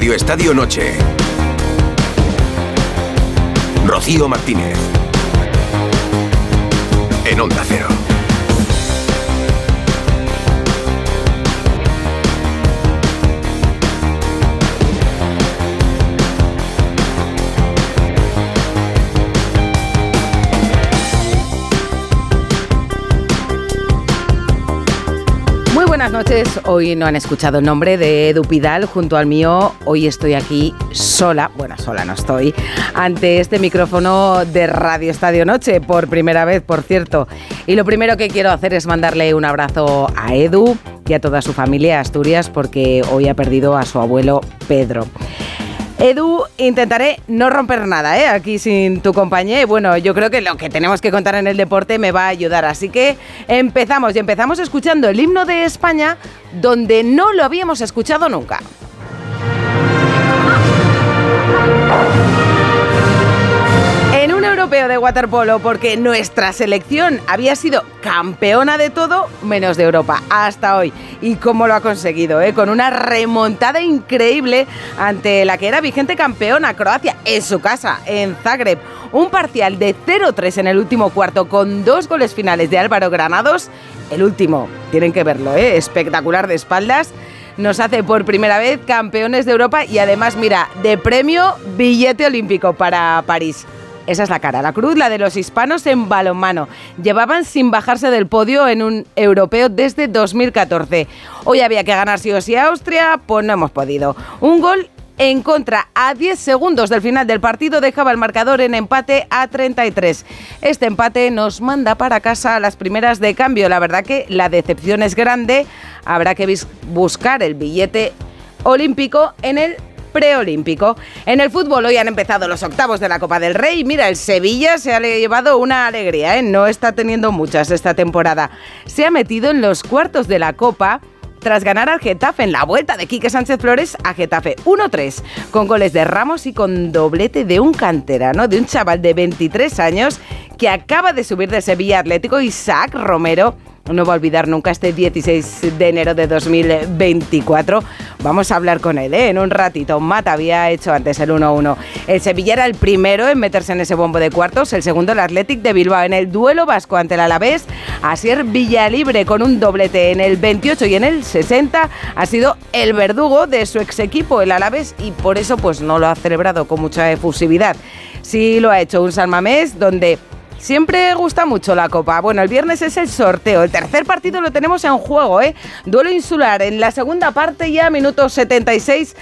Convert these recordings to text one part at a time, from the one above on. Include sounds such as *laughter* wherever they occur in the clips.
Radio Estadio Noche. Rocío Martínez. En Onda Cero. Noches. Hoy no han escuchado el nombre de Edu Pidal junto al mío. Hoy estoy aquí sola, bueno, sola no estoy, ante este micrófono de Radio Estadio Noche, por primera vez, por cierto. Y lo primero que quiero hacer es mandarle un abrazo a Edu y a toda su familia Asturias, porque hoy ha perdido a su abuelo Pedro. Edu, intentaré no romper nada, ¿eh? Aquí sin tu compañía. Y bueno, yo creo que lo que tenemos que contar en el deporte me va a ayudar. Así que empezamos y empezamos escuchando el himno de España, donde no lo habíamos escuchado nunca. Europeo de waterpolo, porque nuestra selección había sido campeona de todo menos de Europa hasta hoy. ¿Y cómo lo ha conseguido? Eh? Con una remontada increíble ante la que era vigente campeona, Croacia, en su casa, en Zagreb. Un parcial de 0-3 en el último cuarto, con dos goles finales de Álvaro Granados. El último, tienen que verlo, ¿eh? espectacular de espaldas nos hace por primera vez campeones de Europa y además, mira, de premio billete olímpico para París. Esa es la cara, la cruz, la de los hispanos en balonmano. Llevaban sin bajarse del podio en un europeo desde 2014. Hoy había que ganar sí o sí a Austria, pues no hemos podido. Un gol en contra. A 10 segundos del final del partido dejaba el marcador en empate a 33. Este empate nos manda para casa a las primeras de cambio. La verdad que la decepción es grande. Habrá que buscar el billete olímpico en el preolímpico. En el fútbol hoy han empezado los octavos de la Copa del Rey. Mira, el Sevilla se ha llevado una alegría, ¿eh? no está teniendo muchas esta temporada. Se ha metido en los cuartos de la Copa tras ganar al Getafe en la vuelta de Quique Sánchez Flores a Getafe 1-3, con goles de Ramos y con doblete de un canterano, de un chaval de 23 años que acaba de subir de Sevilla Atlético, Isaac Romero no va a olvidar nunca este 16 de enero de 2024. Vamos a hablar con él ¿eh? en un ratito. Mata había hecho antes el 1-1. El Sevilla era el primero en meterse en ese bombo de cuartos, el segundo el Athletic de Bilbao en el duelo vasco ante el Alavés. Asier Villalibre con un doblete en el 28 y en el 60 ha sido el verdugo de su ex equipo, el Alavés, y por eso pues no lo ha celebrado con mucha efusividad. Sí lo ha hecho un Salmamés donde Siempre gusta mucho la Copa. Bueno, el viernes es el sorteo. El tercer partido lo tenemos en juego, ¿eh? Duelo insular en la segunda parte ya, minuto 76.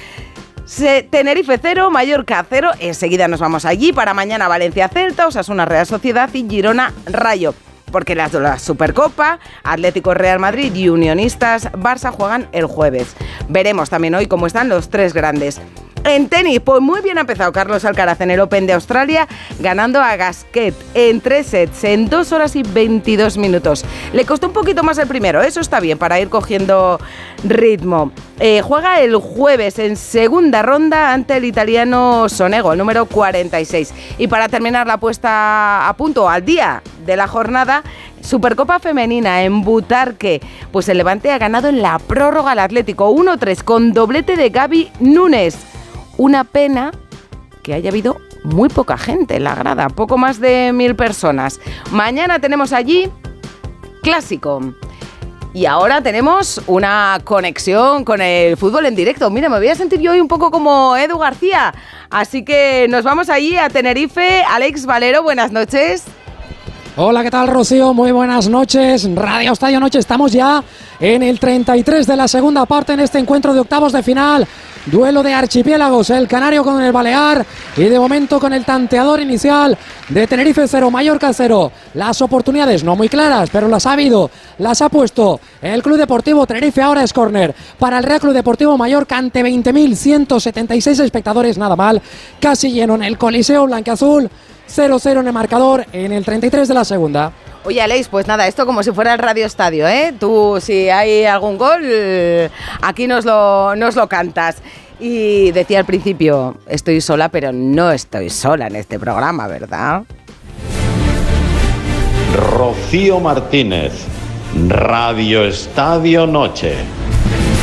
Tenerife 0, Mallorca 0. Enseguida nos vamos allí para mañana Valencia Celta, Osasuna Real Sociedad y Girona Rayo. Porque las de la Supercopa, Atlético Real Madrid y Unionistas Barça juegan el jueves. Veremos también hoy cómo están los tres grandes. En tenis, pues muy bien ha empezado Carlos Alcaraz en el Open de Australia, ganando a Gasquet en tres sets, en dos horas y 22 minutos. Le costó un poquito más el primero, eso está bien para ir cogiendo ritmo. Eh, juega el jueves en segunda ronda ante el italiano Sonego, número 46. Y para terminar la puesta a punto al día de la jornada, Supercopa Femenina en Butarque. Pues el Levante ha ganado en la prórroga al Atlético 1-3 con doblete de Gaby Núñez. Una pena que haya habido muy poca gente en la grada, poco más de mil personas. Mañana tenemos allí clásico. Y ahora tenemos una conexión con el fútbol en directo. Mira, me voy a sentir yo hoy un poco como Edu García. Así que nos vamos allí a Tenerife. Alex Valero, buenas noches. Hola, ¿qué tal Rocío? Muy buenas noches. Radio Estadio Noche, estamos ya en el 33 de la segunda parte en este encuentro de octavos de final. Duelo de archipiélagos, el Canario con el Balear y de momento con el tanteador inicial de Tenerife 0, Mallorca 0. Las oportunidades no muy claras, pero las ha habido, las ha puesto el Club Deportivo Tenerife. Ahora es córner para el Real Club Deportivo Mallorca ante 20.176 espectadores, nada mal. Casi lleno en el Coliseo Blanqueazul. 0-0 en el marcador en el 33 de la segunda. Oye, Aleix, pues nada, esto como si fuera el Radio Estadio, ¿eh? Tú, si hay algún gol, aquí nos lo, nos lo cantas. Y decía al principio, estoy sola, pero no estoy sola en este programa, ¿verdad? Rocío Martínez, Radio Estadio Noche.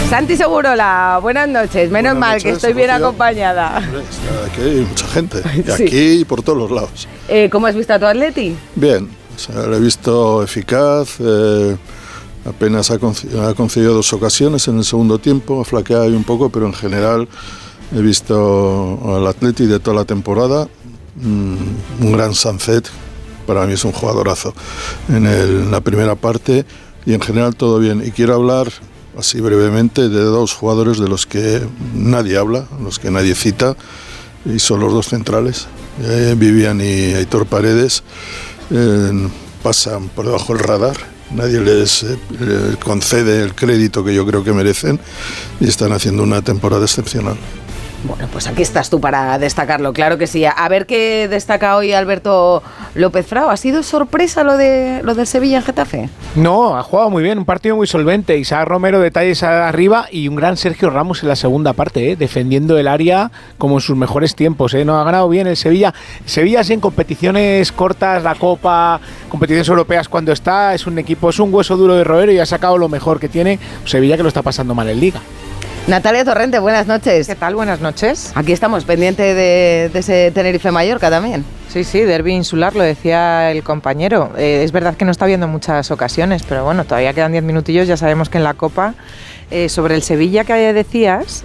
Santi Segurola, buenas noches. Menos Buenas mal noches, que estoy bien Rocío. acompañada. Aquí hay mucha gente. Y *laughs* Sí. aquí y por todos los lados. Eh, ¿Cómo has visto a tu Atleti? Bien, o sea, lo he visto eficaz. eh, apenas ha, concedido dos ocasiones en el segundo tiempo. Ha flaqueado ahí un poco, pero en general he visto al Atleti de toda la temporada. mm, un gran Sunset. Para mí es un jugadorazo. En, el- en la primera parte y en general todo bien. Y quiero hablar así brevemente de dos jugadores de los que nadie habla, los que nadie cita, y son los dos centrales, eh, Vivian y Aitor Paredes, eh, pasan por debajo del radar, nadie les eh, eh, concede el crédito que yo creo que merecen y están haciendo una temporada excepcional. Bueno, pues aquí estás tú para destacarlo, claro que sí. A ver qué destaca hoy Alberto López Frao. ¿Ha sido sorpresa lo de lo del Sevilla en Getafe? No, ha jugado muy bien, un partido muy solvente. Isaac Romero detalles arriba y un gran Sergio Ramos en la segunda parte, ¿eh? defendiendo el área como en sus mejores tiempos. ¿eh? No ha ganado bien el Sevilla. Sevilla sí en competiciones cortas, la Copa, competiciones europeas cuando está, es un equipo, es un hueso duro de roer y ha sacado lo mejor que tiene. Sevilla que lo está pasando mal en Liga. Natalia Torrente, buenas noches. ¿Qué tal? Buenas noches. Aquí estamos, pendiente de, de ese Tenerife Mallorca también. Sí, sí, derby insular, lo decía el compañero. Eh, es verdad que no está viendo muchas ocasiones, pero bueno, todavía quedan 10 minutillos. Ya sabemos que en la Copa, eh, sobre el Sevilla que decías,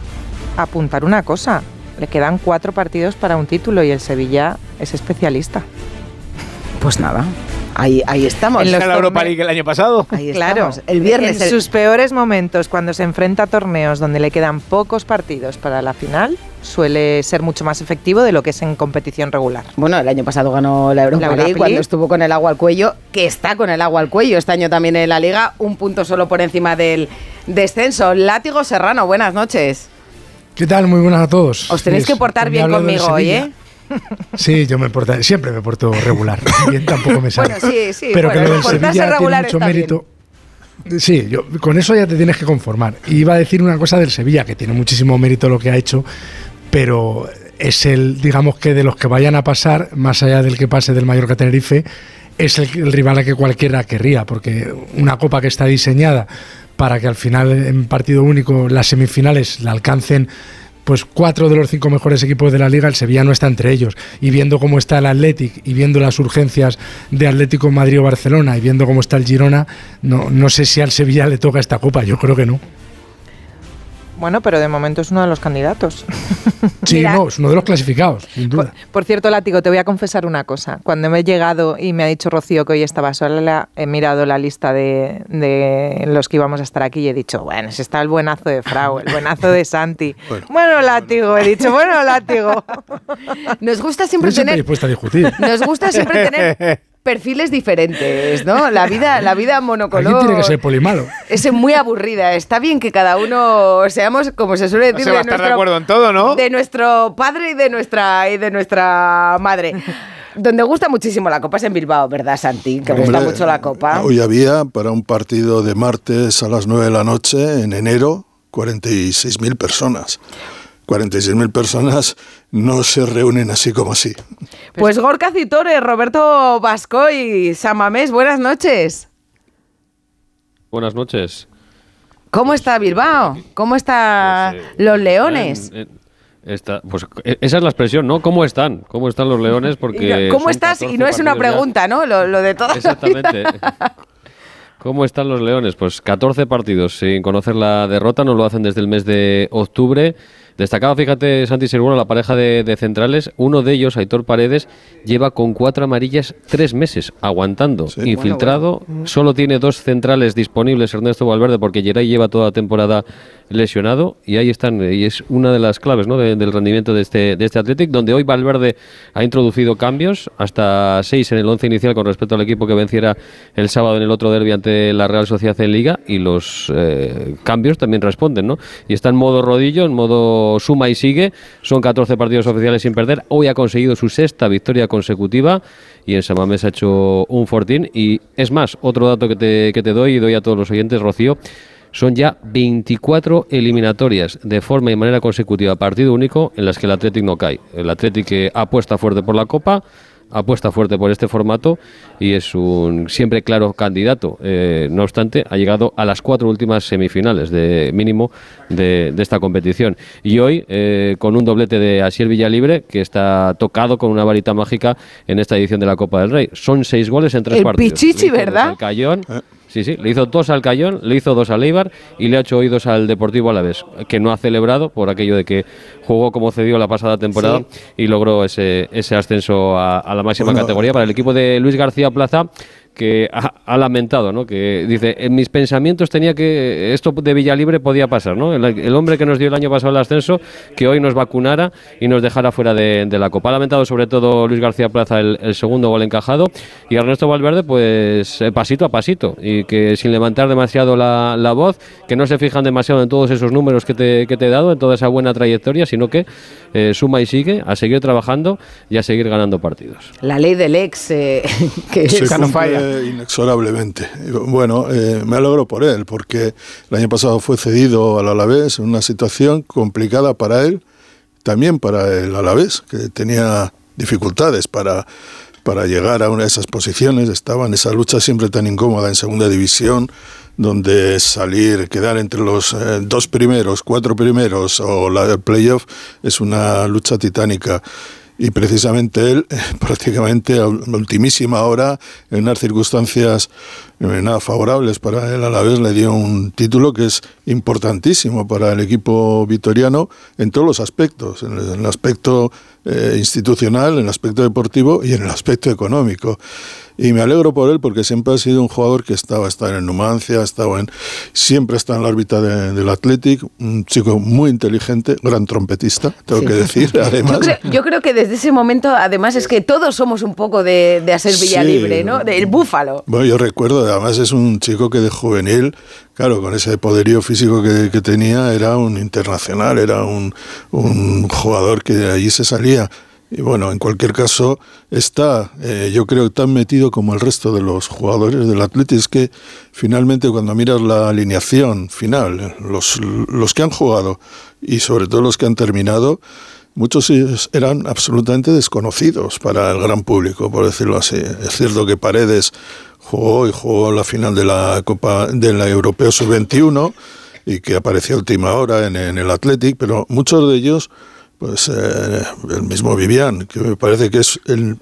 apuntar una cosa. Le quedan cuatro partidos para un título y el Sevilla es especialista. Pues nada, ahí, ahí estamos. En los ¿En la Europa League el año pasado? Ahí Claro, estamos. El viernes. En el- sus peores momentos, cuando se enfrenta a torneos donde le quedan pocos partidos para la final, suele ser mucho más efectivo de lo que es en competición regular. Bueno, el año pasado ganó la Europa La Europa League cuando estuvo con el agua al cuello, que está con el agua al cuello este año también en la liga, un punto solo por encima del descenso. Látigo Serrano, buenas noches. ¿Qué tal? Muy buenas a todos. Os tenéis Sí, que portar bien conmigo hoy. ¿eh? Sí, yo me porto, siempre me porto regular. *laughs* Bien tampoco me sale. Bueno, sí, sí, Pero bueno, que lo del Sevilla tiene mucho mérito. Sí, yo, con eso ya te tienes que conformar. Iba a decir una cosa del Sevilla, que tiene muchísimo mérito lo que ha hecho, pero es el, digamos que de los que vayan a pasar, más allá del que pase del Mallorca Tenerife, es el, el rival a que cualquiera querría, porque una copa que está diseñada para que al final en partido único las semifinales la alcancen pues cuatro de los cinco mejores equipos de la liga, el Sevilla no está entre ellos. Y viendo cómo está el Athletic y viendo las urgencias de Atlético Madrid o Barcelona y viendo cómo está el Girona, no, no sé si al Sevilla le toca esta copa, yo creo que no. Bueno, pero de momento es uno de los candidatos. *laughs* Sí, Mira. no, es uno de los clasificados, sin duda. por cierto, Látigo, te voy a confesar una cosa. Cuando me he llegado y me ha dicho Rocío que hoy estaba sola, he mirado la lista de, de los que íbamos a estar aquí y he dicho, bueno, si está el buenazo de Frau, el buenazo de Santi. *laughs* Bueno. Bueno, Látigo, he dicho, bueno, Látigo. *laughs* Nos gusta siempre Yo siempre tener dispuesta a discutir. nos gusta siempre tener perfiles diferentes, ¿no? La vida la vida monocolor. Aquí tiene que ser polimalo. Es muy aburrida. Está bien que cada uno seamos, como se suele No decir, se va a estar de acuerdo en todo, ¿no? de nuestro padre y de nuestra y de nuestra madre. Donde gusta muchísimo la copa es en Bilbao, ¿verdad, Santi? Que gusta Hombre, mucho la copa. Hoy había para un partido de martes a las 9 de la noche en enero 46.000 personas. 46.000 personas no se reúnen así como así. Pues Gorka Citore, Roberto Vasco y Samamés, buenas noches. Buenas noches. ¿Cómo está Bilbao? ¿Cómo están Pues, eh, los leones? en- pues e- esa es la expresión, ¿no? ¿Cómo están? ¿Cómo están los leones? Porque ¿Cómo estás? 14 Y no es una ya. pregunta, ¿no? Lo, lo de todo. Exactamente. *laughs* ¿Cómo están los leones? Pues 14 partidos sin conocer la derrota, nos lo hacen desde el mes de octubre. Destacaba, fíjate, Santi Seguro, la pareja de, de centrales. Uno de ellos, Aitor Paredes, lleva con cuatro amarillas tres meses aguantando. Sí. Infiltrado, solo tiene dos centrales disponibles, Ernesto Valverde, porque Geray lleva toda la temporada lesionado. Y ahí están, y es una de las claves ¿no? de- del rendimiento de este, de este Athletic, donde hoy Valverde ha introducido cambios, hasta seis en el once inicial con respecto al equipo que venciera el sábado en el otro derbi ante la Real Sociedad en Liga. Y los eh, cambios también responden, ¿no? Y está en modo rodillo, en modo suma y sigue. Son 14 partidos oficiales sin perder. Hoy ha conseguido su sexta victoria consecutiva y en Samamés ha hecho un fortín. Y es más, otro dato que te, que te doy y doy a todos los oyentes, Rocío. Son ya 24 eliminatorias de forma y manera consecutiva, partido único, en las que el Athletic no cae. El Athletic que apuesta fuerte por la Copa, apuesta fuerte por este formato y es un siempre claro candidato. Eh, no obstante, ha llegado a las cuatro últimas semifinales de mínimo de, de esta competición. Y hoy, eh, con un doblete de Asier Villalibre, que está tocado con una varita mágica en esta edición de la Copa del Rey. Son seis goles en tres El partidos. Pichichi, ¿verdad? al Cayón. Eh. Sí, sí, le hizo dos al Cayón, le hizo dos al Eibar y le ha hecho hoy dos al Deportivo Alavés, que no ha celebrado por aquello de que jugó como cedió la pasada temporada y logró ese, ese ascenso a, a la máxima Bueno, categoría. Para el equipo de Luis García Plaza que ha, ha lamentado, ¿no? Que dice, en mis pensamientos tenía que esto de Villalibre podía pasar, ¿no? El, el hombre que nos dio el año pasado el ascenso, que hoy nos vacunara y nos dejara fuera de, de la Copa. Ha lamentado sobre todo Luis García Plaza el, el segundo gol encajado y Ernesto Valverde, pues eh, pasito a pasito y que sin levantar demasiado la, la voz, que no se fijan demasiado en todos esos números que te, que te he dado, en toda esa buena trayectoria, sino que eh, suma y sigue a seguir trabajando y a seguir ganando partidos. La ley del ex, eh, *laughs* que se es- no cumple *laughs* inexorablemente. Bueno, eh, me alegro por él, porque el año pasado fue cedido al Alavés en una situación complicada para él, también para el Alavés, que tenía dificultades para, para llegar a una de esas posiciones, estaba en esa lucha siempre tan incómoda en segunda división, donde salir, quedar entre los eh, dos primeros, cuatro primeros o la playoff es una lucha titánica y precisamente él, *laughs* prácticamente a ultimísima hora, en unas circunstancias nada favorables para él a la vez, le dio un título que es importantísimo para el equipo vitoriano en todos los aspectos, en el, el aspecto eh, institucional, en el aspecto deportivo y en el aspecto económico. Y me alegro por él porque siempre ha sido un jugador que estaba, estaba en Numancia, estaba en, siempre está en la órbita de- del Athletic, un chico muy inteligente, gran trompetista, tengo Sí. que decir, además. *laughs* Yo creo, yo creo que desde ese momento, además, es que todos somos un poco de, de hacer Sí. Villalibre, ¿no? Del búfalo. Bueno, yo recuerdo, además es un chico que de juvenil, claro, con ese poderío físico que, que tenía, era un internacional, era un, un jugador que de allí se salía. Y bueno, en cualquier caso, está, eh, yo creo, tan metido como el resto de los jugadores del Atleti. Es que finalmente cuando miras la alineación final, los, los que han jugado y sobre todo los que han terminado, muchos eran absolutamente desconocidos para el gran público, por decirlo así. Es cierto que Paredes jugó y jugó la final de la Copa de la Europeo Sub-21 y que apareció a última hora en, en el Athletic, pero muchos de ellos, pues eh, el mismo Vivian, que me parece que es el,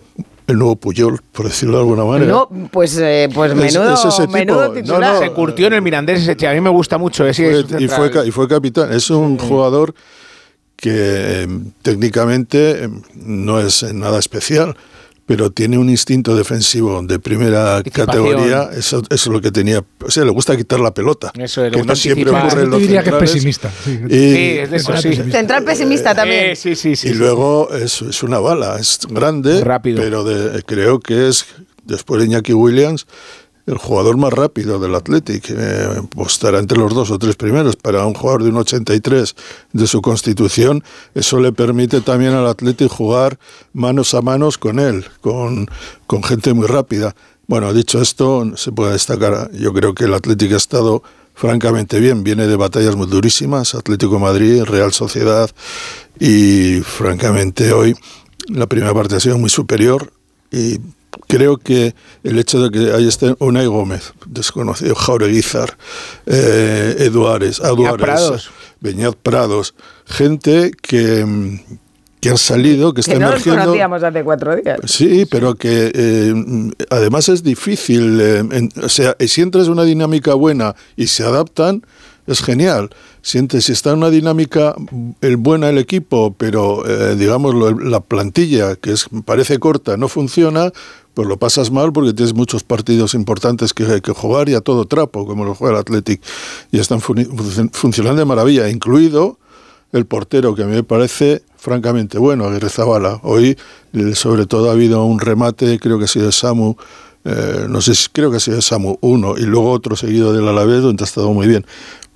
el nuevo Puyol, por decirlo de alguna manera. No, pues, eh, pues Es- menudo, es ese tipo. menudo No, titular. no. Se curtió en el Mirandés ese che, A mí me gusta mucho. ese Fue- es y, fue, y fue capitán. Es un jugador que eh, técnicamente eh, no es nada especial, pero tiene un instinto defensivo de primera categoría. Eso, eso es lo que tenía. O sea, le gusta quitar la pelota. Eso, le que no siempre ocurre en Yo los diría que es pesimista. sí. Y, Sí, es de eso, sí. Central pesimista también. Eh, sí, sí, sí. y sí. luego es, es una bala, es grande, Rápido. pero de- creo que es, después de Iñaki Williams, el jugador más rápido del Athletic. Eh, pues estará entre los dos o tres primeros. Para un jugador de un 83 de su constitución, eso le permite también al Athletic jugar manos a manos con él, con, con gente muy rápida. Bueno, dicho esto, se puede destacar, yo creo que el Athletic ha estado francamente bien, viene de batallas muy durísimas, Atlético Madrid, Real Sociedad, y francamente hoy la primera parte ha sido muy superior creo que el hecho de que ahí esté Unai Gómez, desconocido, Jaureguizar, eh, Eduares, Aduares, Prados. Beñat Prados, gente que, mm, que han salido, que está Que no los emergiendo. conocíamos hace cuatro días. Sí, pero que eh, además es difícil. eh, en- o sea, si entras en una dinámica buena y se adaptan, es genial. Si, si está en una dinámica el buena el equipo, pero eh, digamos lo- la plantilla, que es, parece corta, no funciona, pues lo pasas mal porque tienes muchos partidos importantes que, que jugar y a todo trapo, como lo juega el Athletic. Y están funcionando de maravilla, incluido el portero, que a mí me parece francamente bueno, Aguirre Zabala. Hoy, sobre todo, ha habido un remate, creo que ha sido de Samu, eh, no sé si creo que ha sido de Samu uno, y luego otro seguido del Alavés, donde ha estado muy bien.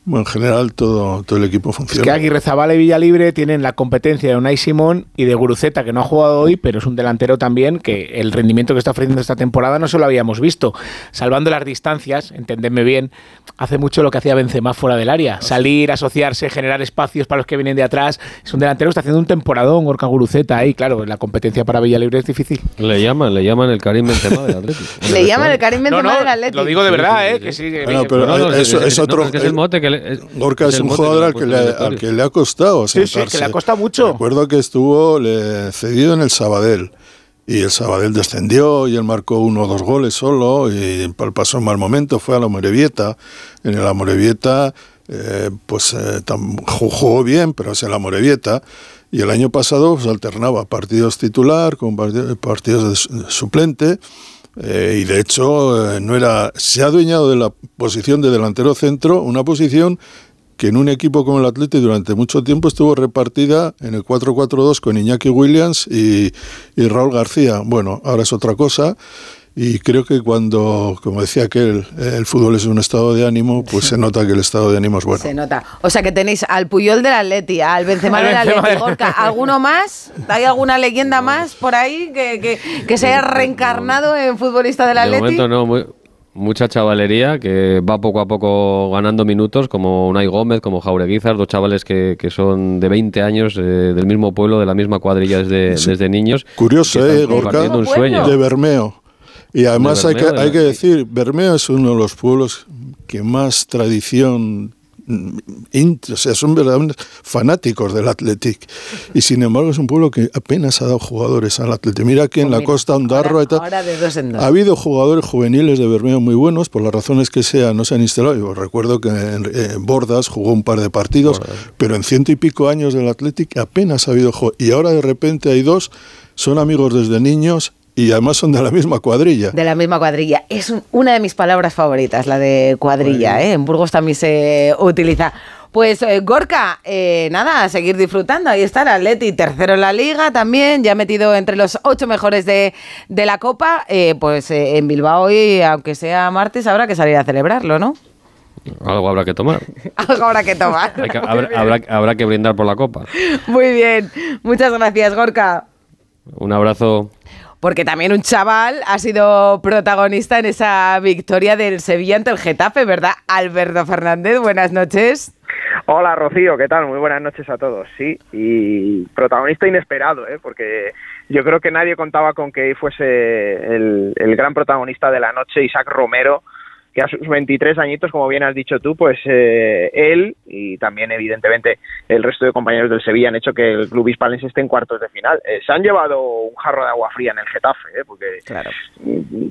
En general todo, todo el equipo funciona. Es que Aguirre Zabala y Villalibre tienen la competencia de Unai Simón y de Guruceta, que no ha jugado hoy, pero es un delantero también que el rendimiento que está ofreciendo esta temporada no se lo habíamos visto. Salvando las distancias, entendedme bien, hace mucho lo que hacía Benzema fuera del área. Salir, asociarse, generar espacios para los que vienen de atrás. Es un delantero que está haciendo un temporadón, Gorka Guruceta, ahí, claro, la competencia para Villalibre es difícil. Le llaman, le llaman el Karim Benzema del Atlético. *laughs* Le llaman el Karim Benzema No, no, del Atlético. lo digo de verdad, ¿eh? Que sí, que- Bueno, pero No, es- es no, otro. es que es el mote que le- es- Gorka es es el un jugador al que, le, el al que le ha costado Sí, sí, sentarse. que le ha costado mucho. Recuerdo que estuvo le- cedido en el Sabadell. Y el Sabadell descendió y él marcó uno o dos goles solo y pasó un mal momento, fue a la Morevieta. En el Amorebieta eh, pues eh, tam- ju- jugó bien, pero es el Amorebieta. Y el año pasado pues, alternaba partidos titular con parti- partidos de suplente. Eh, y de hecho eh, no era se ha adueñado de la posición de delantero centro, una posición que en un equipo como el Atleti durante mucho tiempo estuvo repartida en el 4-4-2 con Iñaki Williams y, y Raúl García. Bueno, ahora es otra cosa. Y creo que cuando, como decía aquel, el fútbol es un estado de ánimo, pues se nota que el estado de ánimo es bueno. Se nota. O sea que tenéis al Puyol del Atleti, al Benzema Al del Atleti, Gorka. ¿Alguno más? ¿Hay alguna leyenda más por ahí que, que, que se haya reencarnado en futbolista del De Atleti? momento no, muy- mucha chavalería que va poco a poco ganando minutos, como Unai Gómez, como Jaureguizar, dos chavales que, que son de 20 años, eh, del mismo pueblo, de la misma cuadrilla desde, Sí. desde niños. Curioso, ¿eh, Gorka? compartiendo un sueño. De Bermeo. Y además De hay, que, hay que decir, Bermeo es uno de los pueblos que más tradición, mm, o sea, son verdaderos fanáticos del Athletic. Y sin embargo es un pueblo que apenas ha dado jugadores al Athletic. Mira aquí en Pues la mira, costa Ondarroa y tal. ahora de dos en dos. Ha habido jugadores juveniles de Bermeo muy buenos, por las razones que sean, no se han instalado. Yo recuerdo que en, en Bordas jugó un par de partidos, pero en ciento y pico años del Athletic apenas ha habido jugadores. Y ahora de repente hay dos, son amigos desde niños y además son de la misma cuadrilla. De la misma cuadrilla. Es un- una de mis palabras favoritas, la de cuadrilla. ¿eh? En Burgos también se utiliza. Pues eh, Gorka, eh, nada, a seguir disfrutando. Ahí está el Atleti, tercero en la liga también, ya metido entre los ocho mejores de, de la Copa. Eh, pues eh, en Bilbao hoy, aunque sea martes, habrá que salir a celebrarlo, ¿no? Algo habrá que tomar. *laughs* Algo habrá que tomar. Hay que- habrá, habrá- habrá que brindar por la copa. Muy bien, muchas gracias, Gorka. Un abrazo. Porque también un chaval ha sido protagonista en esa victoria del Sevilla ante el Getafe, ¿verdad? Alberto Fernández, buenas noches. Hola Rocío, ¿qué tal? Muy buenas noches a todos. Sí, y protagonista inesperado, ¿eh? porque yo creo que nadie contaba con que fuese el, el gran protagonista de la noche, Isaac Romero, que a sus 23 añitos, como bien has dicho tú, pues eh, él y también evidentemente el resto de compañeros del Sevilla han hecho que el club hispalense esté en cuartos de final. Eh, se han llevado un jarro de agua fría en el Getafe, ¿eh? porque Claro.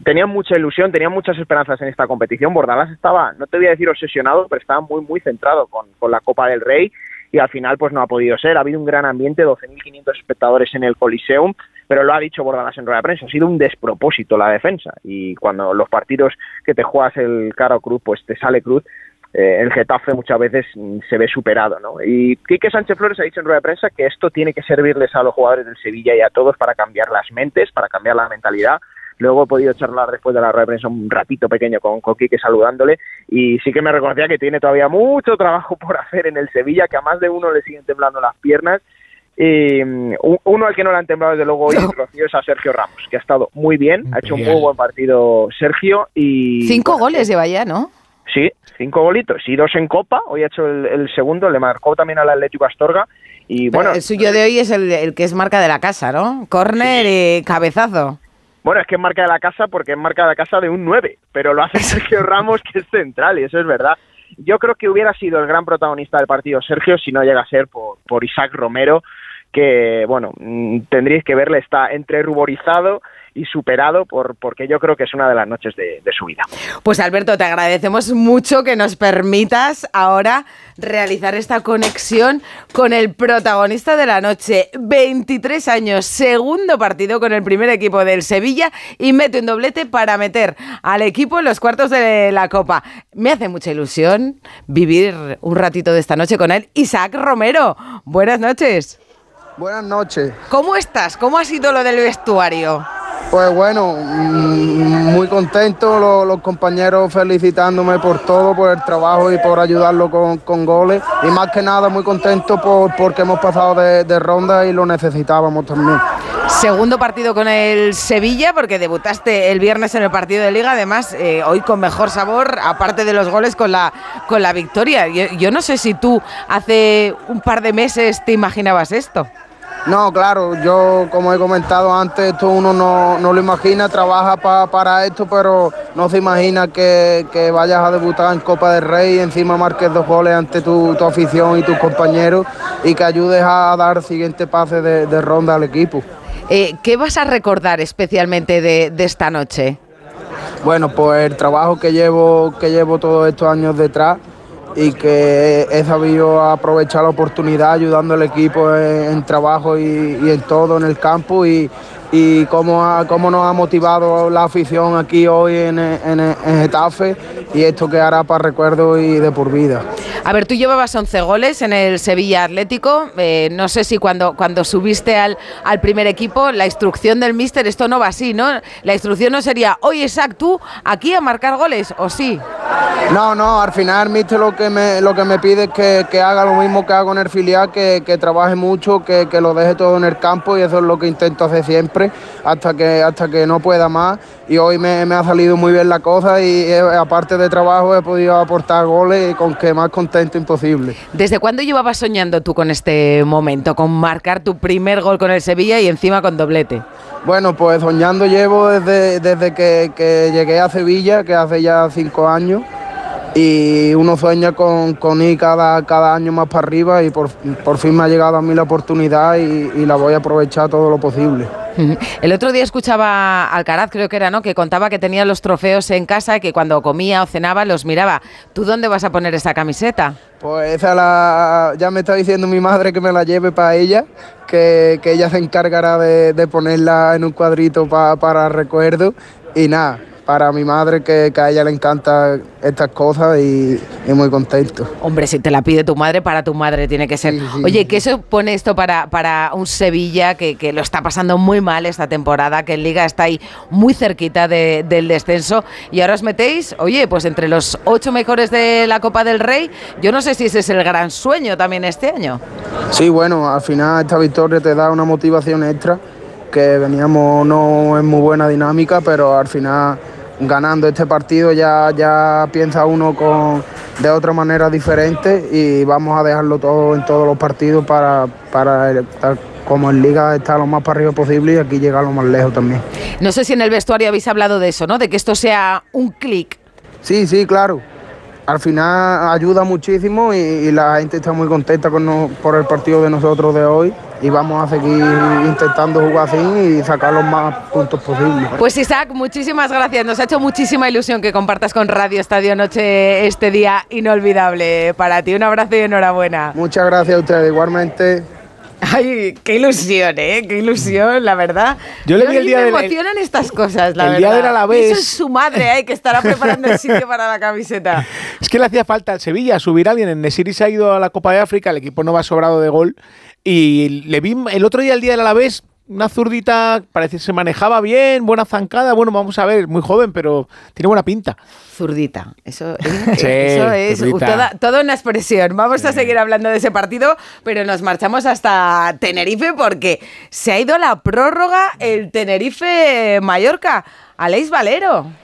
tenían mucha ilusión, tenían muchas esperanzas en esta competición. Bordalás estaba, no te voy a decir obsesionado, pero estaba muy, muy centrado con, con la Copa del Rey y al final pues no ha podido ser. Ha habido un gran ambiente, 12.500 espectadores en el Coliseum, pero lo ha dicho Bordalás en rueda de prensa, ha sido un despropósito la defensa y cuando los partidos que te juegas el caro cruz, pues te sale cruz, eh, el Getafe muchas veces mm, se ve superado, ¿no? Y Quique Sánchez Flores ha dicho en rueda de prensa que esto tiene que servirles a los jugadores del Sevilla y a todos para cambiar las mentes, para cambiar la mentalidad. Luego he podido charlar después de la rueda de prensa un ratito pequeño con, con Quique saludándole y sí que me reconocía que tiene todavía mucho trabajo *laughs* por hacer en el Sevilla, que a más de uno le siguen temblando las piernas. Y mm, un- uno al que no le han temblado desde luego hoy, Rocío, es a Sergio Ramos, que ha estado muy bien, ha hecho un muy buen partido Sergio y... Cinco bueno, goles lleva ya, ¿no? Sí, cinco golitos y dos en Copa. Hoy ha hecho el, el segundo, le marcó también al Atlético Astorga. Y Pero bueno, el suyo de hoy es el, el que es marca de la casa, ¿no? Corner y cabezazo. bueno, es que es marca de la casa porque es marca de la casa de un 9, pero lo hace *laughs* Sergio Ramos, que es central, y eso es verdad. Yo creo que hubiera sido el gran protagonista del partido Sergio si no llega a ser por, por Isaac Romero, que, bueno, mm, tendríais que verle, está entre ruborizado y superado por, porque yo creo que es una de las noches de su vida. Pues Alberto, te agradecemos mucho que nos permitas ahora realizar esta conexión con el protagonista de la noche. 23 años, segundo partido con el primer equipo del Sevilla y mete un doblete para meter al equipo en los cuartos de la Copa. Me hace mucha ilusión vivir un ratito de esta noche con él. Isaac Romero, buenas noches. Buenas noches. ¿Cómo estás? ¿Cómo ha sido lo del vestuario? Pues bueno, mm, muy contento, lo- los, compañeros felicitándome por todo, por el trabajo y por ayudarlo con, con goles. Y más que nada muy contento por, porque hemos pasado de, de ronda y lo necesitábamos también. Segundo partido con el Sevilla, porque debutaste el viernes en el partido de Liga, además eh, hoy con mejor sabor, aparte de los goles, con la, con la victoria. Yo, yo no sé si tú hace un par de meses te imaginabas esto. No, claro, yo como he comentado antes, esto uno no, no lo imagina, trabaja pa- para esto, pero no se imagina que, que vayas a debutar en Copa del Rey y encima marques dos goles ante tu, tu afición y tus compañeros y que ayudes a dar siguiente pase de, de ronda al equipo. Eh, ¿Qué vas a recordar especialmente de, de esta noche? Bueno, pues el trabajo que llevo, que llevo todos estos años detrás y que he sabido aprovechar la oportunidad ayudando al equipo en, trabajo y, y en todo en el campo y, y cómo, ha- cómo nos ha motivado la afición aquí hoy en, en, en Getafe y esto quedará para recuerdo y de por vida. A ver, tú llevabas 11 goles en el Sevilla Atlético. eh, no sé si cuando, cuando subiste al, al primer equipo, la instrucción del míster, esto no va así, ¿no? La instrucción no sería, oye, Isaac, tú aquí a marcar goles, ¿o sí? No, no, al final, mister, lo que me, lo que me pide es que, que haga lo mismo que hago en el filial, que, que trabaje mucho, que, que lo deje todo en el campo y eso es lo que intento hacer siempre, hasta que, hasta que no pueda más. Y hoy me, me ha salido muy bien la cosa y eh, aparte de trabajo he podido aportar goles con que más contento imposible. ¿Desde cuándo llevabas soñando tú con este momento, con marcar tu primer gol con el Sevilla y encima con doblete? Bueno, pues soñando llevo desde, desde que, que llegué a Sevilla, que hace ya cinco años, y uno sueña con, con ir cada, cada año más para arriba y por, por fin me ha llegado a mí la oportunidad y, y la voy a aprovechar todo lo posible. *laughs* El otro día escuchaba a Alcaraz, creo que era, ¿no? Que contaba que tenía los trofeos en casa y que cuando comía o cenaba los miraba. ¿Tú dónde vas a poner esa camiseta? Pues esa la, ya me está diciendo mi madre que me la lleve para ella, que, que ella se encargará de, de ponerla en un cuadrito pa- para recuerdo y nada. Para mi madre, que, que a ella le encantan estas cosas y, y muy contento. Hombre, si te la pide tu madre, para tu madre tiene que ser. Oye, ¿qué supone esto para, para un Sevilla que, que lo está pasando muy mal esta temporada, que en Liga está ahí muy cerquita de- del descenso y ahora os metéis, oye, pues entre los ocho mejores de la Copa del Rey, yo no sé si ese es el gran sueño también este año. Sí, bueno, al final esta victoria te da una motivación extra, que veníamos no en muy buena dinámica, pero al final ganando este partido ya, ya piensa uno con, de otra manera diferente y vamos a dejarlo todo en todos los partidos para, para estar como en liga estar lo más para arriba posible y aquí llegar lo más lejos también. No sé si en el vestuario habéis hablado de eso, ¿no? De que esto sea un clic. Sí, sí, claro. Al final ayuda muchísimo y, y la gente está muy contenta con no- por el partido de nosotros de hoy y vamos a seguir intentando jugar así y sacar los más puntos posibles. Pues Isaac, muchísimas gracias. Nos ha hecho muchísima ilusión que compartas con Radio Estadio Noche este día inolvidable para ti. Un abrazo y enhorabuena. Muchas gracias a ustedes, igualmente. *laughs* Ay, qué ilusión, ¿eh? Qué ilusión, la verdad. Yo le vi el día me emocionan estas cosas, la el verdad. día del Alavés. Eso es su madre, ¿eh? Que estará preparando el sitio para la camiseta. *laughs* Es que le hacía falta al Sevilla subir a alguien. En Nesiri se ha ido a la Copa de África, el equipo no va sobrado de gol. Y le vi el otro día, el día del Alavés, una zurdita, parece que se manejaba bien, buena zancada. Bueno, vamos a ver, muy joven, pero tiene buena pinta. Zurdita, eso, *laughs* Sí, eso es toda, toda una expresión. Vamos a seguir hablando de ese partido, pero nos marchamos hasta Tenerife porque se ha ido a la prórroga el Tenerife-Mallorca. Aleix Valero.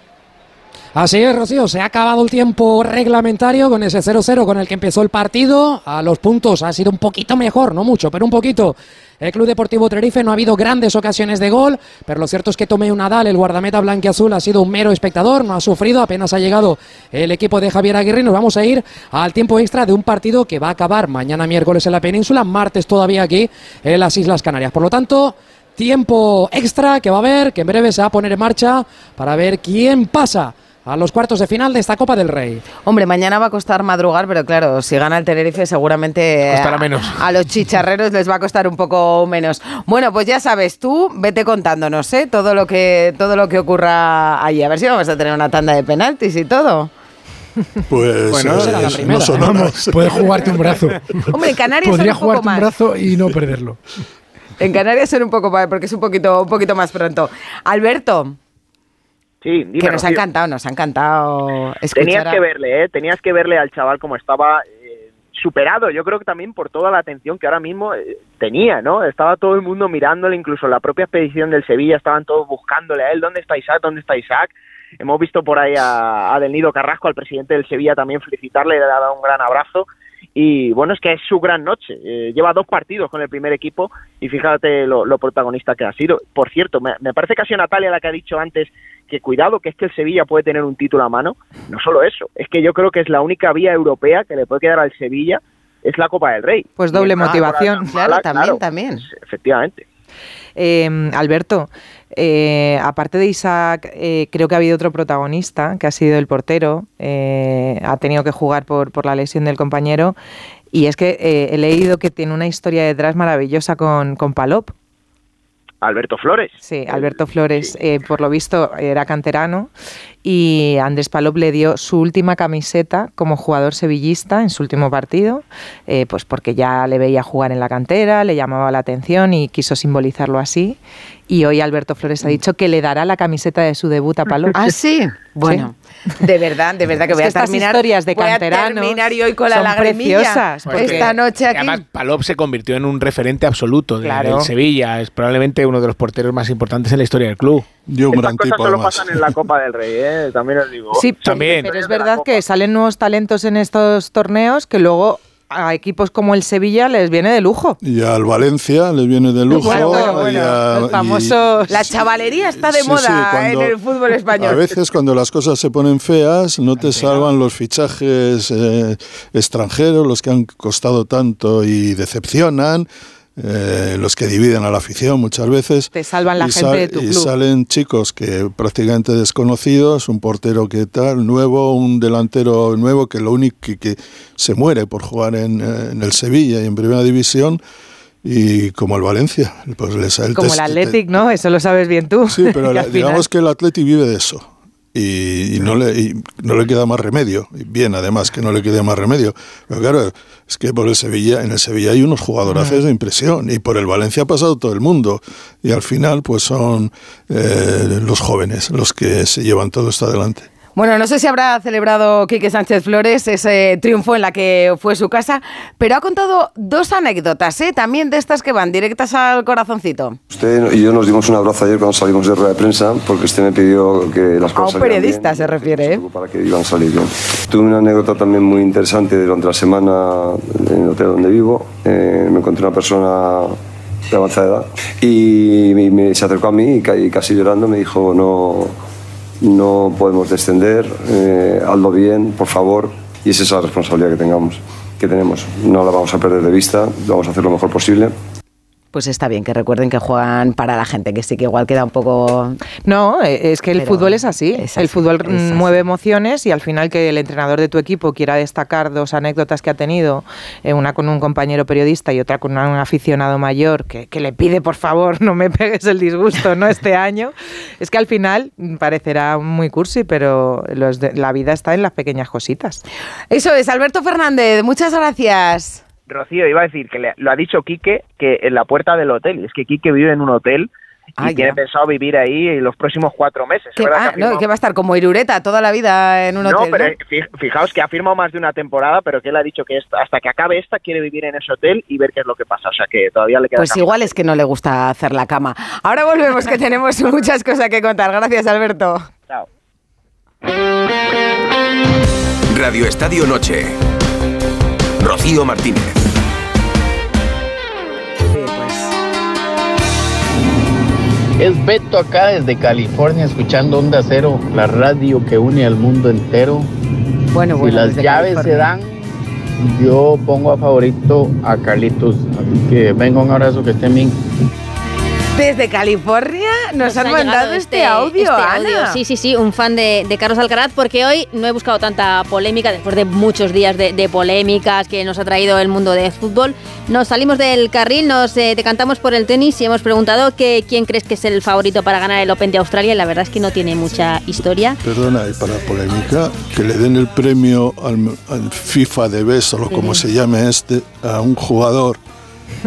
Así es, Rocío, se ha acabado el tiempo reglamentario con ese 0-0 con el que empezó el partido. A los puntos ha sido un poquito mejor, no mucho, pero un poquito. El Club Deportivo Tenerife no ha habido grandes ocasiones de gol, pero lo cierto es que Tomeu Nadal, el guardameta blanquiazul, ha sido un mero espectador, no ha sufrido, apenas ha llegado el equipo de Javier Aguirre. Nos vamos a ir al tiempo extra de un partido que va a acabar mañana miércoles en la península, martes todavía aquí en las Islas Canarias. Por lo tanto, tiempo extra que va a haber, que en breve se va a poner en marcha para ver quién pasa a los cuartos de final de esta Copa del Rey. Hombre, mañana va a costar madrugar, pero claro, si gana el Tenerife seguramente Costará a- menos. A, los chicharreros les va a costar un poco menos. Bueno, pues ya sabes, tú vete contándonos, ¿eh? Todo lo que todo lo que ocurra allí. A ver si vamos a tener una tanda de penaltis y todo. Pues Bueno, eh, no sonamos. *laughs* Puedes jugarte un brazo. Hombre, Canarias Podría un poco jugarte un más. brazo y no perderlo. En Canarias son un poco más, porque es un poquito, un poquito más pronto. Alberto. Sí, que nos ha encantado, nos ha encantado escuchar. Tenías a- que verle, ¿eh? Tenías que verle al chaval como estaba eh, superado. Yo creo que también por toda la atención que ahora mismo eh, tenía, ¿no? Estaba todo el mundo mirándole, incluso la propia expedición del Sevilla, estaban todos buscándole a él. ¿Dónde está Isaac? ¿Dónde está Isaac? Hemos visto por ahí a, a Del Nido Carrasco, al presidente del Sevilla, también felicitarle, le ha dado un gran abrazo. Y bueno, es que es su gran noche. Eh, lleva dos partidos con el primer equipo y fíjate lo, lo protagonista que ha sido. Por cierto, me, me parece que ha sido Natalia la que ha dicho antes que cuidado, que es que el Sevilla puede tener un título a mano. No solo eso, es que yo creo que es la única vía europea que le puede quedar al Sevilla, es la Copa del Rey. Pues doble motivación. Claro, también, también. pues, efectivamente. Eh, Alberto, eh, aparte de Isaac, eh, creo que ha habido otro protagonista, que ha sido el portero. eh, ha tenido que jugar por, por la lesión del compañero. Y es que eh, he leído que tiene una historia detrás maravillosa con, con Palop. Alberto Flores. Sí, Alberto Flores, eh, por lo visto era canterano y Andrés Palop le dio su última camiseta como jugador sevillista en su último partido, eh, pues porque ya le veía jugar en la cantera, le llamaba la atención y quiso simbolizarlo así. Y hoy Alberto Flores ha dicho que le dará la camiseta de su debut a Palop. Ah, sí. Bueno, de verdad, de verdad que Es voy que a estas terminar. historias de voy a canteranos terminar y hoy con la lagrimilla. preciosas, porque- esta noche aquí. Además, Palop se convirtió en un referente absoluto de- Claro. del Sevilla. Es probablemente uno de los porteros más importantes en la historia del club. Dio un Estas gran cosas tipo solo además. pasan en la Copa del Rey, ¿eh? también os digo. Sí, También. pero es verdad que salen nuevos talentos en estos torneos que luego a equipos como el Sevilla les viene de lujo. Y al Valencia les viene de lujo. Bueno, bueno, a- los y- La chavalería está de Sí, moda sí, cuando- en el fútbol A español. veces cuando las cosas se ponen feas no te salvan los fichajes eh, extranjeros, los que han costado tanto y decepcionan, eh, los que dividen a la afición muchas veces. Te salvan la y gente de tu y club. salen chicos que prácticamente desconocidos, un portero que tal, nuevo, un delantero nuevo que lo único que, que se muere por jugar en, eh, en el Sevilla y en Primera División. Y como el Valencia, pues les el Como el Athletic, ¿no? Eso lo sabes bien tú. Sí, pero *laughs* la- digamos que el Atleti vive de eso. Y, y no le, y no le queda más remedio. Y bien, además, que no le quede más remedio. Pero claro, es que por el Sevilla, en el Sevilla hay unos jugadorazos de impresión. Y por el Valencia ha pasado todo el mundo. Y al final, pues son eh, los jóvenes los que se llevan todo esto adelante. Bueno, no sé si habrá celebrado Quique Sánchez Flores ese triunfo en la que fue su casa, pero ha contado dos anécdotas, ¿eh? también de estas que van directas al corazoncito. Usted y yo nos dimos un abrazo ayer cuando salimos de rueda de prensa porque usted me pidió que las A cosas un salieran periodista bien, se refiere, ¿eh? para que iban a salir bien. Tuve una anécdota también muy interesante durante la semana en el hotel donde vivo. Eh, me encontré una persona de avanzada edad y me, me- se acercó a mí y casi llorando me dijo no, no podemos descender, eh, hazlo bien, por favor. Y esa es la responsabilidad que tengamos, que tenemos. No la vamos a perder de vista, vamos a hacer lo mejor posible. Pues está bien que recuerden que juegan para la gente, que sí que igual queda un poco... No, eh, es que el Pero fútbol es así. es El fútbol así. mueve emociones y al final que el entrenador de tu equipo quiera destacar dos anécdotas que ha tenido, eh, una con un compañero periodista y otra con un aficionado mayor que, que le pide por favor no me pegues el disgusto no este año, *laughs* es que al final parecerá muy cursi, pero los de- la vida está en las pequeñas cositas. Eso es, Alberto Fernández, muchas gracias. Rocío, iba a decir que le- lo ha dicho Quique que en la puerta del hotel. Y es que Quique vive en un hotel y Ah, tiene ya. pensado vivir ahí los próximos cuatro meses. Es Que, firmado- no, que va a estar como Irureta toda la vida en un No, hotel. pero ¿no? eh, fi- fijaos que ha firmado más de una temporada, pero que él ha dicho que esta- hasta que acabe esta quiere vivir en ese hotel y ver qué es lo que pasa. O sea que todavía le queda Pues igual es que no le gusta hacer la cama. Ahora volvemos, que *laughs* tenemos muchas cosas que contar. Gracias, Alberto. Chao. Radio Estadio Noche. Rocío Martínez. Es Beto acá desde California escuchando Onda Cero, la radio que une al mundo entero. Bueno, si bueno, las llaves se dan, yo pongo a favorito a Carlitos. Así que venga un abrazo que estén bien. Desde California nos, han ha mandado llegado este, audio, este Ana. audio. Sí, sí, sí, un fan de, de Carlos Alcaraz, porque hoy no he buscado tanta polémica, después de muchos días de, de polémicas que nos ha traído el mundo de fútbol. Nos salimos del carril, nos eh, decantamos por el tenis y hemos preguntado que quién crees que es el favorito para ganar el Open de Australia. Y la verdad es que no tiene mucha historia. Perdona, y para polémica, que le den el premio al, al FIFA de Best o lo como se llame este a un jugador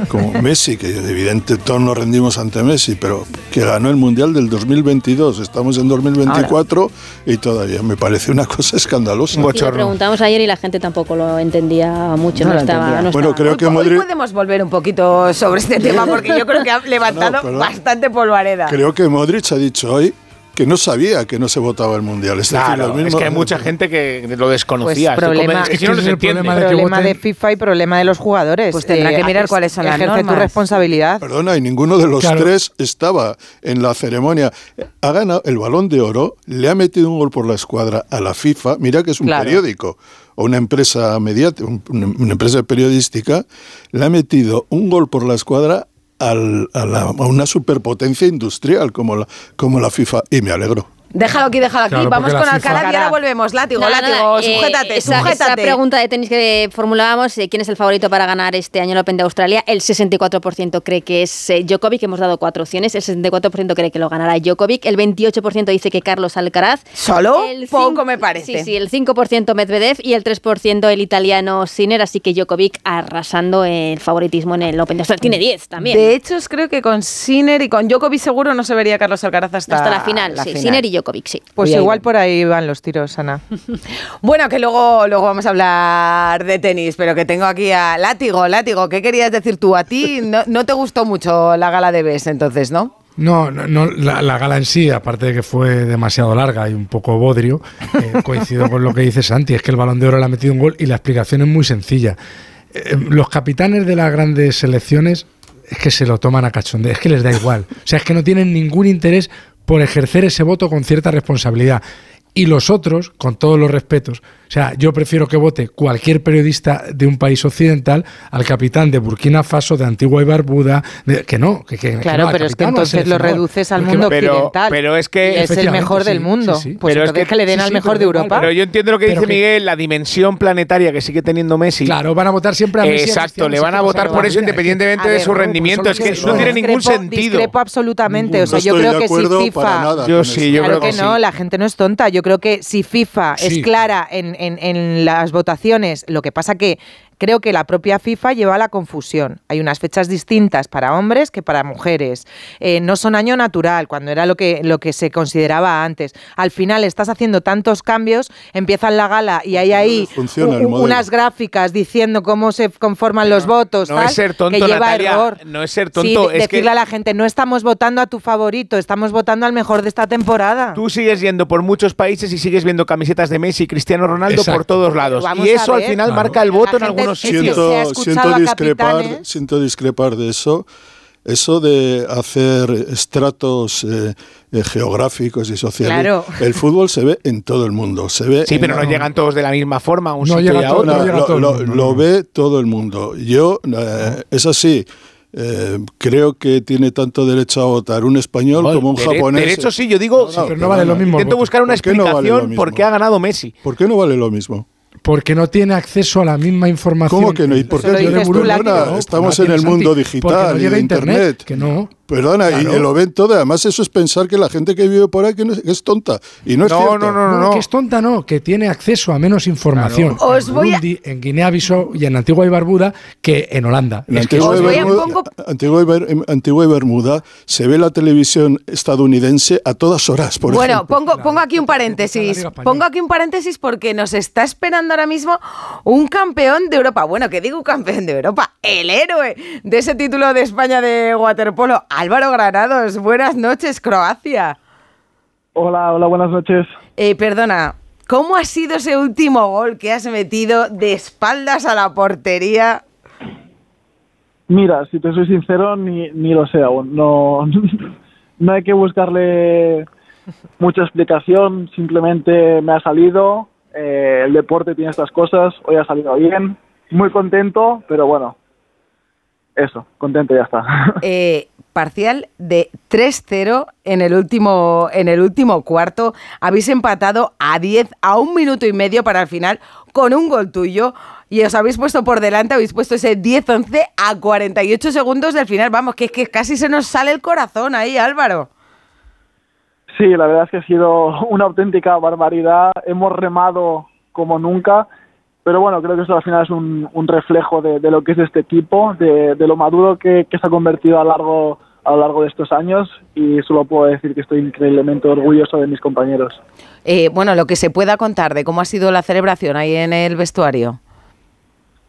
como Messi, que evidente todos nos rendimos ante Messi, pero que ganó el Mundial del 2022. Estamos en 2024 y todavía me parece una cosa escandalosa. Sí, lo preguntamos ayer y la gente tampoco lo entendía mucho. No, No estaba, entendía. no Bueno, estaba- creo que Hoy Modric, podemos volver un poquito sobre este tema porque yo creo que ha levantado perdón. bastante polvareda. creo que Modric ha dicho hoy que no sabía que no se votaba el Mundial. Es decir, que hay mucha *laughs* gente que lo desconocía. Problema, es que de FIFA y problema de los jugadores. Eh, Pues tendrá que mirar es- cuáles son las normas. tu responsabilidad. Perdona, y ninguno de los Claro. tres estaba en la ceremonia. Ha ganado el balón de oro, le ha metido un gol por la escuadra a la FIFA. Mira que es un Claro. periódico o una empresa mediática, un- una empresa periodística, le ha metido un gol por la escuadra al- a, la- a una superpotencia industrial como la, como la FIFA. Y me alegro. Déjalo aquí, déjalo aquí. Claro, Vamos con Alcaraz y ahora volvemos. Látigo, Nada, látigo, nada, eh, sujétate, esa, sujétate. esa pregunta de tenis que formulábamos, eh, ¿quién es el favorito para ganar este año el Open de Australia? El 64% cree que es eh, Djokovic, hemos dado cuatro opciones, el 64% cree que lo ganará Djokovic, el 28% dice que Carlos Alcaraz. ¿Solo? El Poco cinco- me parece. Sí, sí, el 5% Medvedev y el 3% el italiano Sinner, así que Djokovic arrasando el favoritismo en el Open de Australia. Tiene 10 también. De hecho, creo que con Sinner y con Djokovic seguro no se vería Carlos Alcaraz hasta, hasta la final, sí, Sinner y Djokovic, sí. Pues Voy igual por ahí van los tiros, Ana. *laughs* Bueno, que luego, luego vamos a hablar de tenis, pero que tengo aquí a Látigo. Látigo, ¿qué querías decir tú? A ti no, *laughs* no te gustó mucho la gala de Bes, entonces, ¿no? No, no, no, la, la gala en sí, aparte de que fue demasiado larga y un poco bodrio, eh, *laughs* coincido con lo que dice Santi, es que el balón de oro le ha metido un gol y la explicación es muy sencilla. Eh, los capitanes de las grandes selecciones es que se lo toman a cachondeo, es que les da igual. O sea, es que no tienen ningún interés por ejercer ese voto con cierta responsabilidad. Y los otros, con todos los respetos, sea, yo prefiero que vote cualquier periodista de un país occidental al capitán de Burkina Faso, de Antigua y Barbuda, de- que no, que, que- que Claro, no, al pero es que o entonces lo reduces al mundo Pero- occidental. pero es que- es el mejor del mundo. sí, sí. Pues Pero es que- que, le den sí, al mejor de Europa. Pero yo entiendo lo que Pero dice que- Miguel, la dimensión planetaria que sigue teniendo Messi. Claro, van a votar siempre a Messi. y a Exacto, le van que a votar por eso independientemente de su no, rendimiento. pues Es que solo no tiene ningún sentido. Discrepo absolutamente. O sea, No yo creo que si FIFA. Yo sí, yo claro creo que que no, la gente no es tonta. Yo creo que si FIFA es clara en, en- en las votaciones, lo que pasa que creo que la propia FIFA lleva a la confusión. Hay unas fechas distintas para hombres que para mujeres. Eh, no son año natural, cuando era lo que, lo que se consideraba antes. Al final estás haciendo tantos cambios, empiezan la gala y hay ahí funciona el u- u- modelo. unas gráficas diciendo cómo se conforman los votos. no tal, es ser tonto, que lleva Natalia, error. no es ser Sí, tonto, de- es que- decirle a la gente, no estamos votando a tu favorito, estamos votando al mejor de esta temporada. Tú sigues yendo por muchos países y sigues viendo camisetas de Messi y Cristiano Ronaldo Exacto. por todos lados. Vamos Y eso al final Claro. marca el voto en La gente algunos Siento, escuchado siento a discrepar, capitanes. siento discrepar de eso. Eso de hacer estratos eh, eh, geográficos y sociales. Claro. El fútbol se ve en todo el mundo. Se ve Sí, pero no llegan todos de la misma forma un No sitio llega y a todo- otro. no llega lo, todo el lo- mundo, lo no. ve todo el mundo. Yo, eh, es así. eh, creo que tiene tanto derecho a votar un español No, como un dere- japonés. Derecho sí, yo digo, No, no, pero no vale lo mismo. intento buscar una ¿Por qué no vale explicación mismo? por qué ha ganado Messi. ¿Por qué no vale lo mismo? Porque no tiene acceso a la misma información. ¿Cómo que no? ¿Y por qué? Látigo. estamos No en el mundo digital no y de internet, internet. que no. Perdona, Claro. y lo ven todo. Además, eso es pensar que la gente que vive por ahí que no es, que es tonta. Y no es No, cierto. no, no, No, que es tonta, no, que tiene acceso a menos información Claro. Os en voy a- Burundi, en Guinea-Bissau y en Antigua y Barbuda que en Holanda. En Es que Antigua, os y voy a Bermuda, Antigua y Ber- Antigua y Bermuda se ve la televisión estadounidense a todas horas, por bueno, ejemplo. pongo, pongo aquí un paréntesis. Pongo aquí un paréntesis porque nos está esperando ahora mismo un campeón de Europa. Bueno, que digo un campeón de Europa, el héroe de ese título de España de waterpolo, Álvaro Granados. Buenas noches, Croacia. Hola, hola, buenas noches. Eh, perdona, ¿cómo ha sido ese último gol que has metido de espaldas a la portería? Mira, si te soy sincero, ni, ni lo sé aún. No, *laughs* no hay que buscarle mucha explicación, simplemente me ha salido. eh, el deporte tiene estas cosas, hoy ha salido bien. Muy contento, pero bueno, eso, contento ya está. *laughs* Eh, parcial de 3-0 en el último en el último cuarto. Habéis empatado a 10 a un minuto y medio para el final con un gol tuyo y os habéis puesto por delante, habéis puesto ese 10-11 a 48 segundos del final. Vamos, que es que casi se nos sale el corazón ahí, Álvaro. Sí, la verdad es que ha sido una auténtica barbaridad. Hemos remado como nunca pero bueno, creo que eso al final es un, un reflejo de, de lo que es este equipo, de, de lo maduro que, que se ha convertido a, largo, a lo largo de estos años y solo puedo decir que estoy increíblemente orgulloso de mis compañeros. Eh, bueno, lo que se pueda contar de cómo ha sido la celebración ahí en el vestuario.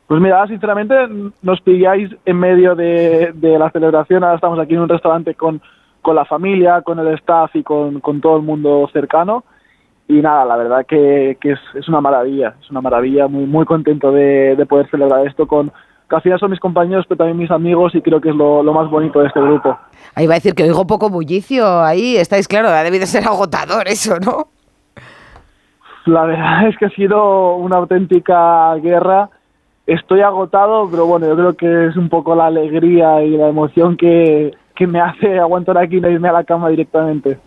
Pues mira, sinceramente nos pilláis en medio de, de la celebración, ahora estamos aquí en un restaurante con, con la familia, con el staff y con, con todo el mundo cercano y nada, la verdad que, que es, es, una maravilla, es una maravilla, muy, muy contento de, de, poder celebrar esto con, que al final son mis compañeros, pero también mis amigos y creo que es lo, lo, más bonito de este grupo. Ahí va a decir que oigo poco bullicio, ahí estáis claro, ha debido ser agotador eso, ¿no? La verdad *laughs* es que ha sido una auténtica guerra, estoy agotado, pero bueno, yo creo que es un poco la alegría y la emoción que, que me hace aguantar aquí y no irme a la cama directamente.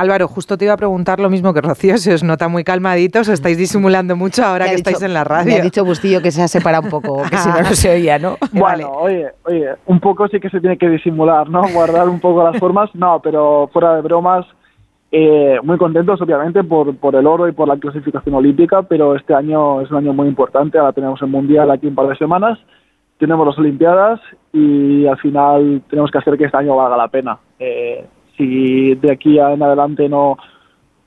Álvaro, justo te iba a preguntar lo mismo que Rocío, se os nota muy calmaditos, os estáis disimulando mucho ahora que dicho, estáis en la radio. Me ha dicho Bustillo que se ha separado un poco, que si no, no se *laughs* oía, ¿no? Bueno, vale. oye, oye, un poco sí que se tiene que disimular, ¿no? Guardar un poco las formas, no, pero fuera de bromas, eh, muy contentos obviamente por, por el oro y por la clasificación olímpica, pero este año es un año muy importante, ahora tenemos el Mundial aquí un par de semanas, tenemos las Olimpiadas y al final tenemos que hacer que este año valga la pena. Eh, si de aquí en adelante no,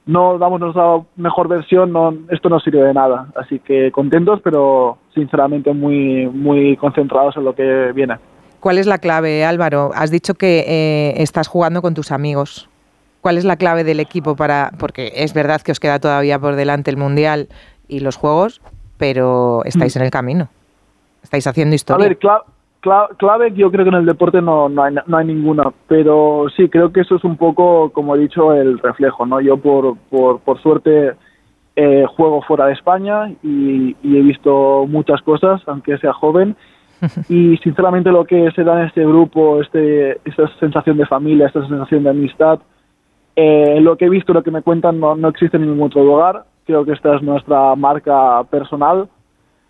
no damos nuestra mejor versión, no, esto no sirve de nada. Así que contentos, pero sinceramente muy, muy concentrados en lo que viene. ¿Cuál es la clave, Álvaro? Has dicho que eh, estás jugando con tus amigos. ¿Cuál es la clave del equipo para.? Porque es verdad que os queda todavía por delante el Mundial y los Juegos, pero estáis en el camino. Estáis haciendo historia. A ver, clave yo creo que en el deporte no, no, hay, no hay ninguna, pero sí, creo que eso es un poco, como he dicho, el reflejo, ¿no? Yo por, por, por suerte eh, juego fuera de España y, y, he visto muchas cosas, aunque sea joven, *laughs* y sinceramente lo que se da en este grupo, este, esta sensación de familia, esta sensación de amistad, eh, lo que he visto, lo que me cuentan, no, no existe en ningún otro lugar, creo que esta es nuestra marca personal,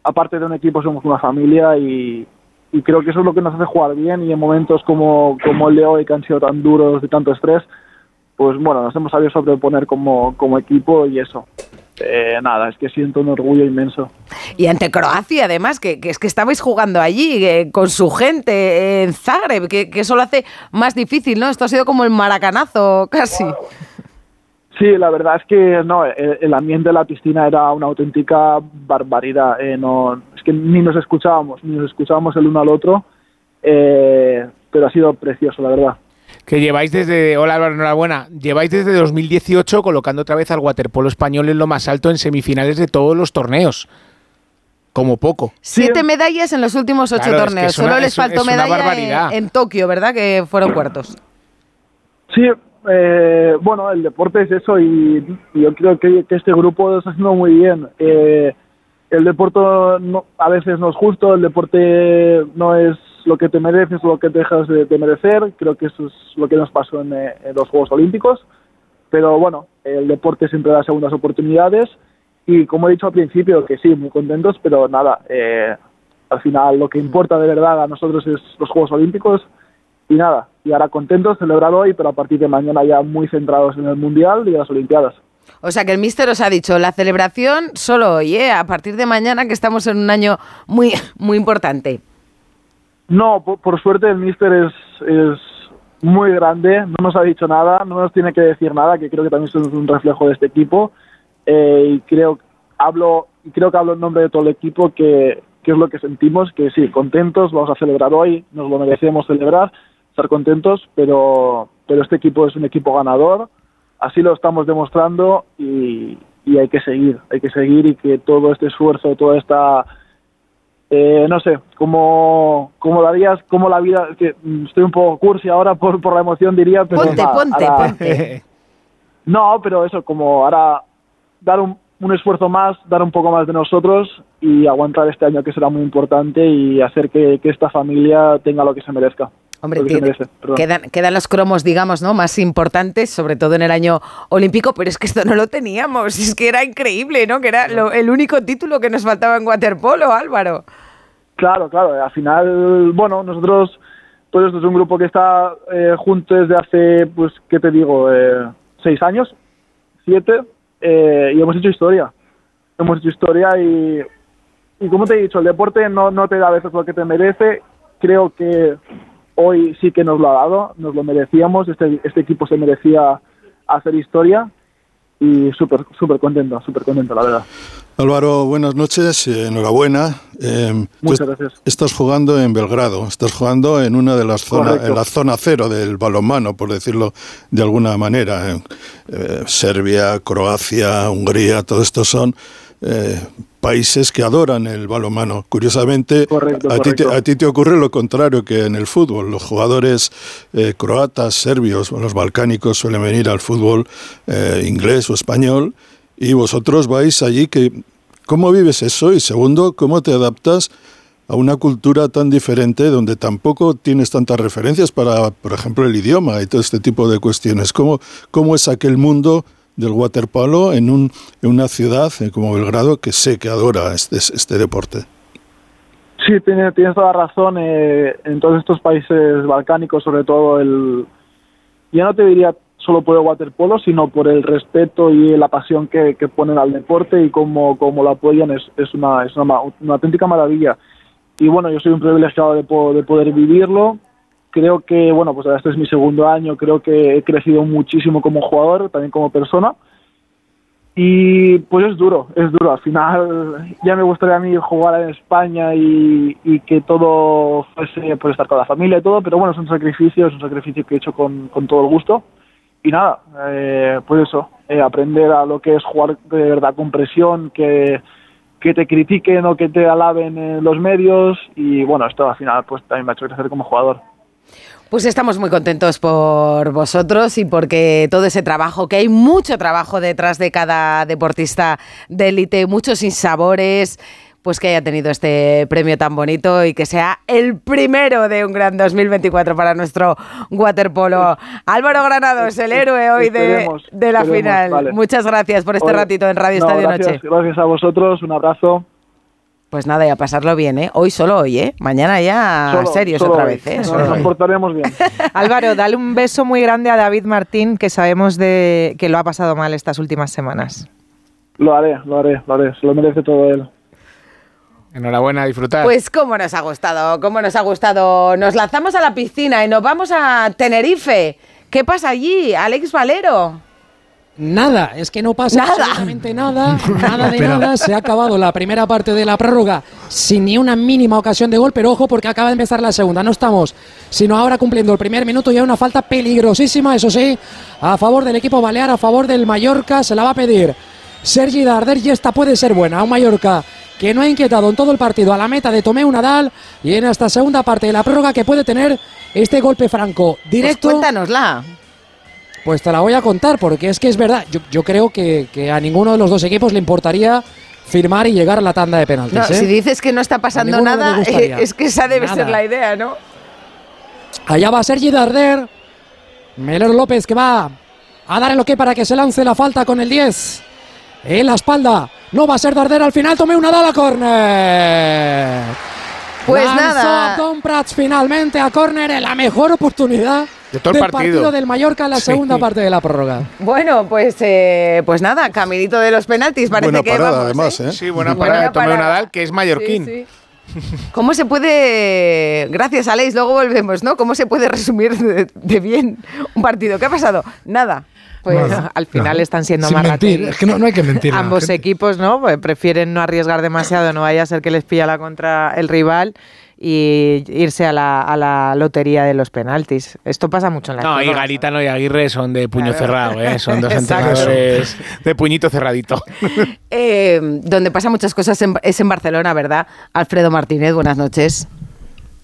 aparte de un equipo somos una familia y, y creo que eso es lo que nos hace jugar bien y en momentos como, como el de hoy que han sido tan duros de tanto estrés pues bueno nos hemos sabido sobreponer como, como equipo y eso eh, nada, es que siento un orgullo inmenso. Y ante Croacia, además, que, que es que estabais jugando allí eh, con su gente en Zagreb, que, que, eso lo hace más difícil, ¿no? Esto ha sido como el maracanazo casi. Sí, la verdad es que no, el, el ambiente de la piscina era una auténtica barbaridad. Eh, no, que ni nos escuchábamos, ni nos escuchábamos el uno al otro, eh, pero ha sido precioso, la verdad. Que lleváis desde, hola Álvaro, enhorabuena, lleváis desde 2018 colocando otra vez al waterpolo español en lo más alto en semifinales de todos los torneos. Como poco. Siete medallas en los últimos ocho claro, torneos. Es que una, Solo les faltó medalla en, en, Tokio, ¿verdad? Que fueron cuartos. Sí, eh, bueno, el deporte es eso y, y yo creo que, que, este grupo lo está haciendo muy bien. Eh, el deporte no, a veces no es justo, el deporte no es lo que te mereces o lo que dejas de, de, merecer. Creo que eso es lo que nos pasó en, eh, en, los Juegos Olímpicos. Pero bueno, el deporte siempre da segundas oportunidades y como he dicho al principio, que sí, muy contentos, pero nada, eh, al final lo que importa de verdad a nosotros es los Juegos Olímpicos y nada, y ahora contentos, celebrado hoy, pero a partir de mañana ya muy centrados en el Mundial y las Olimpiadas. O sea que el míster os ha dicho, la celebración solo hoy, ¿eh? a partir de mañana que estamos en un año muy, muy importante. No, por, por suerte el míster es, es muy grande, no nos ha dicho nada, no nos tiene que decir nada, que creo que también es un reflejo de este equipo. Eh, y creo, hablo, creo que hablo en nombre de todo el equipo que, que es lo que sentimos, que sí, contentos, vamos a celebrar hoy, nos lo merecemos celebrar, estar contentos, pero, pero este equipo es un equipo ganador, así lo estamos demostrando y, y hay que seguir, hay que seguir y que todo este esfuerzo, toda esta, eh, no sé, como, como darías, como la vida, que estoy un poco cursi ahora por, por la emoción diría, pero... Ponte, nada, ponte, ahora, ponte. *laughs* No, pero eso, como ahora dar un, un esfuerzo más, dar un poco más de nosotros y aguantar este año que será muy importante y hacer que, que esta familia tenga lo que se merezca. Hombre, merece, quedan, quedan, los cromos, digamos, ¿no? Más importantes, sobre todo en el año olímpico, pero es que esto no lo teníamos, es que era increíble, ¿no? Que era lo, el único título que nos faltaba en waterpolo, Álvaro. Claro, claro, al final, bueno, nosotros, pues esto es un grupo que está eh, juntos desde hace, pues, ¿qué te digo? Eh, seis años, siete, eh, y hemos hecho historia. Hemos hecho historia y, y como te he dicho, el deporte no, no te da a veces lo que te merece. Creo que hoy sí que nos lo ha dado, nos lo merecíamos, este, este equipo se merecía hacer historia y súper súper contento, súper contento, la verdad. Álvaro, buenas noches, eh, enhorabuena. Eh, Muchas gracias. Estás jugando en Belgrado, estás jugando en una de las zonas, en la zona cero del balonmano, por decirlo de alguna manera. Eh, eh, Serbia, Croacia, Hungría, todo esto son eh, países que adoran el balonmano. Curiosamente, Correcto, a, ti te, correcto. a ti te ocurre lo contrario que en el fútbol. Los jugadores eh, croatas, serbios, los balcánicos suelen venir al fútbol eh, inglés o español y vosotros vais allí que ¿cómo vives eso? Y segundo, ¿cómo te adaptas a una cultura tan diferente donde tampoco tienes tantas referencias para, por ejemplo, el idioma y todo este tipo de cuestiones? ¿Cómo, cómo es aquel mundo del waterpolo en, un, en una ciudad eh, como Belgrado que sé que adora este, este deporte? Sí, tienes, tienes toda razón. eh, en todos estos países balcánicos, sobre todo el... Ya no te diría solo por el waterpolo, sino por el respeto y la pasión que, que ponen al deporte y cómo, cómo lo apoyan, es, es, una, es una, una auténtica maravilla. Y bueno, yo soy un privilegiado de, po- de poder vivirlo. Creo que, bueno, pues este es mi segundo año, creo que he crecido muchísimo como jugador, también como persona. Y pues es duro, es duro. Al final ya me gustaría a mí jugar en España y, y que todo fuese por estar con la familia y todo, pero bueno, es un sacrificio, es un sacrificio que he hecho con, con todo el gusto. Y nada, eh, pues eso, eh, aprender a lo que es jugar de verdad con presión, que, que te critiquen o que te alaben en los medios y bueno, esto al final pues también me ha hecho crecer como jugador. Pues estamos muy contentos por vosotros y porque todo ese trabajo, que hay mucho trabajo detrás de cada deportista de élite, muchos sinsabores, pues que haya tenido este premio tan bonito y que sea el primero de un gran 2024 para nuestro waterpolo. Álvaro Granados, el héroe hoy de, la final. vale. Muchas gracias por este Oye, ratito en Radio no, Estadio gracias, Noche. Gracias a vosotros, un abrazo. Pues nada, y a pasarlo bien, ¿eh? Hoy solo hoy, ¿eh? Mañana ya Solo- serios solo otra hoy. vez, ¿eh? Nos Solo comportaremos bien. *laughs* Álvaro, dale un beso muy grande a David Martín, que sabemos de que lo ha pasado mal estas últimas semanas. Lo haré, lo haré, lo haré. Se lo merece todo él. Enhorabuena, a disfrutar. Pues cómo nos ha gustado, cómo nos ha gustado. Nos lanzamos a la piscina y nos vamos a Tenerife. ¿Qué pasa allí, Alex Valero? Nada, es que no pasa Nada. absolutamente nada, *laughs* nada de Pero- nada. Se ha acabado la primera parte de la prórroga sin ni una mínima ocasión de gol, pero ojo porque acaba de empezar la segunda. No estamos, sino ahora cumpliendo el primer minuto y hay una falta peligrosísima, eso sí, a favor del equipo balear, a favor del Mallorca. Se la va a pedir Sergi Darder y esta puede ser buena. Un Mallorca que no ha inquietado en todo el partido a la meta de Tomeu Nadal y en esta segunda parte de la prórroga que puede tener este golpe franco directo. Pues cuéntanosla. Pues te la voy a contar, porque es que es verdad. Yo, yo creo que, que a ninguno de los dos equipos le importaría firmar y llegar a la tanda de penaltis. No, ¿eh? si dices que no está pasando A nada, *laughs* es que esa debe Nada. ser la idea, ¿no? Allá va Sergi Darder. Melero López que va a dar el ok para que se lance la falta con el 10. En la espalda. No va a ser Darder al final. Tome una dala córner. Pues Lanzó nada. Abdón Prats finalmente a córner en la mejor oportunidad De todo el del partido. del Mallorca en la Sí. segunda parte de la prórroga. Bueno, pues, eh, pues nada, caminito de los penaltis. Parece Buena que parada, vamos, además, ¿eh? Sí, buena Buena parada de. Nadal, que es mallorquín. Sí, sí. ¿Cómo se puede, gracias Aleix, luego volvemos, ¿no? ¿Cómo se puede resumir de, de bien un partido? ¿Qué ha pasado? Nada. Pues Bueno, Al final no, están siendo sin más mentir, es que no, no hay que mentir. a Ambos equipos, ¿no? Pues prefieren no arriesgar demasiado, no vaya a ser que les pilla la contra el rival y irse a la, a la lotería de los penaltis. Esto pasa mucho en la No, y Garitano y Aguirre son de puño Claro. cerrado, ¿eh? Son dos *laughs* entrenadores de puñito cerradito. eh, donde pasa muchas cosas en- es en Barcelona, ¿verdad? Alfredo Martínez, buenas noches.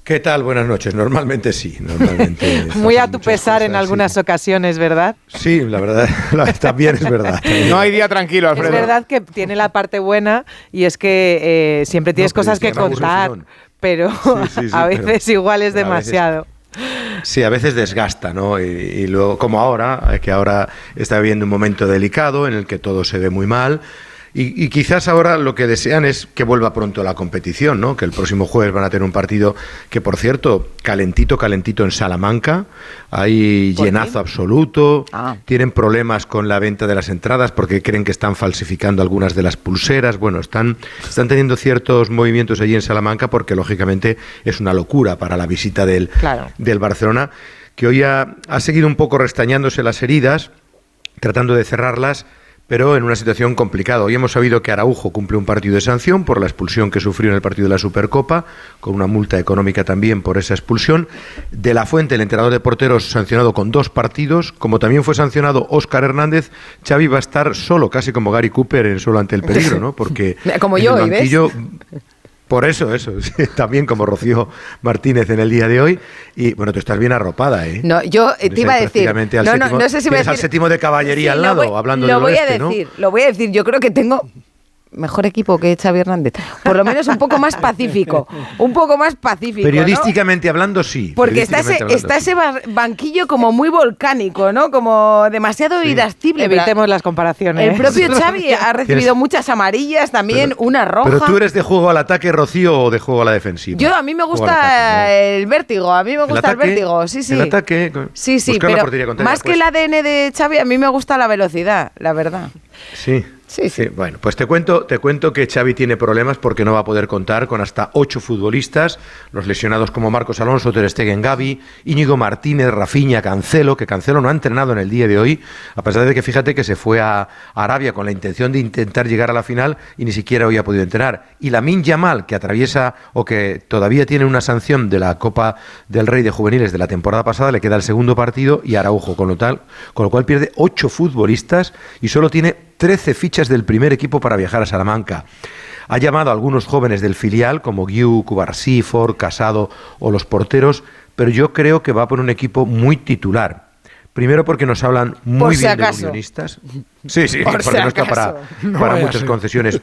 ¿Qué tal? Buenas noches. Normalmente sí. Normalmente *laughs* Muy a tu pesar en cosas, algunas ocasiones, ¿verdad? Sí, Sí, la verdad, *laughs* la- también es verdad. No hay día tranquilo, Alfredo. Es verdad que tiene la parte buena y es que eh, siempre tienes pero cosas es que contar, pero sí, sí, *laughs* a pero- veces igual es pero a veces- demasiado. Sí, a veces desgasta, ¿no? Y, y luego, como ahora, eh, que ahora está viviendo un momento delicado en el que todo se ve muy mal. Y, y, quizás ahora lo que desean es que vuelva pronto la competición, ¿no? Que el próximo jueves van a tener un partido que, por cierto, calentito, calentito en Salamanca. Hay llenazo qué? absoluto. Ah. Tienen problemas con la venta de las entradas porque creen que están falsificando algunas de las pulseras. Bueno, están, están teniendo ciertos movimientos allí en Salamanca porque, lógicamente, es una locura para la visita del, claro. del Barcelona, que hoy ha, ha seguido un poco restañándose las heridas, tratando de cerrarlas pero en una situación complicada. Hoy hemos sabido que Araujo cumple un partido de sanción por la expulsión que sufrió en el partido de la Supercopa, con una multa económica también por esa expulsión. De la Fuente, el entrenador de porteros, sancionado con dos partidos. Como también fue sancionado Óscar Hernández, Xavi va a estar solo, casi como Gary Cooper en Solo ante el peligro, *laughs* ¿no? Porque como en yo, el banquillo, ¿ves? Por eso, eso, *laughs* también como Rocío Martínez en el día de hoy. Y bueno, tú estás bien arropada, ¿eh? No, yo eh, te iba a decir. No, séptimo, no, no sé si me al séptimo de caballería sí, al lado, voy, hablando lo del voy oeste, a decir, ¿no? Lo voy a decir, yo creo que tengo mejor equipo que Xavi Hernández. Por lo menos un poco más pacífico. Un poco más pacífico. Periodísticamente ¿no? hablando, sí. Porque está ese, hablando, está ese banquillo como muy volcánico, ¿no? Como demasiado sí. irascible. Evitemos las comparaciones. El propio *laughs* Xavi ha recibido muchas amarillas, también pero, una roja. Pero tú eres de juego al ataque, Rocío, o de juego a la defensiva. Yo a mí me gusta ataque, ¿no? el vértigo, a mí me gusta el, ataque, el vértigo, sí, sí. El ataque. Sí, sí, pero más que el ADN de Xavi, a mí me gusta la velocidad, la verdad. Sí. Sí, sí. Bueno, pues te cuento, te cuento que Xavi tiene problemas porque no va a poder contar con hasta ocho futbolistas, los lesionados como Marcos Alonso, Ter Stegen, Gavi, Íñigo Martínez, Rafinha, Cancelo, que Cancelo no ha entrenado en el día de hoy, a pesar de que fíjate que se fue a Arabia con la intención de intentar llegar a la final y ni siquiera hoy ha podido entrenar. Y Lamin Yamal, que atraviesa o que todavía tiene una sanción de la Copa del Rey de Juveniles de la temporada pasada, le queda el segundo partido y Araujo, con lo tal, con lo cual pierde ocho futbolistas y solo tiene 13 fichas del primer equipo para viajar a Salamanca. Ha llamado a algunos jóvenes del filial, como Guiu, Cubarsí, Ford, Casado o los porteros, pero yo creo que va por un equipo muy titular. Primero porque nos hablan muy si bien acaso. de los guionistas. *laughs* Sí, sí, Por porque si no está para, No para muchas concesiones.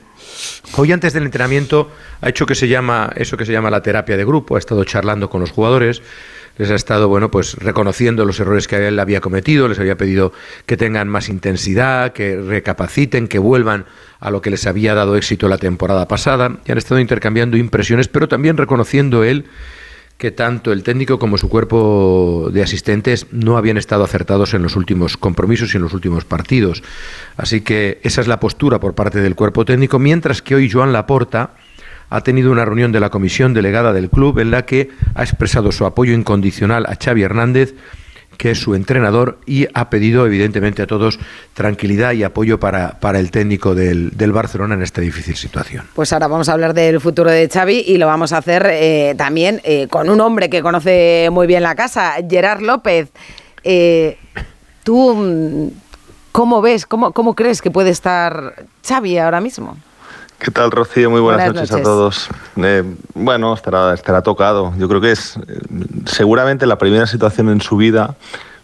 Hoy antes del entrenamiento ha hecho que se llama eso que se llama la terapia de grupo, ha estado charlando con los jugadores, les ha estado bueno, pues reconociendo los errores que él había cometido, les había pedido que tengan más intensidad, que recapaciten, que vuelvan a lo que les había dado éxito la temporada pasada y han estado intercambiando impresiones, pero también reconociendo él que tanto el técnico como su cuerpo de asistentes no habían estado acertados en los últimos compromisos y en los últimos partidos. Así que esa es la postura por parte del cuerpo técnico, mientras que hoy Joan Laporta ha tenido una reunión de la comisión delegada del club en la que ha expresado su apoyo incondicional a Xavi Hernández, que es su entrenador, y ha pedido evidentemente a todos tranquilidad y apoyo para, para el técnico del, del Barcelona en esta difícil situación. Pues ahora vamos a hablar del futuro de Xavi y lo vamos a hacer eh, también eh, con un hombre que conoce muy bien la casa, Gerard López. Eh, ¿Tú mm, cómo ves, cómo, cómo crees que puede estar Xavi ahora mismo? ¿Qué tal, Rocío? Muy buenas, Buenas noches, noches. a todos. Eh, bueno, estará, estará tocado. Yo creo que es eh, seguramente la primera situación en su vida,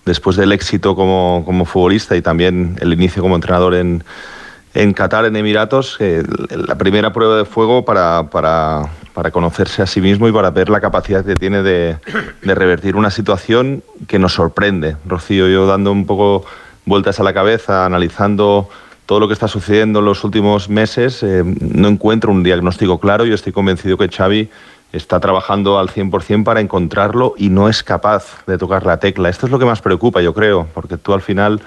después del éxito como, como futbolista y también el inicio como entrenador en, en Qatar, en Emiratos, eh, la primera prueba de fuego para, para, para conocerse a sí mismo y para ver la capacidad que tiene de, de revertir una situación que nos sorprende. Rocío, yo dando un poco vueltas a la cabeza, analizando todo lo que está sucediendo en los últimos meses, eh, no encuentro un diagnóstico claro. Yo estoy convencido que Xavi está trabajando al 100% para encontrarlo y no es capaz de tocar la tecla. Esto es lo que más preocupa, yo creo, porque tú al final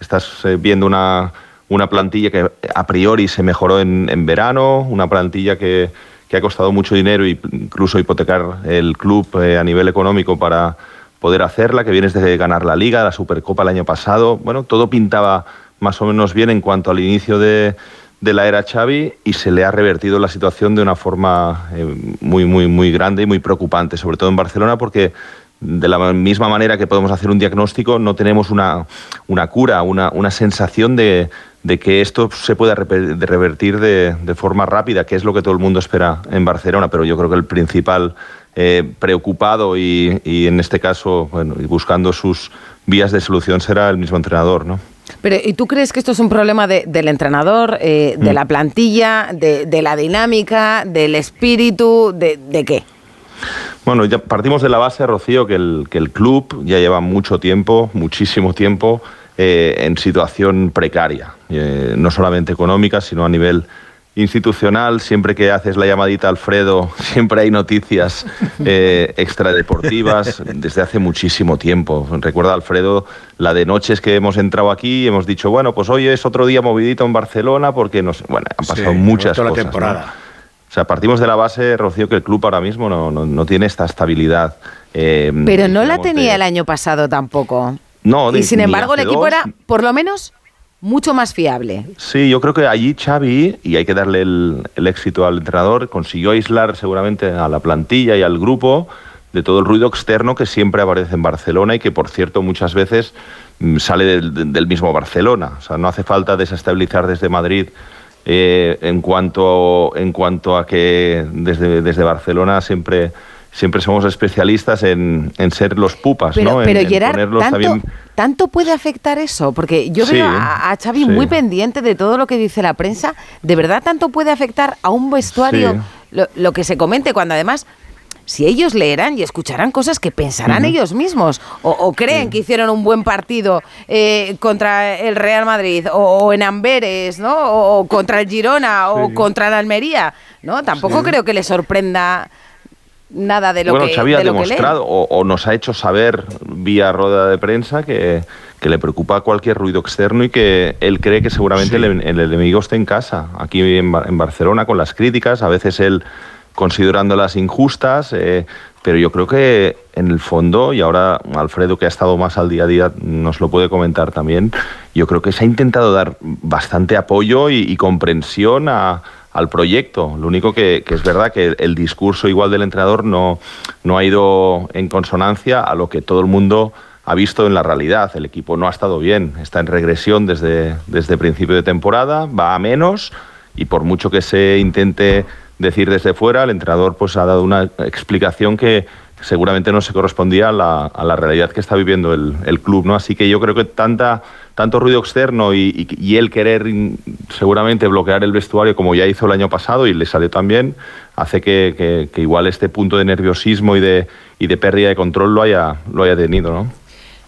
estás eh, viendo una, una plantilla que a priori se mejoró en, verano, una plantilla que, que ha costado mucho dinero e incluso hipotecar el club eh, a nivel económico para poder hacerla, que vienes de ganar la Liga, la Supercopa el año pasado. Bueno, todo pintaba más o menos bien en cuanto al inicio de, la era Xavi y se le ha revertido la situación de una forma eh, muy, muy, muy grande y muy preocupante, sobre todo en Barcelona, porque de la misma manera que podemos hacer un diagnóstico, no tenemos una, una cura, una, una sensación de, de que esto se pueda revertir de, de forma rápida, que es lo que todo el mundo espera en Barcelona, pero yo creo que el principal eh, preocupado y, y en este caso bueno, y buscando sus vías de solución será el mismo entrenador, ¿no? Pero, ¿y tú crees que esto es un problema de- del entrenador, eh, de Mm. la plantilla, de, de la dinámica, del espíritu, de, de qué? Bueno, ya partimos de la base, Rocío, que el, que el club ya lleva mucho tiempo, muchísimo tiempo, eh, en situación precaria, eh, no solamente económica, sino a nivel institucional, siempre que haces la llamadita Alfredo, siempre hay noticias *laughs* eh, extradeportivas desde hace muchísimo tiempo. Recuerda, Alfredo, la de noches que hemos entrado aquí y hemos dicho, bueno, pues hoy es otro día movidito en Barcelona porque nos, bueno, han pasado Sí, muchas toda la cosas. temporada. ¿no? O sea, partimos de la base, Rocío, que el club ahora mismo no, no- no tiene esta estabilidad. eh, Pero no la de- tenía el año pasado tampoco. No, de- Y sin embargo el equipo dos, era, por lo menos, mucho más fiable. Sí, yo creo que allí Xavi, y hay que darle el, el éxito al entrenador, consiguió aislar seguramente a la plantilla y al grupo de todo el ruido externo que siempre aparece en Barcelona y que, por cierto, muchas veces mm, sale del, mismo Barcelona. O sea, no hace falta desestabilizar desde Madrid eh, en, cuanto, en cuanto a que desde, desde Barcelona siempre, siempre somos especialistas en, en ser los pupas, Pero, ¿no? Pero en Gerard, ¿tanto, también- ¿tanto puede afectar eso? Porque yo Sí, veo a, a Xavi sí. muy pendiente de todo lo que dice la prensa. ¿De verdad tanto puede afectar a un vestuario Sí. lo, lo que se comente cuando además... Si ellos leerán y escucharán cosas que pensarán ellos mismos o, o creen que hicieron un buen partido eh, contra el Real Madrid o, o en Amberes, ¿no? O, o contra el Girona o contra el Almería, ¿no? Tampoco Sí. creo que les sorprenda nada de lo bueno, que Xavi ha de demostrado o, o nos ha hecho saber vía rueda de prensa que, que le preocupa cualquier ruido externo y que él cree que seguramente el, el enemigo esté en casa, aquí en, Bar- en Barcelona, con las críticas, a veces él considerándolas injustas, eh, pero yo creo que en el fondo, y ahora Alfredo que ha estado más al día a día nos lo puede comentar también, yo creo que se ha intentado dar bastante apoyo y, y comprensión a, al proyecto. Lo único que, es verdad que el discurso igual del entrenador no, no ha ido en consonancia a lo que todo el mundo ha visto en la realidad. El equipo no ha estado bien, está en regresión desde, desde principio de temporada, va a menos y por mucho que se intente decir desde fuera, el entrenador pues ha dado una explicación que seguramente no se correspondía a la, a la realidad que está viviendo el, el club, ¿no? Así que yo creo que tanta, tanto ruido externo y, y, y él querer seguramente bloquear el vestuario como ya hizo el año pasado y le salió también, hace que, que- que igual este punto de nerviosismo y de, y de pérdida de control lo haya, lo haya tenido, ¿no?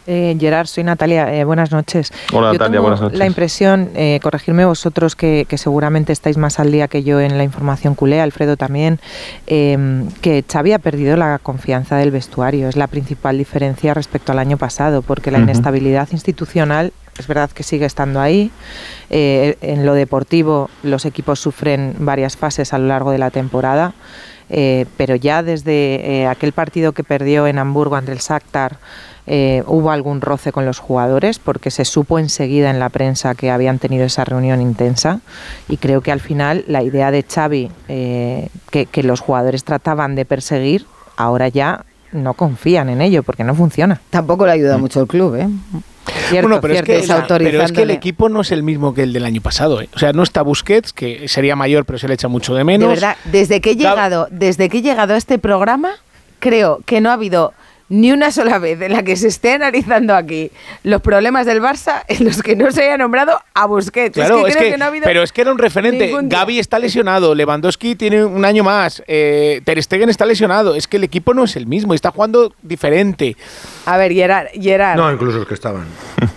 Eh, Gerard, soy Natalia. eh, buenas noches. Hola, Yo Natalia, tengo buenas noches. La impresión, eh, corregirme vosotros que, que seguramente estáis más al día que yo en la información culé, Alfredo también, eh, que Xavi ha perdido la confianza del vestuario. Es la principal diferencia respecto al año pasado, porque la inestabilidad institucional es verdad que sigue estando ahí. Eh, en lo deportivo, los equipos sufren varias fases a lo largo de la temporada. Eh, pero ya desde eh, aquel partido que perdió en Hamburgo ante el Shakhtar eh, hubo algún roce con los jugadores porque se supo enseguida en la prensa que habían tenido esa reunión intensa y creo que al final la idea de Xavi eh, que, que los jugadores trataban de perseguir ahora ya no confían en ello porque no funciona. Tampoco le ayuda mucho el club, ¿eh? Cierto, bueno, pero, cierto, es que, pero es que el equipo no es el mismo que el del año pasado. ¿eh? O sea, no está Busquets, que sería mayor, pero se le echa mucho de menos. De verdad, desde que he llegado, desde que he llegado a este programa, creo que no ha habido ni una sola vez en la que se esté analizando aquí los problemas del Barça en los que no se haya nombrado a Busquets. Claro, es que creo que no ha habido pero es que era un referente. Gaby está lesionado, Lewandowski tiene un año más, eh, Ter Stegen está lesionado. Es que el equipo no es el mismo, está jugando diferente. A ver, Gerard, Gerard. No, incluso los que estaban.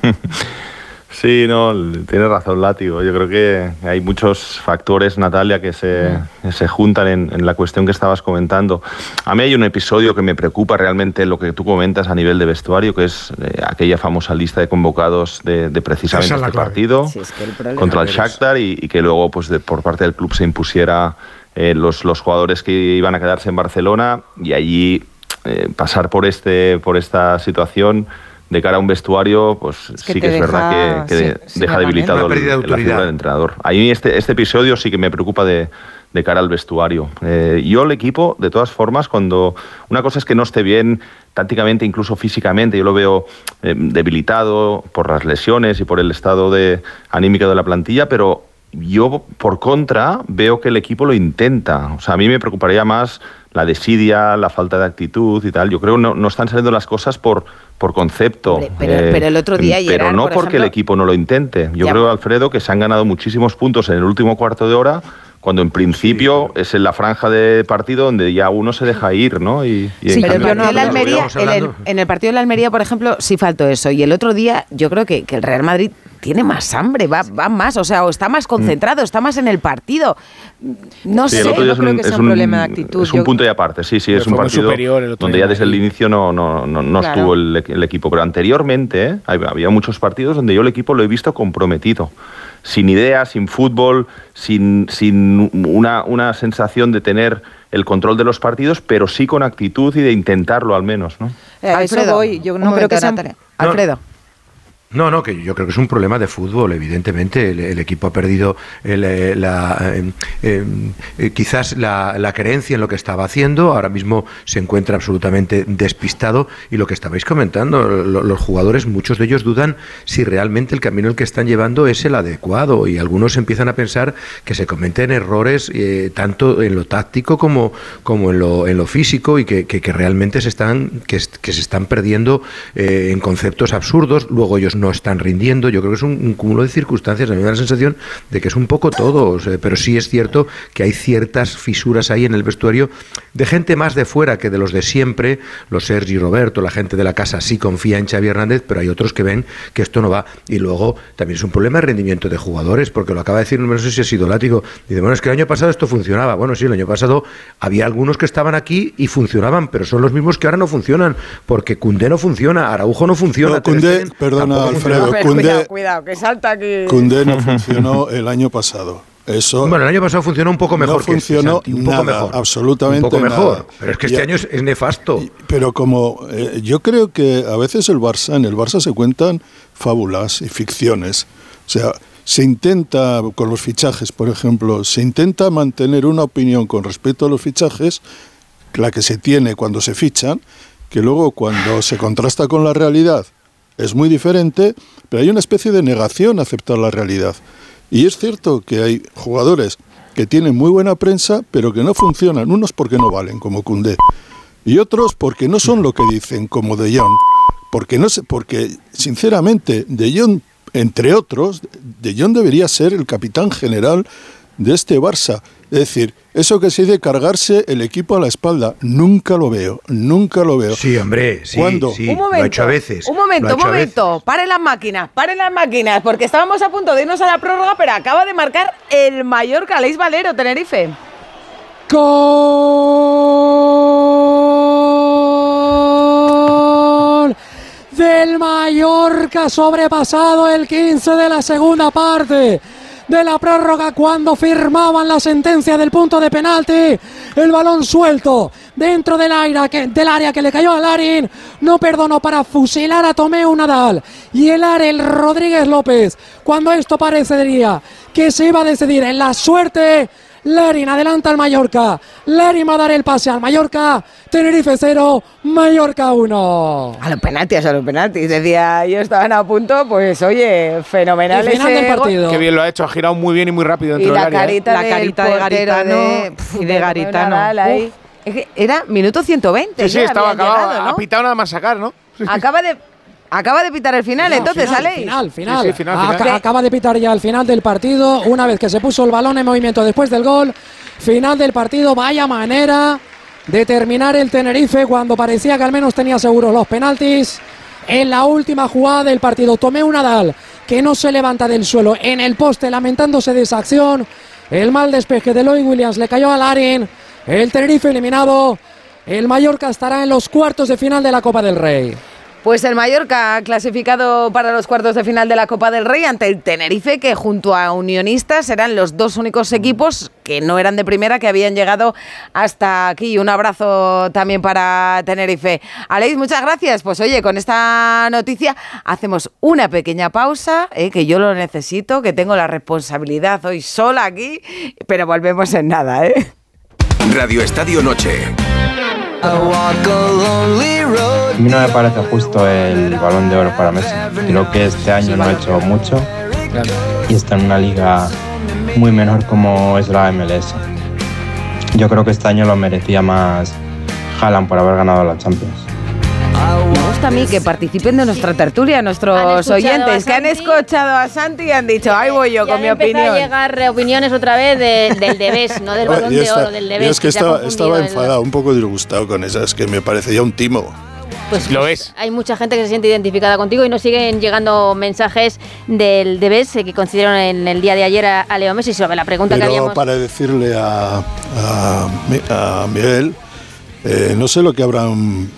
*laughs* Sí, no, tiene razón Látigo. Yo creo que hay muchos factores, Natalia, que se, que se juntan en, en la cuestión que estabas comentando. A mí hay un episodio que me preocupa realmente lo que tú comentas a nivel de vestuario, que es eh, aquella famosa lista de convocados de, de precisamente es este clave. partido Sí, es que el contra el Shakhtar y, y que luego pues de- por parte del club se impusiera eh, los, los jugadores que iban a quedarse en Barcelona y allí eh, pasar por este por esta situación de cara a un vestuario pues que sí que es verdad deja que, deja debilitado el- de la figura del entrenador. Ahí este, este episodio sí que me preocupa de, de cara al vestuario. Eh, yo el equipo, de todas formas, cuando una cosa es que no esté bien tácticamente, incluso físicamente, yo lo veo eh, debilitado por las lesiones y por el estado de anímico de la plantilla, pero yo por contra veo que el equipo lo intenta. O sea, a mí me preocuparía más la desidia, la falta de actitud y tal. Yo creo que no, no están saliendo las cosas por, por concepto. Hombre, pero- pero el otro día, Pero Gerard, no por porque el equipo no lo intente. Yo Ya. creo, Alfredo, que se han ganado muchísimos puntos en el último cuarto de hora cuando en principio es en la franja de partido donde ya uno se deja ir, ¿no? Y, y en Sí, pero el cambio- partido de la Almería, en el, en el partido de la Almería, por ejemplo, sí faltó eso. Y el otro día, yo creo que, que el Real Madrid tiene más hambre, va, va más, o sea, o está más concentrado, está más en el partido. No Sí, sé. el otro día no creo que sea un problema de actitud. Es un Yo- punto y aparte, sí, sí, es un partido superior el donde ya desde el inicio no, no, no, no Claro. estuvo el, el equipo. Pero anteriormente ¿eh? había muchos partidos donde yo el equipo lo he visto comprometido. Sin ideas, sin fútbol, sin, sin una, una sensación de tener el control de los partidos, pero sí con actitud y de intentarlo al menos, ¿no? Eh, a eso Alfredo, voy. Yo un no creo que sea un-. Alfredo. No, no, que yo creo que es un problema de fútbol, evidentemente. El, equipo ha perdido el, eh, la, eh, eh, eh, quizás la, la creencia en lo que estaba haciendo. Ahora mismo se encuentra absolutamente despistado. Y lo que estabais comentando, lo- los jugadores, muchos de ellos dudan si realmente el camino el que están llevando es el adecuado. Y algunos empiezan a pensar que se cometen errores eh, tanto en lo táctico como, como en, lo, en lo físico y que, que- realmente se están, que, que se están perdiendo eh, en conceptos absurdos. Luego ellos no están rindiendo. Yo creo que es un, un cúmulo de circunstancias. A mí me da la sensación de que es un poco todo. sea, pero sí es cierto que hay ciertas fisuras ahí en el vestuario de gente más de fuera que de los de siempre. Los Sergi Roberto, la gente de la casa sí confía en Xavi Hernández, pero hay otros que ven que esto no va. Y luego también es un problema de rendimiento de jugadores, porque lo acaba de decir, no sé si es idolático. Dice, bueno, es que el año pasado esto funcionaba. Bueno, sí, el año pasado había algunos que estaban aquí y funcionaban, pero son los mismos que ahora no funcionan, porque Cundé no funciona, Araujo no funciona. No, Stegen perdona, Alfredo, cuidado, cuidado, que salta aquí. Cundé no *laughs* funcionó el año pasado. Eso Bueno, el año pasado funcionó un poco mejor no que este, funcionó Santi, un poco nada, mejor. absolutamente Un poco mejor. nada. Pero es que Ya- este año es, es nefasto. Pero como eh, yo creo que a veces el Barça, en el Barça se cuentan fábulas y ficciones. O sea, se intenta, con los fichajes, por ejemplo, se intenta mantener una opinión con respecto a los fichajes, la que se tiene cuando se fichan, que luego cuando se contrasta con la realidad es muy diferente, pero hay una especie de negación a aceptar la realidad. Y es cierto que hay jugadores que tienen muy buena prensa, pero que no funcionan, unos porque no valen, como Cundé, y otros porque no son lo que dicen, como De Jong. Porque, no sé, porque sinceramente, De Jong, entre otros, De Jong debería ser el capitán general de este Barça. Es decir, eso que se dice cargarse el equipo a la espalda, nunca lo veo, nunca lo veo. Sí, hombre, sí, ¿Cuándo? sí, un lo ha hecho a veces. un momento, un momento. Paren las máquinas, paren las máquinas, porque estábamos a punto de irnos a la prórroga, pero acaba de marcar el Mallorca, Leis Valero, Tenerife. Gol del Mallorca sobrepasado el 15 de la segunda parte de la prórroga cuando firmaban la sentencia del punto de penalti. El balón suelto dentro del, aire, que, del área que le cayó a Larin. No perdonó para fusilar a Tomeu Nadal y el Arel Rodríguez López. Cuando esto parecería que se iba a decidir en la suerte. Larin adelanta al Mallorca. Larin va a dar el pase al Mallorca. Tenerife 0, Mallorca 1. A los penaltis, a los penaltis. Decía, ellos estaban a punto, pues oye, fenomenal Y final ese del gol. partido. Qué bien lo ha hecho, ha girado muy bien y muy rápido Y dentro la del área. ¿eh? carita, La carita de Garitano de, y de Garitano. Es que era minuto 120. Sí, sí, ya estaba acabado. llegado, ¿no? Ha pitado nada más sacar, ¿no? Acaba de, acaba de pitar el final, entonces, final, ¿sale? Final, final. Sí, sí, final, Aca- final. Acaba de pitar ya el final del partido. Una vez que se puso el balón en movimiento después del gol. Final del partido. Vaya manera de terminar el Tenerife cuando parecía que al menos tenía seguros los penaltis. En la última jugada del partido, tomé un Nadal que no se levanta del suelo en el poste, lamentándose de esa acción. El mal despeje de Lloyd Williams le cayó a Larin. El Tenerife eliminado. El Mallorca estará en los cuartos de final de la Copa del Rey. Pues el Mallorca ha clasificado para los cuartos de final de la Copa del Rey ante el Tenerife, que junto a Unionistas eran los dos únicos equipos que no eran de primera que habían llegado hasta aquí. Un abrazo también para Tenerife. Aleix, muchas gracias. Pues oye, con esta noticia hacemos una pequeña pausa, eh, que yo lo necesito, que tengo la responsabilidad hoy sola aquí, pero volvemos en nada, ¿eh? Radio Estadio Noche. A mí no me parece justo el balón de oro para Messi. Creo que este año no ha hecho mucho y está en una liga muy menor como es la MLS. Yo creo que este año lo merecía más Haaland por haber ganado la Champions. Me gusta a mí que participen de nuestra tertulia nuestros oyentes, que han escuchado a Santi y han dicho, ahí voy yo Ya con mi opinión. a llegar opiniones otra vez de- del Debes, no del balón de oro, del Debes. es que estaba, estaba el- enfadado, un poco disgustado con esas, que me parecía un timo. Pues Lo es. Hay mucha gente que se siente identificada contigo y nos siguen llegando mensajes del Debes eh, que concedieron en el día de ayer a, a Leo Messi sobre la pregunta que Pero habíamos. para decirle a, a, a Miguel, eh, no sé lo que habrán